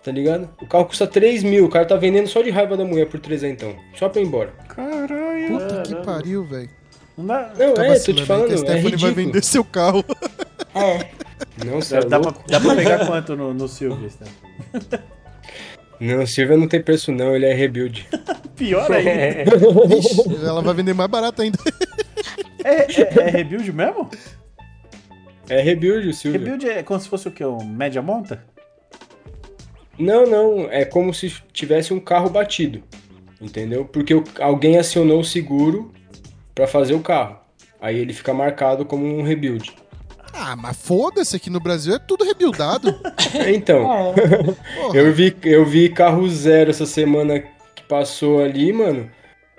Tá ligado? O carro custa 3 mil, o cara tá vendendo só de raiva da mulher por 300, só pra ir embora. Caralho. Puta que pariu, velho. Não dá, Não, Tá é, tô te falando, que a é Stephanie vai ridículo. vender seu carro. É. Não, cê é dá, pra, dá pra pegar quanto no, no Silvio? Stan? Não, o Silvia não tem preço não, ele é rebuild. Pior ainda. Ixi, ela vai vender mais barato ainda. É, é, é rebuild mesmo? É rebuild o Silvia. Rebuild é como se fosse o quê? Um média monta? Não, não, é como se tivesse um carro batido, entendeu? Porque alguém acionou o seguro pra fazer o carro. Aí ele fica marcado como um rebuild. Ah, mas foda-se, aqui no Brasil é tudo rebuildado. Então, É. Eu vi, eu vi carro zero essa semana que passou ali, mano.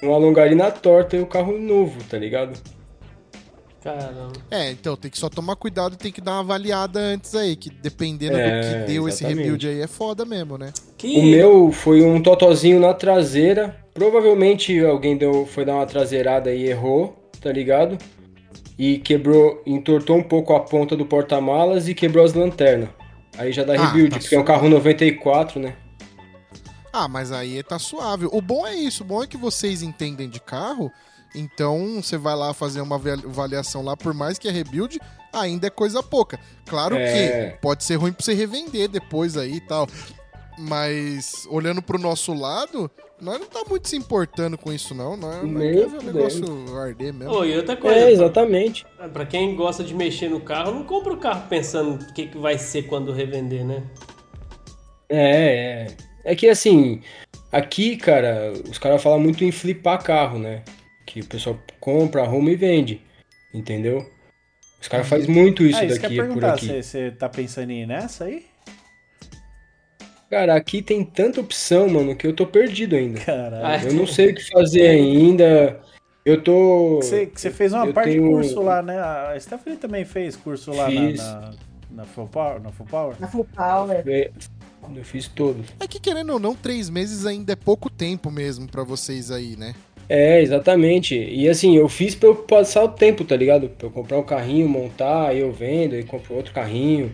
Uma longarina torta e o carro novo, tá ligado? Caramba. É, então tem que só tomar cuidado e tem que dar uma avaliada antes aí, que dependendo É, do que deu esse exatamente. rebuild aí é foda mesmo, né? Que... O meu foi um totozinho na traseira. Provavelmente alguém deu, foi dar uma traseirada e errou, tá ligado? E quebrou, entortou um pouco a ponta do porta-malas e quebrou as lanternas. Aí já dá Ah, rebuild, tá porque é um carro 94, né? Ah, mas aí tá suave. O bom é isso, o bom é que vocês entendem de carro, então você vai lá fazer uma avali- avaliação lá, por mais que é rebuild, ainda é coisa pouca. Claro É. que pode ser ruim pra você revender depois aí e tal. Mas olhando pro nosso lado, nós não tá muito se importando com isso, não. Nós, nós o fudendo. negócio arder mesmo. Ô, e outra coisa, É, exatamente. pra, pra quem gosta de mexer no carro, não compra o carro pensando o que, que vai ser quando revender, né? É, é. É que assim, aqui, cara, os caras falam muito em flipar carro, né? Que o pessoal compra, arruma e vende. Entendeu? Os caras fazem muito isso ah, isso quer daqui por perguntar, aqui. você- tá pensando em ir nessa aí? Cara, aqui tem tanta opção, mano, que eu tô perdido ainda. Caralho. Eu não sei o que fazer ainda. Eu tô. Você, você fez uma eu parte tenho- de curso lá, né? A Stephanie também fez curso lá na, Fiz. na, na Full Power? Na Full Power? Na Full Power. É, Eu fiz todos. É que querendo ou não, três meses ainda é pouco tempo mesmo pra vocês aí, né? É, exatamente. E assim, eu fiz pra eu passar o tempo, tá ligado? Pra eu comprar um carrinho, montar, aí eu vendo, aí compro outro carrinho.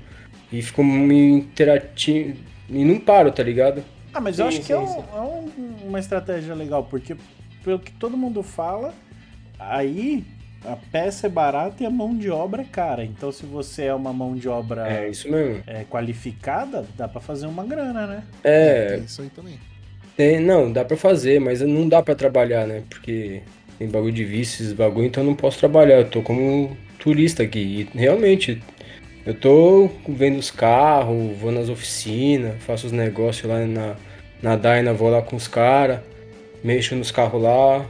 E fico me interativo. E não paro, tá ligado? Ah, mas eu Sim, acho que sim, é, um- é um- uma estratégia legal, porque pelo que todo mundo fala, aí a peça é barata e a mão de obra é cara. Então se você é uma mão de obra É, isso mesmo. é, qualificada, dá pra fazer uma grana, né? É, Tem isso aí também. Tem, não, dá pra fazer, mas não dá pra trabalhar, né? Porque tem bagulho de vício, esses bagulho, então eu não posso trabalhar. Eu tô como turista aqui. E realmente, eu tô vendo os carros, vou nas oficinas, faço os negócios lá na, na Dyna, vou lá com os caras, mexo nos carros lá.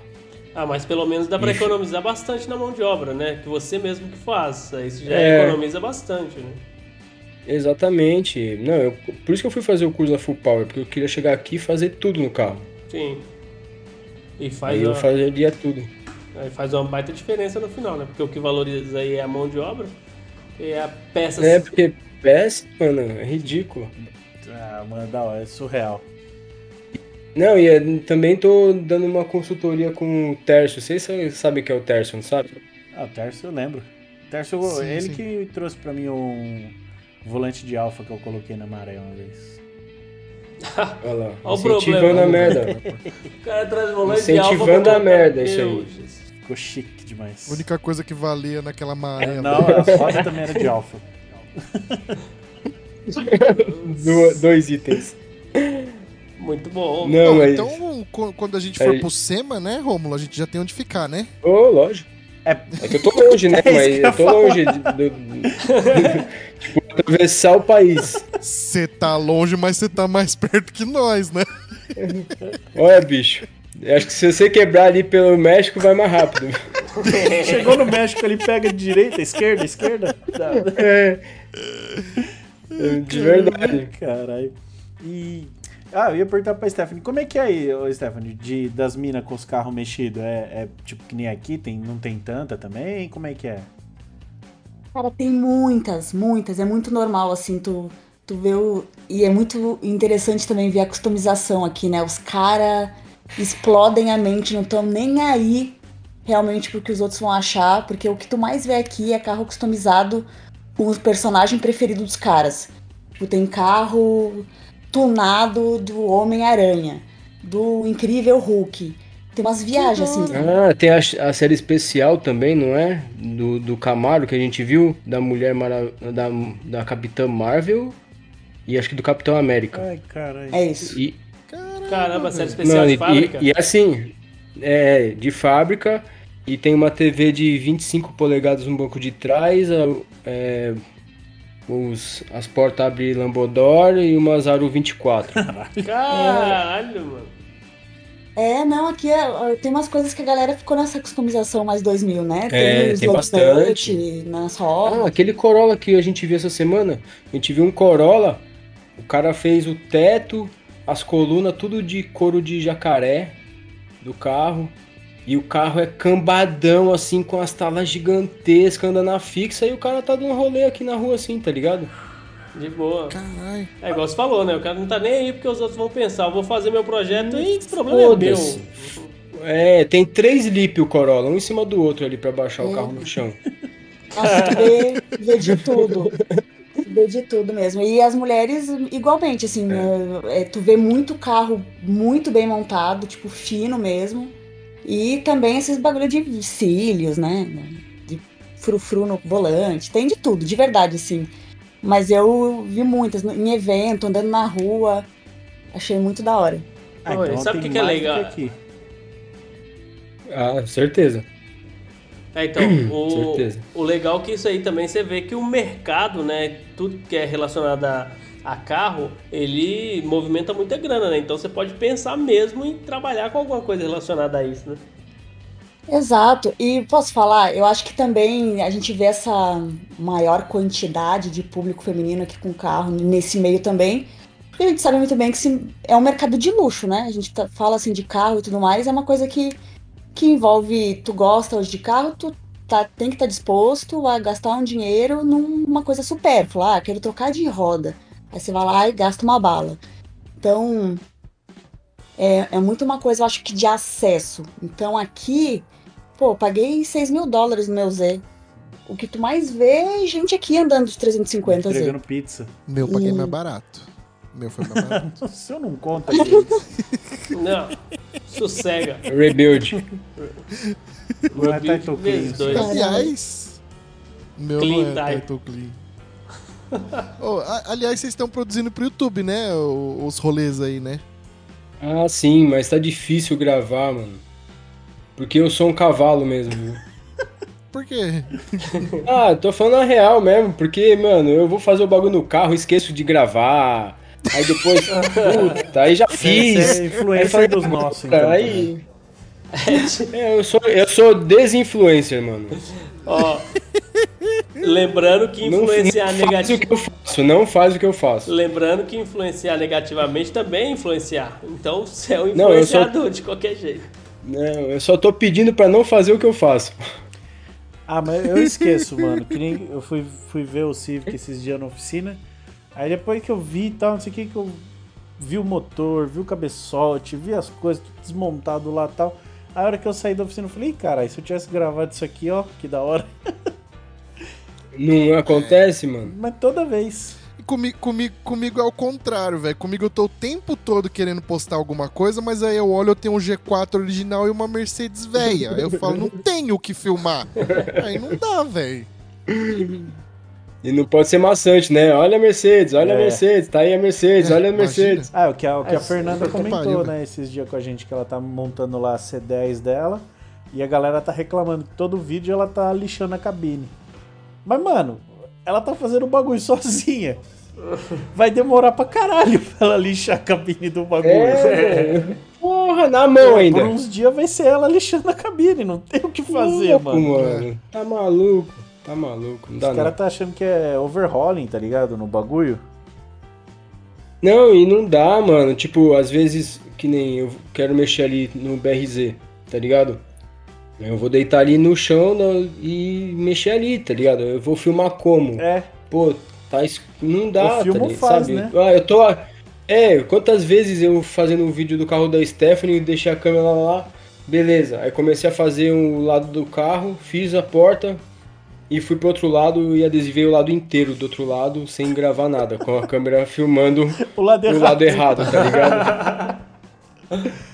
Ah, mas pelo menos dá pra Ixi. economizar bastante na mão de obra, né? Que você mesmo que faz. Isso já É. economiza bastante, né? Exatamente. Não, eu- por isso que eu fui fazer o curso da Full Power, porque eu queria chegar aqui e fazer tudo no carro. Sim. E faz, Aí eu uma, faria tudo. aí faz uma baita diferença no final, né? Porque o que valoriza aí é a mão de obra e a peça. É, porque peça, mano, é ridículo. Ah, mano, da hora, é surreal. Não, e é- também tô dando uma consultoria com o Tércio. Vocês sabem que é o Tércio, não sabe? Ah, o Tércio eu lembro. O Tércio, Sim, ele sim. que trouxe pra mim um volante de alfa que eu coloquei na maré uma vez. Olha lá, Olha o incentivando problema. a merda. O cara traz volante de alfa Incentivando a merda, isso aí. Ficou chique demais. A única coisa que valia naquela maré. Não, a roda também era de alfa. Du- dois itens. Muito bom. Não, Bom, mas. Então, qu- quando a gente for Aí- pro SEMA, né, Rômulo, a gente já tem onde ficar, né? Ô, lógico. É, É que eu tô longe, né? É Mas eu tô longe de, do- tipo, atravessar o país. Você tá longe, mas você tá mais perto que nós, né? Olha, bicho. Acho que se você quebrar ali pelo México, vai mais rápido. chegou no México, ele pega de direita, esquerda, esquerda. Dá. É. De verdade. Caralho. E. Ah, eu ia perguntar pra Stephanie, como é que é aí, ô, Stephanie, de, das minas com os carros mexidos? É, é tipo que nem aqui, tem, não tem tanta também? Como é que é? Cara, tem muitas, muitas. É muito normal, assim, tu, tu vê o. E é muito interessante também ver a customização aqui, né? Os caras explodem a mente, não estão nem aí realmente pro que os outros vão achar, porque o que tu mais vê aqui é carro customizado com o personagem preferido dos caras. Tipo, tem carro tunado do Homem-Aranha, do Incrível Hulk. Tem umas viagens, assim. Ah, tem a, a série especial também, não é? Do, do Camaro que a gente viu, da Mulher Mara, da, da Capitã Marvel e acho que do Capitão América. Ai, caralho. É isso. E, Caramba, série especial não, de e- fábrica. e, e assim, é de fábrica e tem uma TV de 25 polegadas no banco de trás, a- é, os, as portas abrem Lambodor e uma Zaru 24. Caralho, mano. É, não, aqui é- tem umas coisas que a galera ficou nessa customização mais 2000, né? É, os tem bastante. Nut nas Ah, rodas. aquele Corolla que a gente viu essa semana. A gente viu um Corolla. O cara fez o teto, as colunas, tudo de couro de jacaré do carro. E o carro é cambadão, assim, com as talas gigantescas, andando na fixa. E o cara tá dando rolê aqui na rua, assim, tá ligado? De boa. Caralho. É igual você falou, né? O cara não tá nem aí porque os outros vão pensar. Eu vou fazer meu projeto e o problema é meu. É, tem três lip o Corolla, um em cima do outro ali pra baixar o carro no chão. Nossa, vê, vê de tudo. Vê de tudo mesmo. E as mulheres, igualmente, assim, é, é, tu vê muito carro muito bem montado, tipo, fino mesmo. E também esses bagulho de cílios, né? De frufru no volante. Tem de tudo, de verdade, assim. Mas eu vi muitas em evento, andando na rua. Achei muito da hora. Ah, Oi, sabe o que que é legal? aqui. Ah, certeza. É, então, o, Certeza. o legal é que isso aí também você vê que o mercado, né, tudo que é relacionado a, a carro, ele movimenta muita grana, né? Então você pode pensar mesmo em trabalhar com alguma coisa relacionada a isso, né? Exato. E posso falar, eu acho que também a gente vê essa maior quantidade de público feminino aqui com carro nesse meio também, E a gente sabe muito bem que é um mercado de luxo, né? A gente tá- fala assim de carro e tudo mais, é uma coisa que, que envolve, tu gosta hoje de carro, tu tá, tem que estar disposto a gastar um dinheiro numa coisa supérflua. Ah, quero trocar de roda. Aí você vai lá e gasta uma bala. Então, é, é muito uma coisa, eu acho que de acesso. Então aqui, pô, eu paguei 6 mil dólares no meu Z. O que tu mais vê é gente aqui andando de 350 Z. Entregando pizza. Meu paguei Hum. mais barato. Meu foi mais barato. O seu não conta, gente. Não, sossega. Rebuild. Não é Rebuild title clean. dois. Aliás, meu Clean não é title clean. Oh, a- aliás, vocês estão produzindo pro YouTube, né? Os rolês aí, né? Ah, sim, mas tá difícil gravar, mano. Porque eu sou um cavalo mesmo, viu? Por quê? Ah, tô falando a real mesmo, porque, mano, eu vou fazer o bagulho no carro, esqueço de gravar. Aí depois, puta, aí já fiz. Você é influencer Aí falei, dos nossos, então. Aí. É, eu sou, eu sou desinfluencer, mano. Ó, lembrando que Não, influenciar não faz o negati- que eu faço, não faz o que eu faço. Lembrando que influenciar negativamente também é influenciar. Então você é um Não, eu sou- influenciador de qualquer jeito. Não, eu só tô pedindo pra não fazer o que eu faço. Ah, mas eu esqueço, mano. Que nem eu fui, fui ver o Civic esses dias na oficina. Aí depois que eu vi e tal, não sei o que, que eu vi o motor, vi o cabeçote, vi as coisas tudo desmontado lá e tal. Aí a hora que eu saí da oficina, eu falei, "Ih, caralho, se eu tivesse gravado isso aqui, ó, que da hora. Não acontece, mano. Mas toda vez. E Comigo, comigo, comigo é o contrário, velho. Comigo eu tô o tempo todo querendo postar alguma coisa, mas aí eu olho, eu tenho um G4 original e uma Mercedes velha. Aí eu falo, não tenho o que filmar. Aí não dá, velho. E não pode ser maçante, né? Olha a Mercedes, olha a É. Mercedes, tá aí a Mercedes, É, olha a imagina. Mercedes. Ah, o que a, o que a É, Fernanda comentou, né, esses dias com a gente, que ela tá montando lá a C10 dela. E a galera tá reclamando que todo vídeo ela tá lixando a cabine. Mas, mano, ela tá fazendo o bagulho sozinha. Vai demorar pra caralho pra ela lixar a cabine do bagulho. É, velho. Porra, na mão ainda. Por uns dias vai ser ela lixando a cabine, não tem o que fazer, Louco, mano. mano. Tá maluco, tá maluco, não Os caras tá achando que é overhauling, tá ligado? No bagulho. Não, e não dá, mano. Tipo, às vezes, que nem eu quero mexer ali no BRZ, tá ligado? Eu vou deitar ali no chão no- e mexer ali, tá ligado? Eu vou filmar como? É, Pô, tá. Não dá, O filme tá ligado? faz, sabe? né? Ah, eu tô. É, quantas vezes eu fazendo um vídeo do carro da Stephanie, deixei a câmera lá, beleza. Aí comecei a fazer o lado do carro, fiz a porta e fui pro outro lado e adesivei o lado inteiro do outro lado sem gravar nada, com a câmera filmando o lado o errado. lado errado, tá ligado?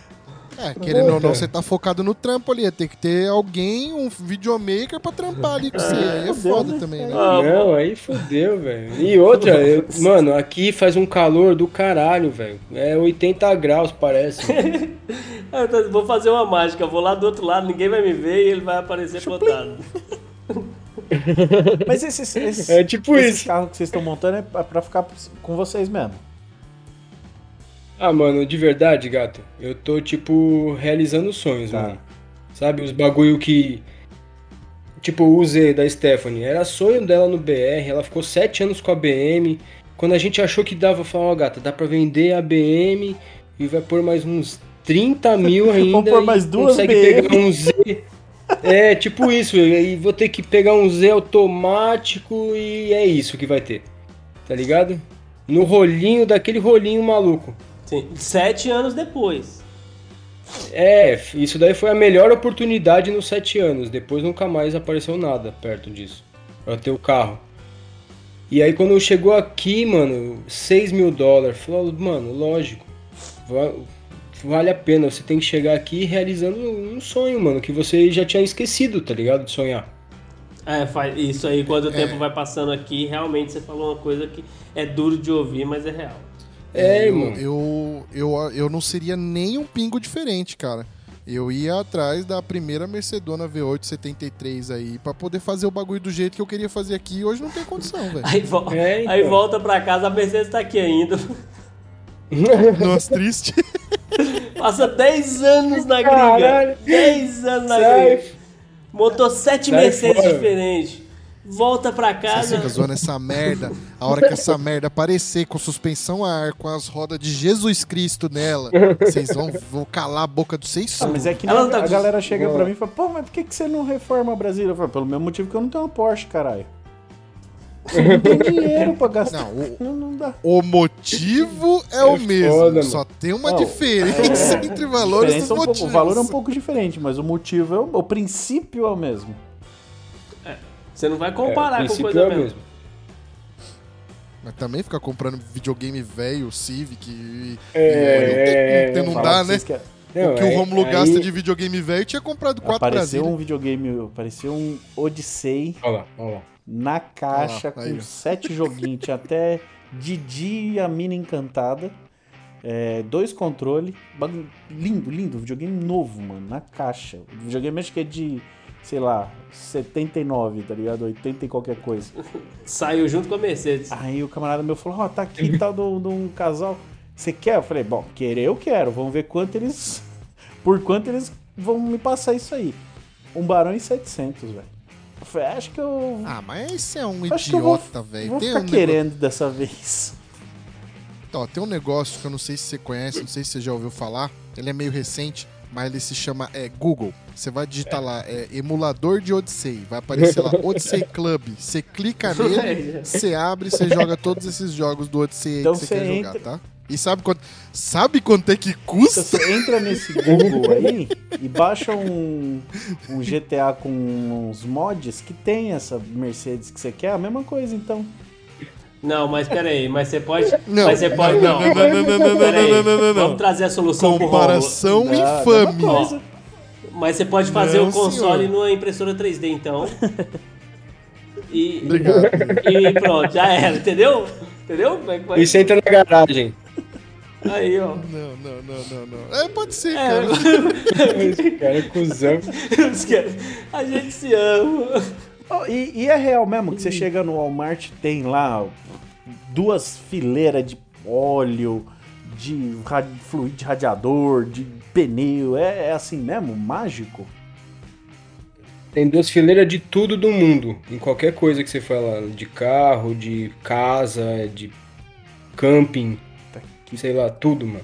É, querendo ou não, você tá focado no trampo ali. Tem que ter alguém, um videomaker pra trampar ali com você. Aí é foda né? também, né? Ah, Não, aí fodeu, velho. E outra, eu- mano, aqui faz um calor do caralho, velho. É 80 graus, parece. Ah, tô- vou fazer uma mágica, vou lá do outro lado, ninguém vai me ver e ele vai aparecer plotado. Mas esses, esses, É tipo esses isso. carros que vocês estão montando é pra pra ficar com vocês mesmo. Ah, mano, de verdade, gato, eu tô, tipo, realizando sonhos, Tá. mano. Sabe, os bagulho que. Tipo, o Z da Stephanie. Era sonho dela no BR, ela ficou sete anos com a BM. Quando a gente achou que dava, falou, ó, gata, dá pra vender a BM e vai pôr mais uns 30 mil ainda. Vamos pôr mais duas consegue BM. pegar um Z. É, tipo isso, e vou ter que pegar um Z automático e é isso que vai ter. Tá ligado? No rolinho, daquele rolinho maluco. Sim, sete anos depois. É, isso daí foi a melhor oportunidade nos sete anos. Depois nunca mais apareceu nada perto disso. Pra ter o carro. E aí quando chegou aqui, mano, 6 mil dólares. Falou, mano, lógico. va- Vale a pena. Você tem que chegar aqui realizando um sonho, mano, que você já tinha esquecido, tá ligado? De sonhar. É, faz isso aí, quando o tempo vai passando aqui, realmente você falou uma coisa que é duro de ouvir, mas é real. É, eu, irmão. eu, eu, eu não seria nem um pingo diferente, cara. Eu ia atrás da primeira Mercedona V8 73 aí pra poder fazer o bagulho do jeito que eu queria fazer aqui. e Hoje não tem condição, velho. Aí, vo- É, então. aí volta pra casa, a Mercedes tá aqui ainda. Nossa, triste. Passa 10 anos na gringa. 10 anos na Sai. gringa. Montou sete Sai Mercedes fora. diferentes. Volta pra Você casa. fica zoando essa merda. A hora que essa merda aparecer com suspensão a ar, com as rodas de Jesus Cristo nela, vocês vão, vão calar a boca do vocês Ah, mas é que não tá a galera chega pra mim e fala, pô, mas por que, que você não reforma Brasília? Eu falo, pelo mesmo motivo que eu não tenho uma Porsche, caralho. Você não tem dinheiro pra gastar. Não, o, Não, não dá. o motivo é, o mesmo. foda, só tem uma Não, diferença entre valores dos Diferença é um pouco- motivos. o valor é um pouco diferente, mas o motivo é o, o princípio é o mesmo. Você não vai É, comparar o com coisa é mesmo. mesmo. Mas também ficar comprando videogame velho, Civic. E, É, e não, tem- não dá, né? que é- Não, o que o Romulo aí- gasta de videogame velho tinha comprado quatro Apareceu Brasília. um videogame, apareceu um Odyssey Olha lá, olha lá. na caixa Olha lá, aí, com sete joguinhos. Tinha até Didi e a Mina Encantada. é, dois controles. Lindo, lindo. Videogame novo, mano. Na caixa. O videogame acho que é de, sei lá, 79, tá ligado? 80 e qualquer coisa. Saiu junto com a Mercedes. Aí o camarada meu falou: Ó, tá aqui tal de um- de um casal. Você quer? Eu falei: Bom, querer eu quero. Vamos ver quanto eles. Por quanto eles vão me passar isso aí. Um barão e 700, velho. Eu falei: Acho que eu. Ah, mas esse é um acho idiota, velho. vou Tem, ficar um querendo dessa vez. Ó, tem um negócio que eu não sei se você conhece, não sei se você já ouviu falar. Ele é meio recente, mas ele se chama é, Google. Você vai digitar lá, é emulador de Odyssey. Vai aparecer lá, Odyssey Club. Você clica nele, você abre, você joga todos esses jogos do Odyssey Então que você quer entra- jogar, tá? E sabe quanto, sabe quanto é que Então custa? você entra nesse Google aí e baixa um, um GTA com uns mods que tem essa Mercedes que você quer. A mesma coisa, então. Não, mas peraí, mas você pode. Não, mas você pode. Não, não, não, não, não, não, Peraí, não, não, não, não. Vamos trazer a solução pro. Comparação mesma infame. coisa. Mas você pode fazer o console senhor. numa impressora 3D, então. E, Obrigado. e pronto, já era, entendeu? Entendeu? Como é E entra na garagem. Aí, ó. Não, não, não, não, não. É, pode ser, É, cara. Esse cara é cuzão. a gente se ama. Oh, e, e é real mesmo que você chega no Walmart tem lá duas fileiras de óleo, de ra- fluido de radiador, de pneu. É, é assim mesmo? Mágico? Tem duas fileiras de tudo do mundo. Em qualquer coisa que você fala. De carro, de casa, de camping. Sei lá, tudo, mano.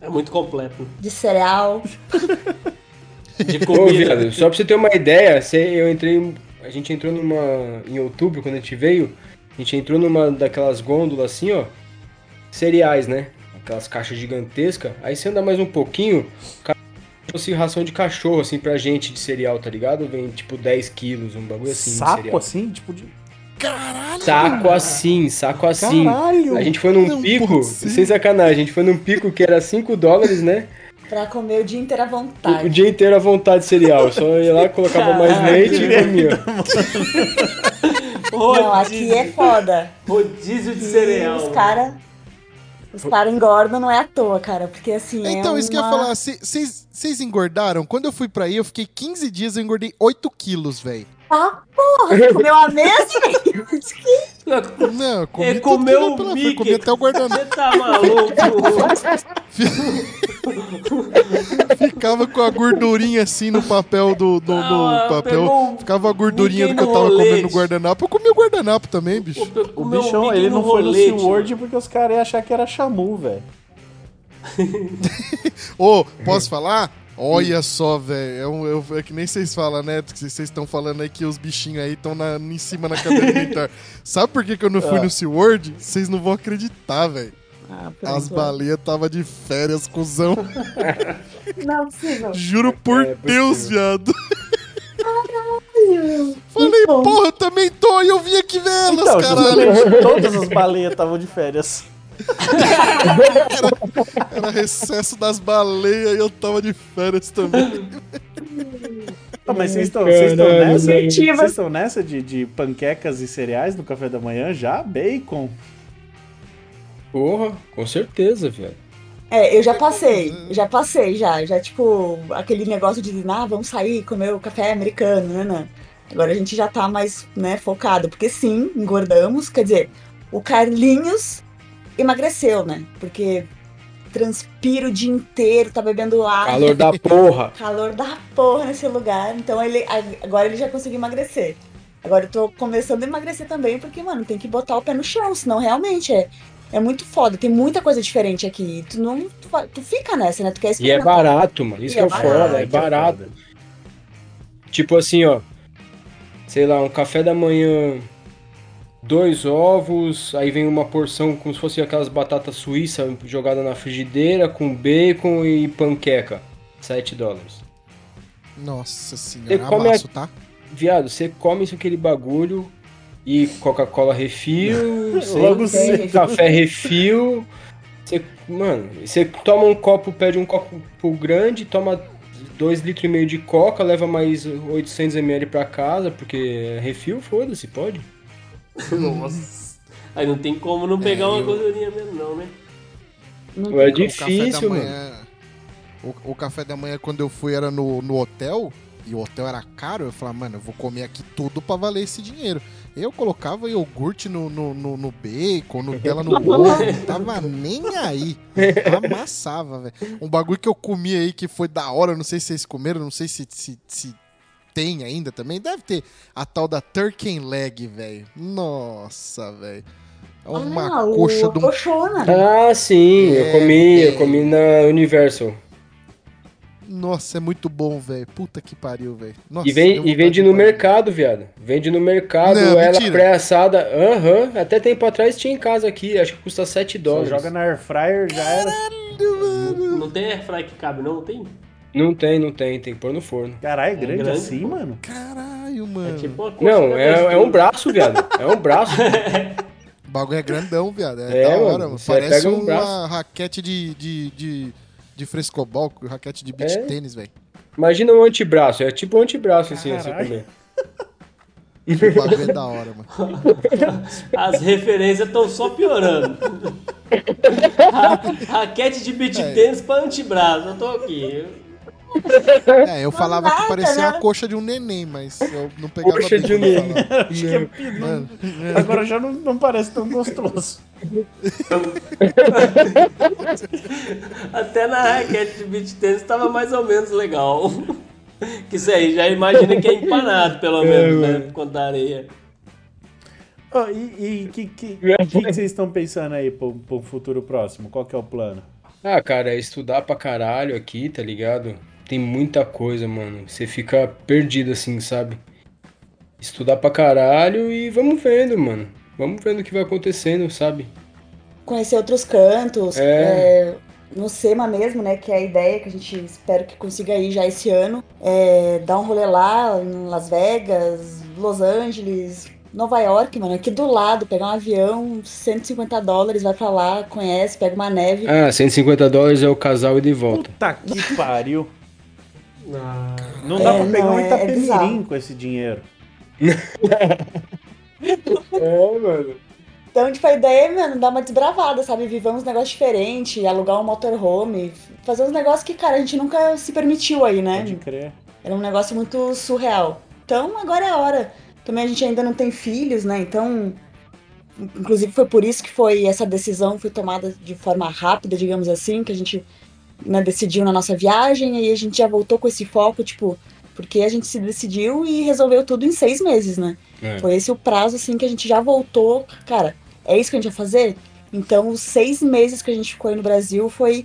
É muito completo. De cereal. De Ô, comida. viado, só pra você ter uma ideia, eu entrei. A gente entrou numa. Em outubro, quando a gente veio, a gente entrou numa daquelas gôndolas assim, ó. Cereais, né? Aquelas caixas gigantescas. Aí você anda mais um pouquinho, fosse ração de cachorro, assim, pra gente de cereal, tá ligado? Vem tipo 10 quilos, um bagulho assim. Saco assim? Tipo de. Caralho! Saco assim, saco assim. Caralho! A gente foi num pico, sem sacanagem, a gente foi num pico que era 5 dólares, né? Pra comer o dia inteiro à O, o vontade. dia inteiro à vontade de cereal. Só ia lá, colocava mais Caralho. leite e comia. Não, aqui é foda. Rodízio de E cereal. os caras. Os caras engordam não é à toa, cara. Porque assim. Então, é isso que eu ia falar, vocês engordaram? Quando eu fui pra aí, eu fiquei 15 dias, eu engordei 8 quilos, velho. Ah, porra! Comeu a mesa? Não, eu comi Ele comeu o Mickey. comi até o guardanapo. Você tá maluco? Ficava com a gordurinha assim no papel do, do, do Ah, pegou papel. Ficava a gordurinha do que eu tava comendo no rolete. guardanapo. Eu comi o guardanapo também, bicho. O Comeu bichão, Mickey ele não foi no rolete, SeaWorld porque os caras iam achar que era Xamu, velho. Ô, posso falar? Olha só, velho. É, um- eu- é que nem vocês falam, né? Que Vocês estão falando aí que os bichinhos aí estão em cima na cadeira alimentar. Sabe por que, que eu não fui Ah. no SeaWorld? Vocês não vão acreditar, velho. Ah, As baleias tava de férias, cuzão. Não, é possível. Juro por É Deus, possível. viado. Falei, bom. porra, eu também tô e eu vim aqui ver elas, Então, caralho. todas as baleias estavam de férias. Era recesso das baleias e eu tava de férias também. Ah, mas vocês estão nessa? Vocês estão nessa de, de panquecas e cereais no café da manhã já? Bacon? Porra, com certeza, velho. É, eu já passei, já passei, já. Já, tipo, aquele negócio de, ah, vamos sair, comer o café americano, né, né? Agora a gente já tá mais, né, focado. Porque sim, engordamos. Quer dizer, o Carlinhos emagreceu, né? Porque transpira o dia inteiro, tá bebendo água. Calor da porra. calor da porra nesse lugar. Então ele agora ele já conseguiu emagrecer. Agora eu tô começando a emagrecer também, porque, mano, tem que botar o pé no chão, senão realmente é, é muito foda. Tem muita coisa diferente aqui. Tu não. Tu, tu fica nessa, né? Tu quer E é barato, mano. Isso E que é é foda, é é barato. Tipo assim, ó. Sei lá, um café da manhã, dois ovos, aí vem uma porção como se fosse aquelas batatas suíças jogada na frigideira com bacon e panqueca. 7 dólares. Nossa Você senhora, come amasso, tá? Viado, você come isso aquele bagulho e Coca-Cola refil, Logo cedo. café refil. Você, mano, você toma um copo, pede um copo grande, toma 2 litros e meio de coca, leva mais 800 ml pra casa, porque é refil, foda-se, pode. Nossa. Aí não tem como não pegar É, uma eu- gordurinha mesmo, não, né? Não É tem o café da difícil, mano. manhã. O, o café da manhã, quando eu fui, era no, no hotel. E o hotel era caro. Eu falava, mano, eu vou comer aqui tudo pra valer esse dinheiro. Eu colocava iogurte no, no, no, no bacon, Nutella no ovo. Não tava nem aí. Amassava, velho. Um bagulho que eu comi aí que foi da hora. Não sei se vocês comeram, não sei se, se, se tem ainda também. Deve ter a tal da turkey leg, velho. Nossa, velho. É uma Ah, coxa de um coxona. Ah, sim, É, eu comi, eu é. comi na Universal. Nossa, é muito bom, velho. Puta que pariu, velho. E, vem, e vende de no mercado, viado. Vende no mercado, Não, ela pré-assada. Aham, até tempo atrás tinha em casa aqui, acho que custa 7 Só dólares. joga na air fryer, já era. Não tem airfry que cabe, não? Tem? Não tem, não tem, tem que pôr no forno. Caralho, é grande, grande, assim, pô. mano? Caralho, É mano. tipo uma coxa Não, de é, é um braço, viado. É um braço. O bagulho é grandão, viado. É, É, da hora, mano. Parece pega um uma braço. raquete de, de, de, de frescobol, raquete de beach É. tênis, velho. Imagina um antebraço, é tipo um antebraço assim, você Caralho. comer. O bagulho é da hora, mano. As referências estão só piorando. Ra- Raquete de beat É. tênis pra antebraço. Eu tô aqui. É, eu falava que parecia né? uma coxa de um neném, mas eu não pegava Coxa bem de um quando eu neném. falava. Acho que é Agora já não, não parece tão gostoso. Até na raquete de beat tênis tava mais ou menos legal. Que isso aí, já imagina que é empanado, pelo menos, né? Por conta da areia. Ó, e o que, que, que, que vocês estão pensando aí pro, pro futuro próximo? Qual que é o plano? Ah, cara, é estudar pra caralho aqui, tá ligado? Tem muita coisa, mano. Você fica perdido assim, sabe? Estudar pra caralho e vamos vendo, mano. Vamos vendo o que vai acontecendo, sabe? Conhecer outros cantos. É. é, no SEMA mesmo, né? Que é a ideia que a gente espera que consiga ir já esse ano. É, dar um rolê lá em Las Vegas, Los Angeles, Nova York, mano. Aqui do lado, pegar um avião, 150 dólares, vai pra lá, conhece, pega uma neve. Ah, 150 dólares é o casal e de volta. Puta que pariu. Não dá É, pra pegar não, um é- é Itapemirim bizarro. com esse dinheiro. É, mano. Então, tipo, a ideia é, mano, dar uma desbravada, sabe? Viver uns negócios diferentes, alugar um motorhome, fazer uns negócios que, cara, a gente nunca se permitiu aí, né? Pode crer. Era um negócio muito surreal. Então, agora é a hora. Também a gente ainda não tem filhos, né? Então, inclusive foi por isso que foi essa decisão foi tomada de forma rápida, digamos assim, que a gente né, decidiu na nossa viagem e aí a gente já voltou com esse foco, tipo, porque a gente se decidiu e resolveu tudo em seis meses, né? É. Foi esse o prazo, assim, que a gente já voltou. Cara, é isso que a gente vai fazer? Então, os seis meses que a gente ficou aí no Brasil foi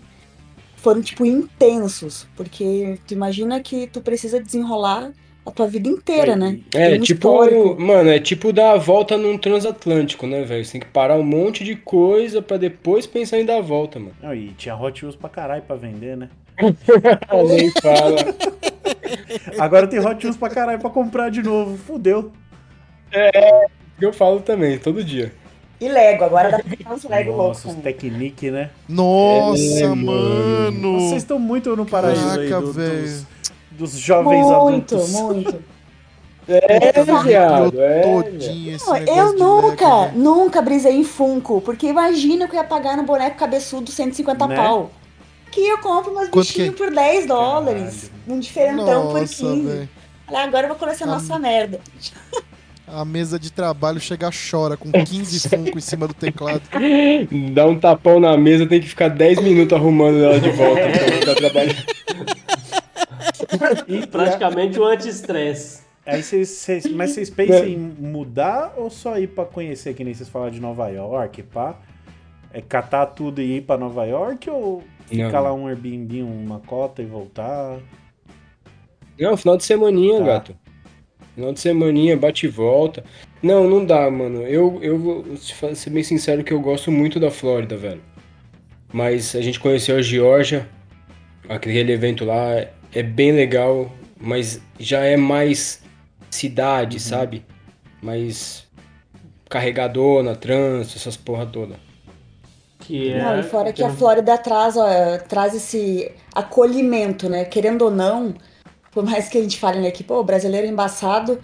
foram, tipo, intensos. Porque tu imagina que tu precisa desenrolar a tua vida inteira, né? É, Tem um tipo, histórico. mano, é tipo dar a volta num transatlântico, né, velho? Você tem que parar um monte de coisa pra depois pensar em dar a volta, mano. Não, e tinha Hot Wheels pra caralho pra vender, né? Nem fala. Agora tem Hot Wheels pra caralho pra comprar de novo. Fudeu. Eu falo também, todo dia. E Lego, agora dá pra pegar uns Lego loucos. Nossa. Technic, né? Nossa, É, mano. mano. Vocês estão muito no paraíso aí Caraca, do- velho. dos, dos jovens Muito, adultos. muito. É, viado, é. velho. Todinho esse Não, eu nunca, velho. nunca brisei em Funko, porque imagina que eu ia pagar no boneco cabeçudo 150 Né? pau. Que eu compro meus Quanto bichinhos que é? por 10 dólares, um diferentão por Nossa, 15. velho. Olha, agora eu vou colecionar essa merda. A mesa de trabalho chega chora com 15 Funko em cima do teclado. Dá um tapão na mesa, tem que ficar 10 minutos arrumando ela de volta pra ficar trabalhando. E praticamente o anti-estresse. Aí vocês, vocês- mas vocês pensam em mudar ou só ir pra conhecer, que nem vocês falaram de Nova York, pá? É catar tudo e ir pra Nova York ou ficar Não. lá um Airbnb, uma cota e voltar? Não, final de semaninha, Tá. gato. Final de semaninha, bate e volta. Não, não dá, mano. Eu, eu vou ser bem sincero que eu gosto muito da Flórida, velho. Mas a gente conheceu a Geórgia, aquele evento lá é bem legal, mas já é mais cidade, sabe? Mais carregadona, trânsito, essas porra toda. Que é. Não, e fora que a Flórida traz, ó, traz esse acolhimento, né? Querendo ou não, por mais que a gente fale, né, que, pô, brasileiro é embaçado,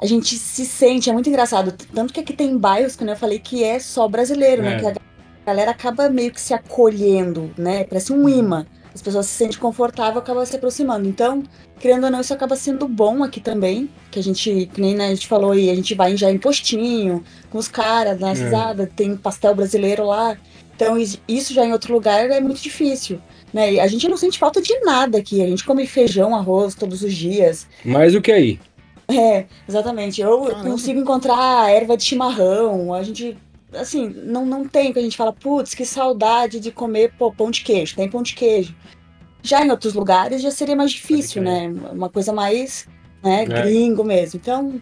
a gente se sente, é muito engraçado. Tanto que aqui tem bairros, que eu falei, que é só brasileiro, né? É. Que a galera acaba meio que se acolhendo, né? Parece um imã. As pessoas se sentem confortáveis e acabam se aproximando. Então, querendo ou não, isso acaba sendo bom aqui também. Que a gente, que nem né, a gente falou aí, a gente vai já em postinho, com os caras, na É. risada, tem pastel brasileiro lá. Então, is- isso já em outro lugar é muito difícil. Né? E a gente não sente falta de nada aqui. A gente come feijão, arroz todos os dias. Mais do que aí. É, exatamente. Eu Caramba. consigo encontrar erva de chimarrão. A gente, assim, não, não tem que a gente fala, putz, que saudade de comer pô, pão de queijo. Tem pão de queijo. Já em outros lugares já seria mais difícil, né? Uma coisa mais, né, É. gringo mesmo. Então,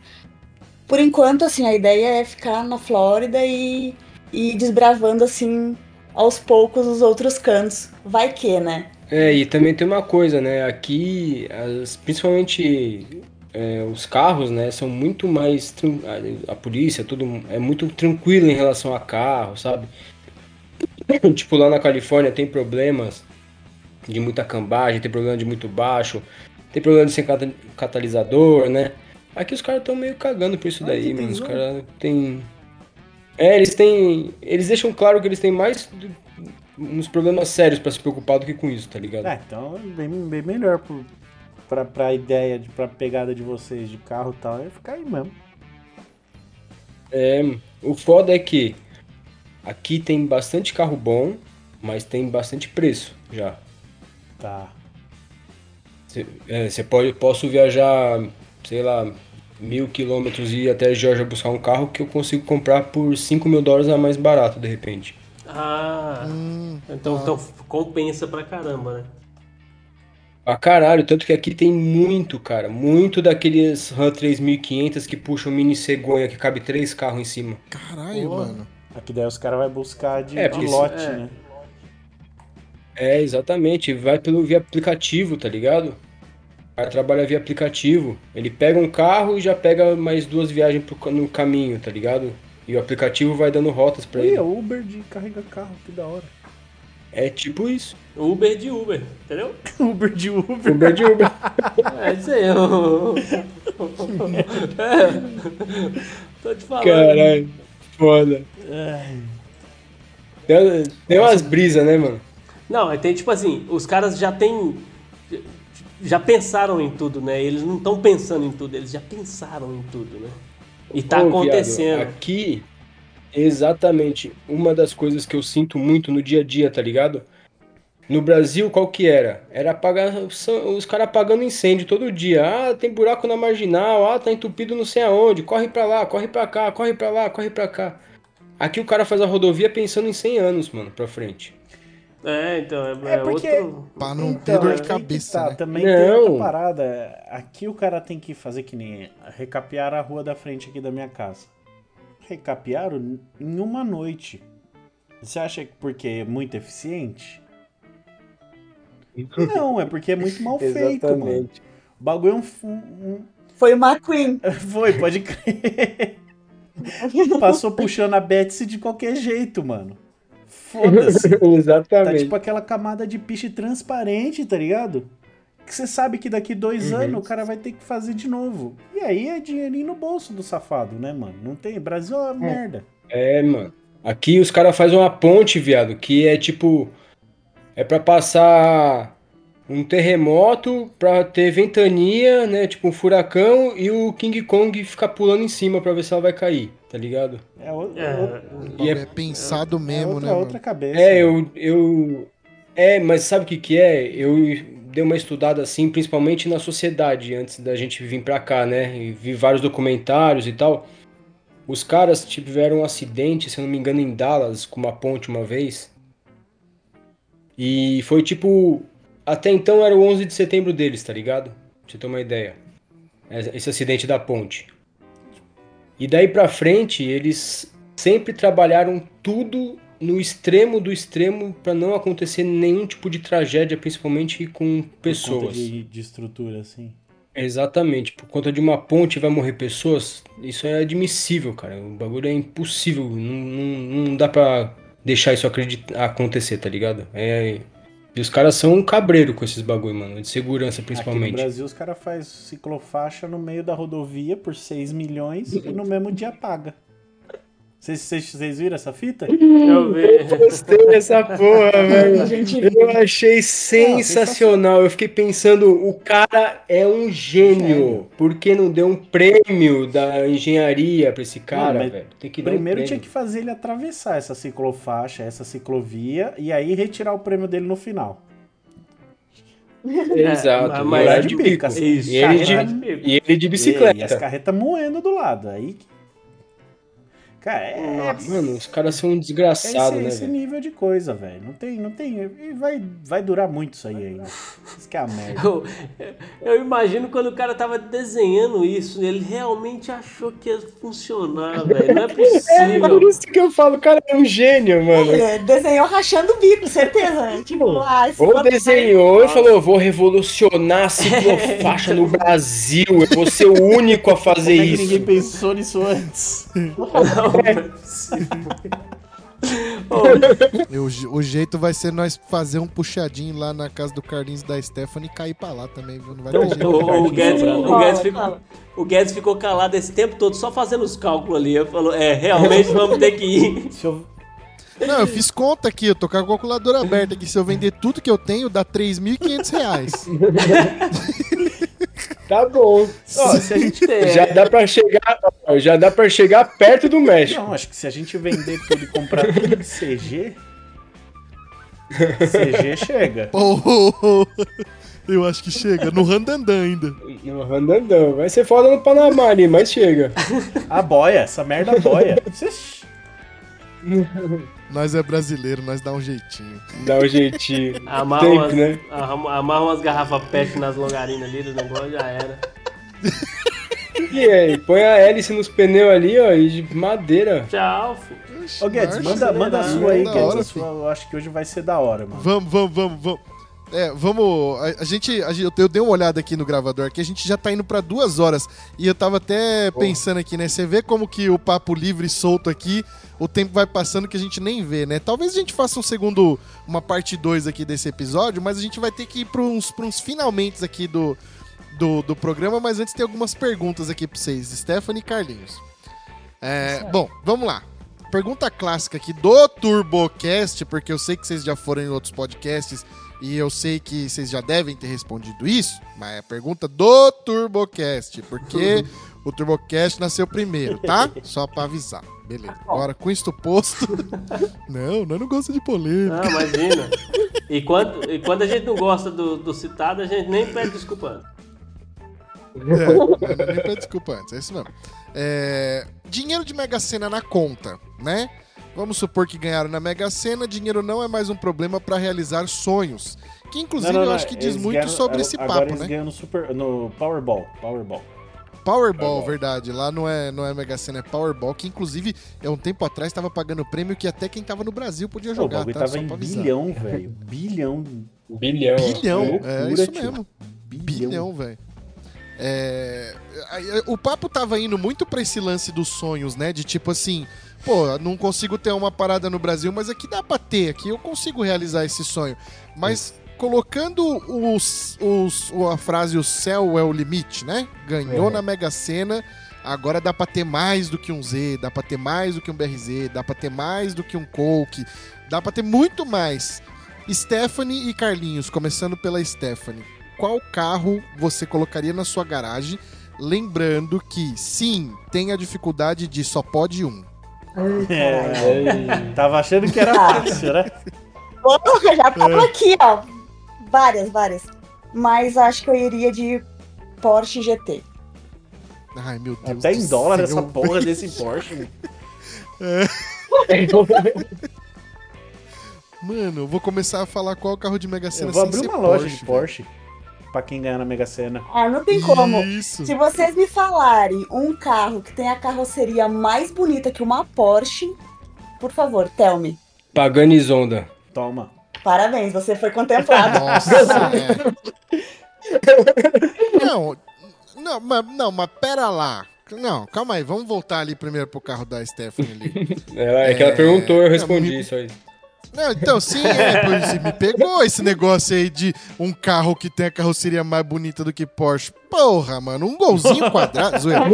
por enquanto, assim, a ideia é ficar na Flórida e e desbravando, assim, aos poucos os outros cantos. Vai que, né? É, e também tem uma coisa, né? Aqui, as- principalmente é, os carros, né, são muito mais. A, a polícia, tudo é muito tranquilo em relação a carro, sabe? Tipo, lá na Califórnia tem problemas de muita cambagem, tem problema de muito baixo, tem problema de sem cata- catalisador, né? Aqui os caras estão meio cagando por isso Ah, daí, mano. Os caras têm. É, eles têm. Eles deixam claro que eles têm mais do- uns problemas sérios pra se preocupar do que com isso, tá ligado? É, então bem, bem melhor pro, pra, pra ideia, de, pra pegada de vocês de carro e tal, é ficar aí mesmo. É, o foda é que aqui tem bastante carro bom, mas tem bastante preço já. Tá. Você pode, posso viajar, sei lá, mil quilômetros e ir até Georgia buscar um carro que eu consigo comprar por 5 mil dólares a mais barato, de repente. Ah, Hum, então, então compensa pra caramba, né? Ah, caralho, tanto que aqui tem muito, cara, muito daqueles Ram 3500 que puxam mini cegonha que cabe três carros em cima. caralho, Pô. mano. Aqui daí os caras vão buscar de, É, de lote, é. né? É, exatamente. Vai pelo via aplicativo, tá ligado? O cara trabalha via aplicativo. Ele pega um carro e já pega mais duas viagens pro no caminho, tá ligado? E o aplicativo vai dando rotas pra Ih, ele. é Uber de carregar carro, que da hora. É tipo isso. Uber de Uber, entendeu? Uber de Uber. Uber de Uber. É isso aí. eu- É. Tô te falando. Caralho, foda. Tem, tem umas brisas, né, mano? Não, é, tem tipo assim, os caras já têm. Já pensaram em tudo, né? Eles não estão pensando em tudo, eles já pensaram em tudo, né? E tá Ô, acontecendo. viado, aqui, exatamente, uma das coisas que eu sinto muito no dia a dia, tá ligado? No Brasil, qual que era? Era apagar, os caras apagando incêndio todo dia. Ah, tem buraco na marginal, ah, tá entupido não sei aonde, corre pra lá, corre pra cá, corre pra lá, corre pra cá. Aqui o cara faz a rodovia pensando em 100 anos, mano, pra frente. É, então, é, É é porque- outro. Pra não ter Então, dor aí de cabeça, tá, né? Também tem Não. outra parada. Aqui o cara tem que fazer que nem recapear a rua da frente aqui da minha casa. Recapearam em uma noite. Você acha que porque é muito eficiente? Não, é porque é muito mal feito, mano. O bagulho é um, um- Foi o McQueen. Foi, pode crer. Passou puxando a Betsy de qualquer jeito, mano. Foda-se. Tá Exatamente. tipo aquela camada de piche transparente, tá ligado? Que você sabe que daqui dois Uhum. anos o cara vai ter que fazer de novo. E aí é dinheirinho no bolso do safado, né, mano? Não tem. Brasil é uma merda. É, mano. Aqui os caras fazem uma ponte, viado, que é tipo. É pra passar um terremoto, pra ter ventania, né? Tipo um furacão, e o King Kong ficar pulando em cima pra ver se ela vai cair, tá ligado? É, o- É, E é- é pensado é mesmo, outra, né, mano? outra cabeça. É, eu. eu é, mas sabe o que que é? Eu dei uma estudada assim, principalmente na sociedade, antes da gente vir pra cá, né? E vi vários documentários e tal. Os caras tiveram um acidente, se eu não me engano, em Dallas, com uma ponte uma vez. E foi tipo. Até então era o 11 de setembro deles, tá ligado? Pra você ter uma ideia. Esse acidente da ponte. E daí pra frente, eles sempre trabalharam tudo no extremo do extremo para não acontecer nenhum tipo de tragédia, principalmente com Por conta pessoas. de, de estrutura, assim. Exatamente, por conta de uma ponte vai morrer pessoas, isso é admissível, cara. O bagulho é impossível, não, não, não dá pra deixar isso acontecer, tá ligado? É, e os caras são um cabreiro com esses bagulho, mano, de segurança Aqui no principalmente. Brasil, os caras fazem ciclofaixa no meio da rodovia por 6 milhões e no mesmo dia paga. Vocês- Vocês vocês viram essa fita? Eu vi. Gostei dessa porra, velho. Eu achei sensacional. Eu fiquei pensando, o cara é um gênio. Por que não deu um prêmio da engenharia pra esse cara, Não, mas velho? Tem que dar um Primeiro prêmio. tinha que fazer ele atravessar essa ciclofaixa, essa ciclovia, e aí retirar o prêmio dele no final. Exato. Mas- horário de bico. assim. E ele de-. E ele de E, e as bicicleta. carretas moendo do lado. Aí. Cara, é. Mano, os caras são um É desgraçados, esse, né, esse velho? nível de coisa, velho. Não tem, não tem. E vai, vai durar muito isso aí ainda. Isso que é a merda. Eu, eu imagino quando o cara tava desenhando isso, ele realmente achou que ia funcionar, velho. Não é É por possível. isso que eu falo, o cara é um gênio, mano. Ele desenhou rachando o bico, certeza. né? Tipo, ah, Ou desenhou e falou, vou revolucionar a ciclofaixa no Brasil, eu vou ser o único a fazer Como é que ninguém isso. pensou nisso antes? Não, não é o, je- o jeito vai ser nós fazer um puxadinho lá na casa do Carlinhos e da Stephanie e cair pra lá também, viu? Não vai ter o, jeito. o- o Guedes, o, Guedes ficou, o Guedes ficou calado esse tempo todo, só fazendo os cálculos ali. Ele falou, é, realmente vamos ter que ir. Eu, Não, eu fiz conta aqui, eu tô com a calculadora aberta aqui. Se eu vender tudo que eu tenho, dá 3.500 reais. Tá bom. Ó, se a gente. É, já dá pra chegar, já dá para chegar perto do México. Não, acho que se a gente vender tudo e comprar tudo de CG. CG chega. Oh, eu acho que chega. No Randandan ainda. No Randandão. Vai ser foda no Panamá ali, mas chega. A boia, essa merda boia. Nós é brasileiro, nós dá um jeitinho. Dá um jeitinho. Amarra Tempo, umas, né? amarra umas garrafas pet nas longarinas ali do negócio, já era. E aí, põe a hélice nos pneus ali, ó, e de madeira. Tchau, filho. Ô Guedes, manda, manda a sua aí, Guedes. hora, a sua, eu acho que hoje vai ser da hora, mano. Vamos, vamos, vamos, vamos. É, vamos. A, a gente, a gente- Eu dei uma olhada aqui no gravador aqui, a gente já tá indo pra duas horas. E eu tava até pensando aqui, né? Você vê como que o papo livre e solto aqui, o tempo vai passando que a gente nem vê, né? Talvez a gente faça um segundo, uma parte 2 aqui desse episódio, mas a gente vai ter que ir pra uns, pra uns finalmente aqui do, do, do programa. Mas antes tem algumas perguntas aqui pra vocês, Stephanie e Carlinhos. É, bom, vamos lá. Pergunta clássica aqui do TurboCast, porque eu sei que vocês já foram em outros podcasts e eu sei que vocês já devem ter respondido isso, mas é a pergunta do TurboCast, porque o TurboCast nasceu primeiro, tá? Só pra avisar. Beleza. Agora, com isto posto. não, nós não gosta de polêmica. Não, imagina. E quando, e quando a gente não gosta do, do citado, a gente nem pede desculpa antes. É, nem pede desculpa antes, é isso mesmo. É, dinheiro de Mega Sena na conta, né? Vamos supor que ganharam na Mega Sena, dinheiro não é mais um problema pra realizar sonhos. Que inclusive eu acho que diz eles muito ganham- sobre esse Agora papo, eles né? ganham no, super, no Powerball. Powerball. Powerball, Powerball. verdade. Lá não é, não é Mega Sena, é Powerball, que inclusive é um tempo atrás estava pagando prêmio que até quem tava no Brasil podia Pô, o jogar, tá? tava Só em bilhão, velho. Bilhão. Bilhão. Bilhão, é, loucura, isso tio. mesmo. Bilhão. Bilhão, velho. É, o papo tava indo muito pra esse lance dos sonhos, né? De tipo assim, pô, não consigo ter uma parada no Brasil, mas aqui dá pra ter, aqui eu consigo realizar esse sonho. Mas colocando os, os, a frase o céu é o limite, né? Ganhou É. na Mega Sena, agora dá pra ter mais do que um Z, dá pra ter mais do que um BRZ, dá pra ter mais do que um Coke, dá pra ter muito mais. Stephanie e Carlinhos, começando pela Stephanie. Qual carro você colocaria na sua garagem? Lembrando que, sim, tem a dificuldade de só pode um. É, tava achando que era Ah. fácil, né? Porra, já tava aqui, ó. Várias, várias. mas acho que eu iria de Porsche GT. Ai, meu Deus. Até em dólar essa porra desse Porsche. Mano, eu vou começar a falar qual é o carro de Mega Sena Eu vou sem abrir ser uma loja Porsche, de Porsche pra quem ganhar na Mega Sena. Ah, não tem como. Isso. Se vocês me falarem um carro que tem a carroceria mais bonita que uma Porsche, por favor, tell me. Pagani Zonda. Toma. Parabéns, você foi contemplado. Nossa, é. Não, não, mas, não, mas pera lá. Não, calma aí, vamos voltar ali primeiro pro carro da Stephanie ali. Ela, é que ela É, perguntou, eu não, respondi me- isso aí. Não, então, sim, é, me pegou esse negócio aí de um carro que tem a carroceria mais bonita do que Porsche. Porra, mano, um golzinho quadrado. zoeira.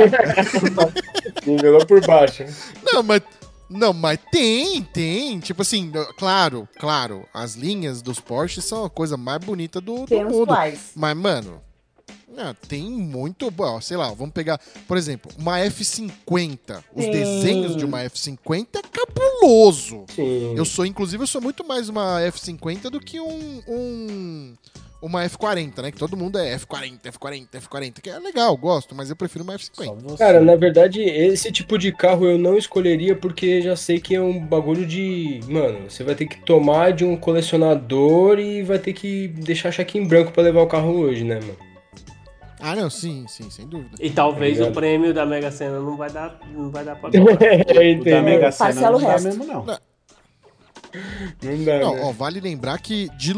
Nivelou por baixo. Não, mas. Não, mas tem, tem. Tipo assim, claro, claro, as linhas dos Porsche são a coisa mais bonita do, do mundo. quais? Mas, mano, não, tem muito. Ó, sei lá, vamos pegar, por exemplo, uma F50. Os Sim. desenhos de uma F50 é cabuloso. Sim. Eu sou, inclusive, eu sou muito mais uma F50 do que um. um uma F40, né? Que todo mundo é F40, F40, F40, que é legal, gosto, mas eu prefiro uma Só F50. você. Cara, na verdade, esse tipo de carro eu não escolheria porque já sei que é um bagulho de. Mano, você vai ter que tomar de um colecionador e vai ter que deixar cheque em branco pra levar o carro hoje, né, mano? Ah, não, sim, sim, sem dúvida. E talvez Obrigado. o prêmio da Mega Sena não vai dar, não vai dar pra. É, O da? Mega Sena não o dá mesmo, não. Não dá, Não, né? ó, vale lembrar que de-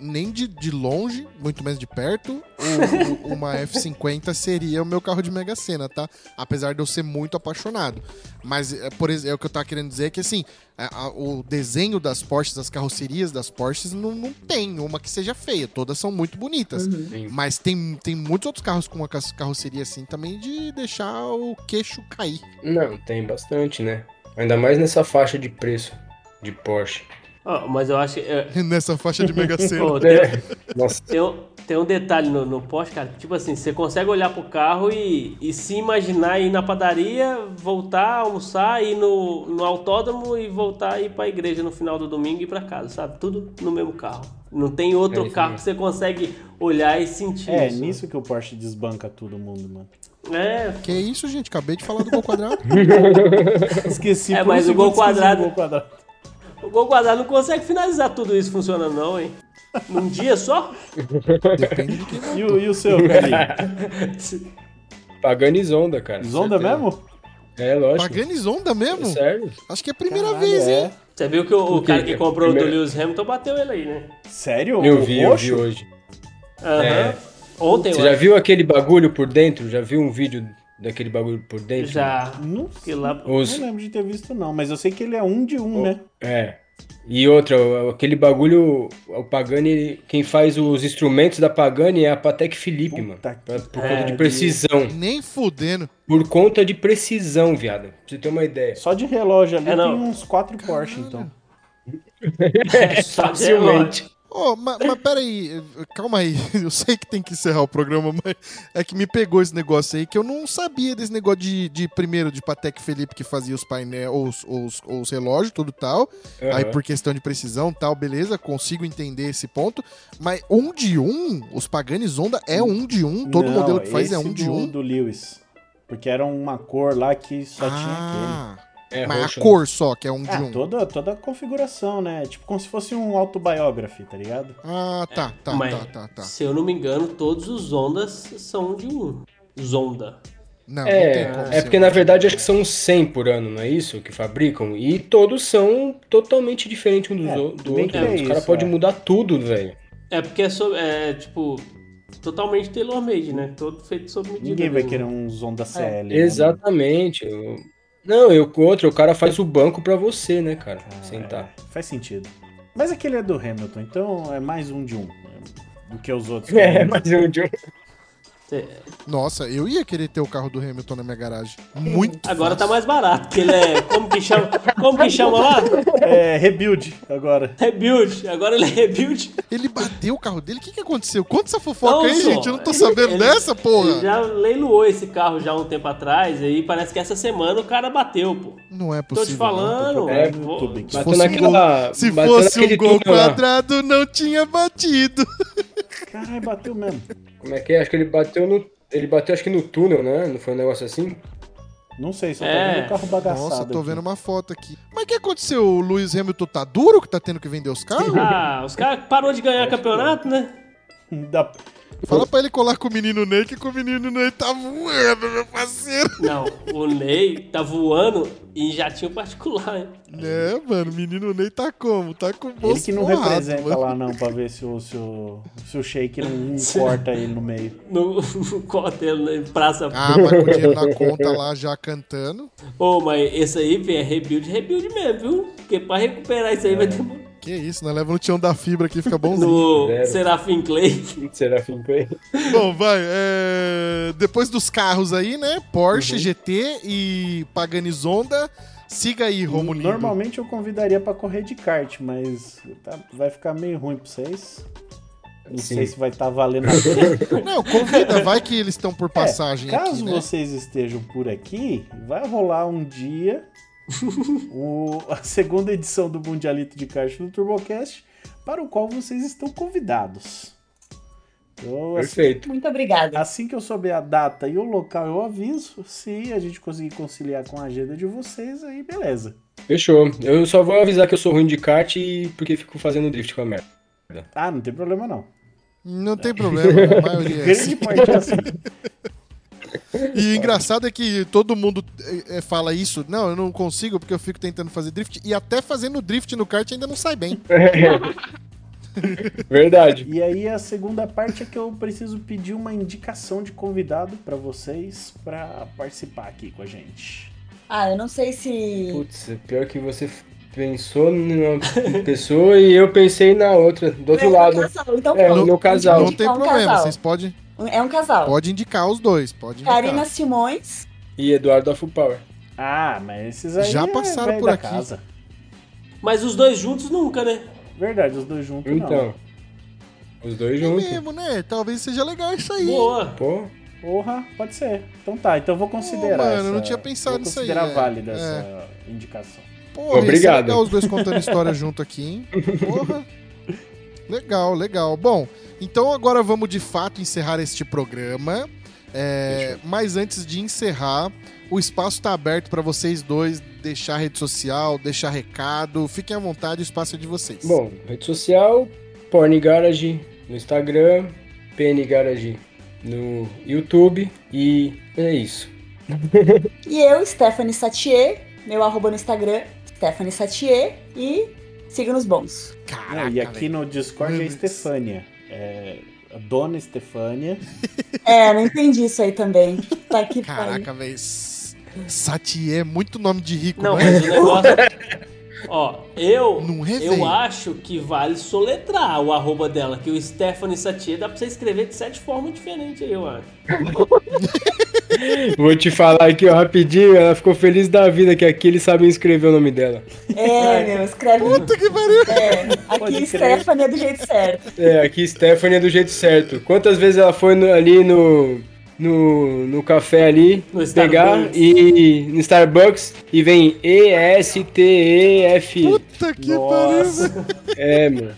nem de, de longe, muito menos de perto, o- o- uma F50 seria o meu carro de Mega Sena, tá? Apesar de eu ser muito apaixonado. Mas, é, por exemplo, é o que eu tava querendo dizer é que, assim, a- a- o desenho das Porsches, as carrocerias das Porsches, não, não tem uma que seja feia. Todas são muito bonitas. Sim. Mas tem, tem muitos outros carros com uma carroceria assim também de deixar o queixo cair. Não, tem bastante, né? Ainda mais nessa faixa de preço de Porsche. Ó, mas eu acho que. é, Nessa faixa de Mega Sena. pô, tem, Nossa, tem um, tem um detalhe no, no Porsche, cara. que, Tipo assim, você consegue olhar pro carro e, e se imaginar ir na padaria, voltar, almoçar, ir no, no autódromo e voltar e ir pra igreja no final do domingo e ir pra casa, sabe? Tudo no mesmo carro. Não tem outro É carro que você consegue olhar e sentir É, isso. nisso que o Porsche desbanca todo mundo, mano. É, Que isso, gente? Acabei de falar do Gol Quadrado. Esqueci É, por um mas o gol quadrado- gol quadrado. O Gol Quadrado não consegue finalizar tudo isso funcionando não, hein? Num dia só? Depende de quem E o, e o seu, Carlinhos? Pagani Zonda, cara. Zonda certeza. mesmo? É, lógico. Pagani Zonda mesmo? Sério? Acho que é a primeira Caralho, vez, é. hein? Você viu que o, o cara que comprou o do Lewis Hamilton bateu ele aí, né? Sério? Eu O vi, eu vi roxo? hoje. Aham. É. Ontem, Você já viu aquele bagulho por dentro? Já viu um vídeo daquele bagulho por dentro? Já. Não, Que lá- Os- não lembro de ter visto, não. Mas eu sei que ele é um de um, né? É. E outra, o- aquele bagulho, o Pagani, quem faz os instrumentos da Pagani é a Patek Philippe, mano. Pra- Por É, conta de precisão. Nem fudendo. Por conta de precisão, viado. Pra você ter uma ideia. Só de relógio ali É, não. tem uns quatro Porsche, então. De Facilmente. Ô, mas, mas peraí, calma aí. Eu sei que tem que encerrar o programa, mas é que me pegou esse negócio aí que eu não sabia desse negócio de, de primeiro, de Patek Felipe que fazia os painéis, os, os, os relógios, tudo tal. Aí Aham. por questão de precisão tal, beleza, consigo entender esse ponto. Mas um de um, os Pagani Zonda é um de um, todo Não, modelo que faz é um de do- um. do Lewis. Porque era uma cor lá que só tinha ah, É né? mas roxo, a cor só que é um de. Ah, um. toda, toda a configuração, né? Tipo como se fosse um autobiography, tá ligado? Ah, tá, tá, Mas, tá, tá, tá. se eu não me engano, todos os Ondas são de um. Zonda. Não, não tem É, como é porque um. na verdade acho que são 100 por ano, não é isso? Que fabricam? E todos são totalmente diferentes um dos É, o- do bem outro. que é Os caras podem é. mudar tudo, velho. É porque é, so- é, tipo, totalmente tailor-made, né? Todo feito sob medida. Ninguém vai mesmo. querer um Zonda CL. né, Exatamente. Eu- Não, eu outro, o cara faz o banco pra você, né, cara? mano? Sentar. É, faz sentido. Mas aquele é do Hamilton, então é mais um de um. é, Do que os outros. É, mas um de um. Nossa, eu ia querer ter o carro do Hamilton na minha garagem. Muito Agora tá fácil. mais barato, porque ele é. Como que chama? Como que chama lá? É, rebuild agora. Rebuild. Agora ele é rebuild. Ele bateu o carro dele? O que, que aconteceu? Conta essa fofoca Não, aí, só, gente. Eu não tô sabendo ele- dessa, Ele porra. já leiloou esse carro já há um tempo atrás, aí parece que essa semana o cara bateu, pô. Não é Tô possível. te falando. Tô É, YouTube aqui. Se fosse um naquela. não. Se fosse um gol quadrado, não tinha batido. Caralho, bateu mesmo. Como é que é? Acho que ele bateu no. Ele bateu acho que no túnel, né? Não foi um negócio assim? Não sei, só tô É. vendo o carro bagaçado. Nossa, tô aqui. vendo uma foto aqui. Mas o que aconteceu? O Lewis Hamilton tá duro que tá tendo que vender os carros? Ah, os caras parou de ganhar campeonato, né? Da- Fala pra ele colar com o menino Ney, que com o menino Ney tá voando, meu parceiro. Não, o Ney tá voando em jatinho particular, hein? É, mano, o menino Ney tá como? Tá com o Ele bolso que não forrado, representa mano. lá não, pra ver se o, se o, se o shake não corta ele no meio. No, no cotel, na praça. Ah, mas com o dinheiro na conta lá já cantando. Ô, mas esse aí, velho, é rebuild, rebuild mesmo, viu? Porque pra recuperar isso aí vai demorar. Que isso, nós leva no tião da fibra aqui, fica bonzinho. No Zero. Serafim Clay. Serafim Clay. Bom, vai. é, Depois dos carros aí, né? Porsche, Uhum. GT e Pagani Zonda. Siga aí, Romulindo. Normalmente eu convidaria pra correr de kart, mas tá- vai ficar meio ruim pra vocês. Não Sim. sei se vai estar valendo a pena. Não, convida, vai que eles estão por passagem É, caso aqui, né? vocês estejam por aqui, vai rolar um dia o- a segunda edição do Mundialito de Kart do TurboCast, para o qual vocês estão convidados. Eu, assim, Perfeito. Muito obrigada. assim que eu souber a data e o local, eu aviso. Se a gente conseguir conciliar com a agenda de vocês, aí beleza. Fechou. Eu só vou avisar que eu sou ruim de kart e porque fico fazendo drift com a merda. Ah, não tem problema não. Não tem problema, a maioria é assim. Grande parte é assim. E o engraçado é que todo mundo é, é, fala isso. Não, eu não consigo porque eu fico tentando fazer drift. E até fazendo drift no kart ainda não sai bem. Verdade. E aí a segunda parte é que eu preciso pedir uma indicação de convidado pra vocês pra participar aqui com a gente. Ah, eu não sei se. Putz, é pior que você pensou numa pessoa e eu pensei na outra, do outro É um lado. casal, então É, pronto. no casal. Não tem um problema, casal. vocês podem É um casal. pode indicar os dois. Pode indicar. Karina Simões. E Eduardo da Full Power. Ah, mas esses aí Já é passaram velho por aqui. casa. Mas os dois juntos nunca, né? Verdade, os dois juntos Então, os dois É juntos. mesmo, né? Talvez seja legal isso aí. Boa. Pô, não. Porra, pode ser. Então tá, então eu vou considerar mano, eu essa... não tinha pensado vou nisso aí, considerar é. válida É. essa indicação. Porra, Obrigado. legal os dois contando história junto aqui, hein? Porra. Legal, legal. Bom, então agora vamos de fato encerrar este programa. É, mas antes de encerrar, o espaço está aberto para vocês dois deixar rede social, deixar recado. Fiquem à vontade, o espaço é de vocês. bom, rede social, Porn Garage no Instagram, PN Garage no YouTube e é isso. E eu, Stephanie Satier. Meu arroba no Instagram, Stephanie Satier. E siga nos bons. Caraca, Não, e aqui velho. no Discord é Mano, Estefânia. É a Dona Estefânia. É, não entendi isso aí também. Tá aqui, Caraca, velho. Satier é muito nome de rico, Não, não, é? mas o negócio. Ó, eu. Não é, eu acho que vale soletrar o arroba dela, que o Stephanie Satie dá pra você escrever de sete formas diferentes aí, eu acho. Vou te falar aqui, ó, rapidinho, ela ficou feliz da vida que aqui eles sabem escrever o nome dela. É, meu, escreve. Puta que pariu. É, Pode aqui crer. Stephanie é do jeito certo. É, aqui Stephanie é do jeito certo. Quantas vezes ela foi no- ali no, no, no café ali, No pegar e no Starbucks e vem E-S-T-E-F. Puta que pariu. É, mano.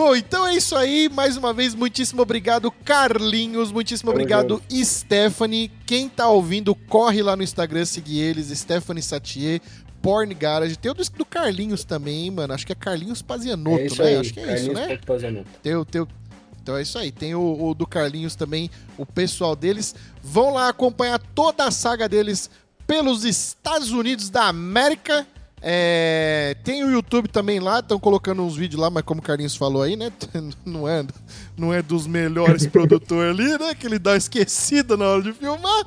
Bom, então é isso aí. Mais uma vez, muitíssimo obrigado, Carlinhos. Muitíssimo Tamo obrigado, Stephanie. Quem tá ouvindo, corre lá no Instagram, seguir eles, Stephanie Satier, Porn Garage. Tem o do, Carlinhos também, hein, mano. Acho que é Carlinhos Pazianotto, É isso né? aí. Acho que é isso, Carlinhos né? Ponto Pazianotto. Tem o, tem o- Então é isso aí. Tem o, o do Carlinhos também, o pessoal deles. Vão lá acompanhar toda a saga deles pelos Estados Unidos da América. É, tem o YouTube também lá, estão colocando uns vídeos lá, mas como o Carlinhos falou aí, né? Não é, não é dos melhores produtores ali, né? Que ele dá esquecida na hora de filmar.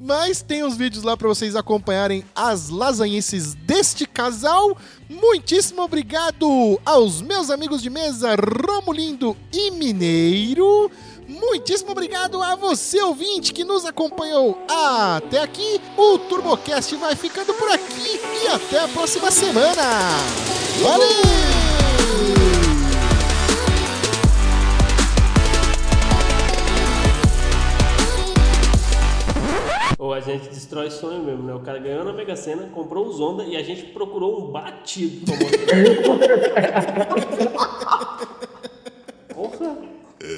Mas tem os vídeos lá para vocês acompanharem as lasanhenses deste casal. Muitíssimo obrigado aos meus amigos de mesa, Romulindo e Mineiro. Muitíssimo obrigado a você, ouvinte, que nos acompanhou até aqui. O TurboCast vai ficando por aqui e até a próxima semana. Valeu! Ou a gente destrói sonho mesmo, né? O cara ganhou na Mega Sena, comprou os Honda e a gente procurou um batido. mostrar.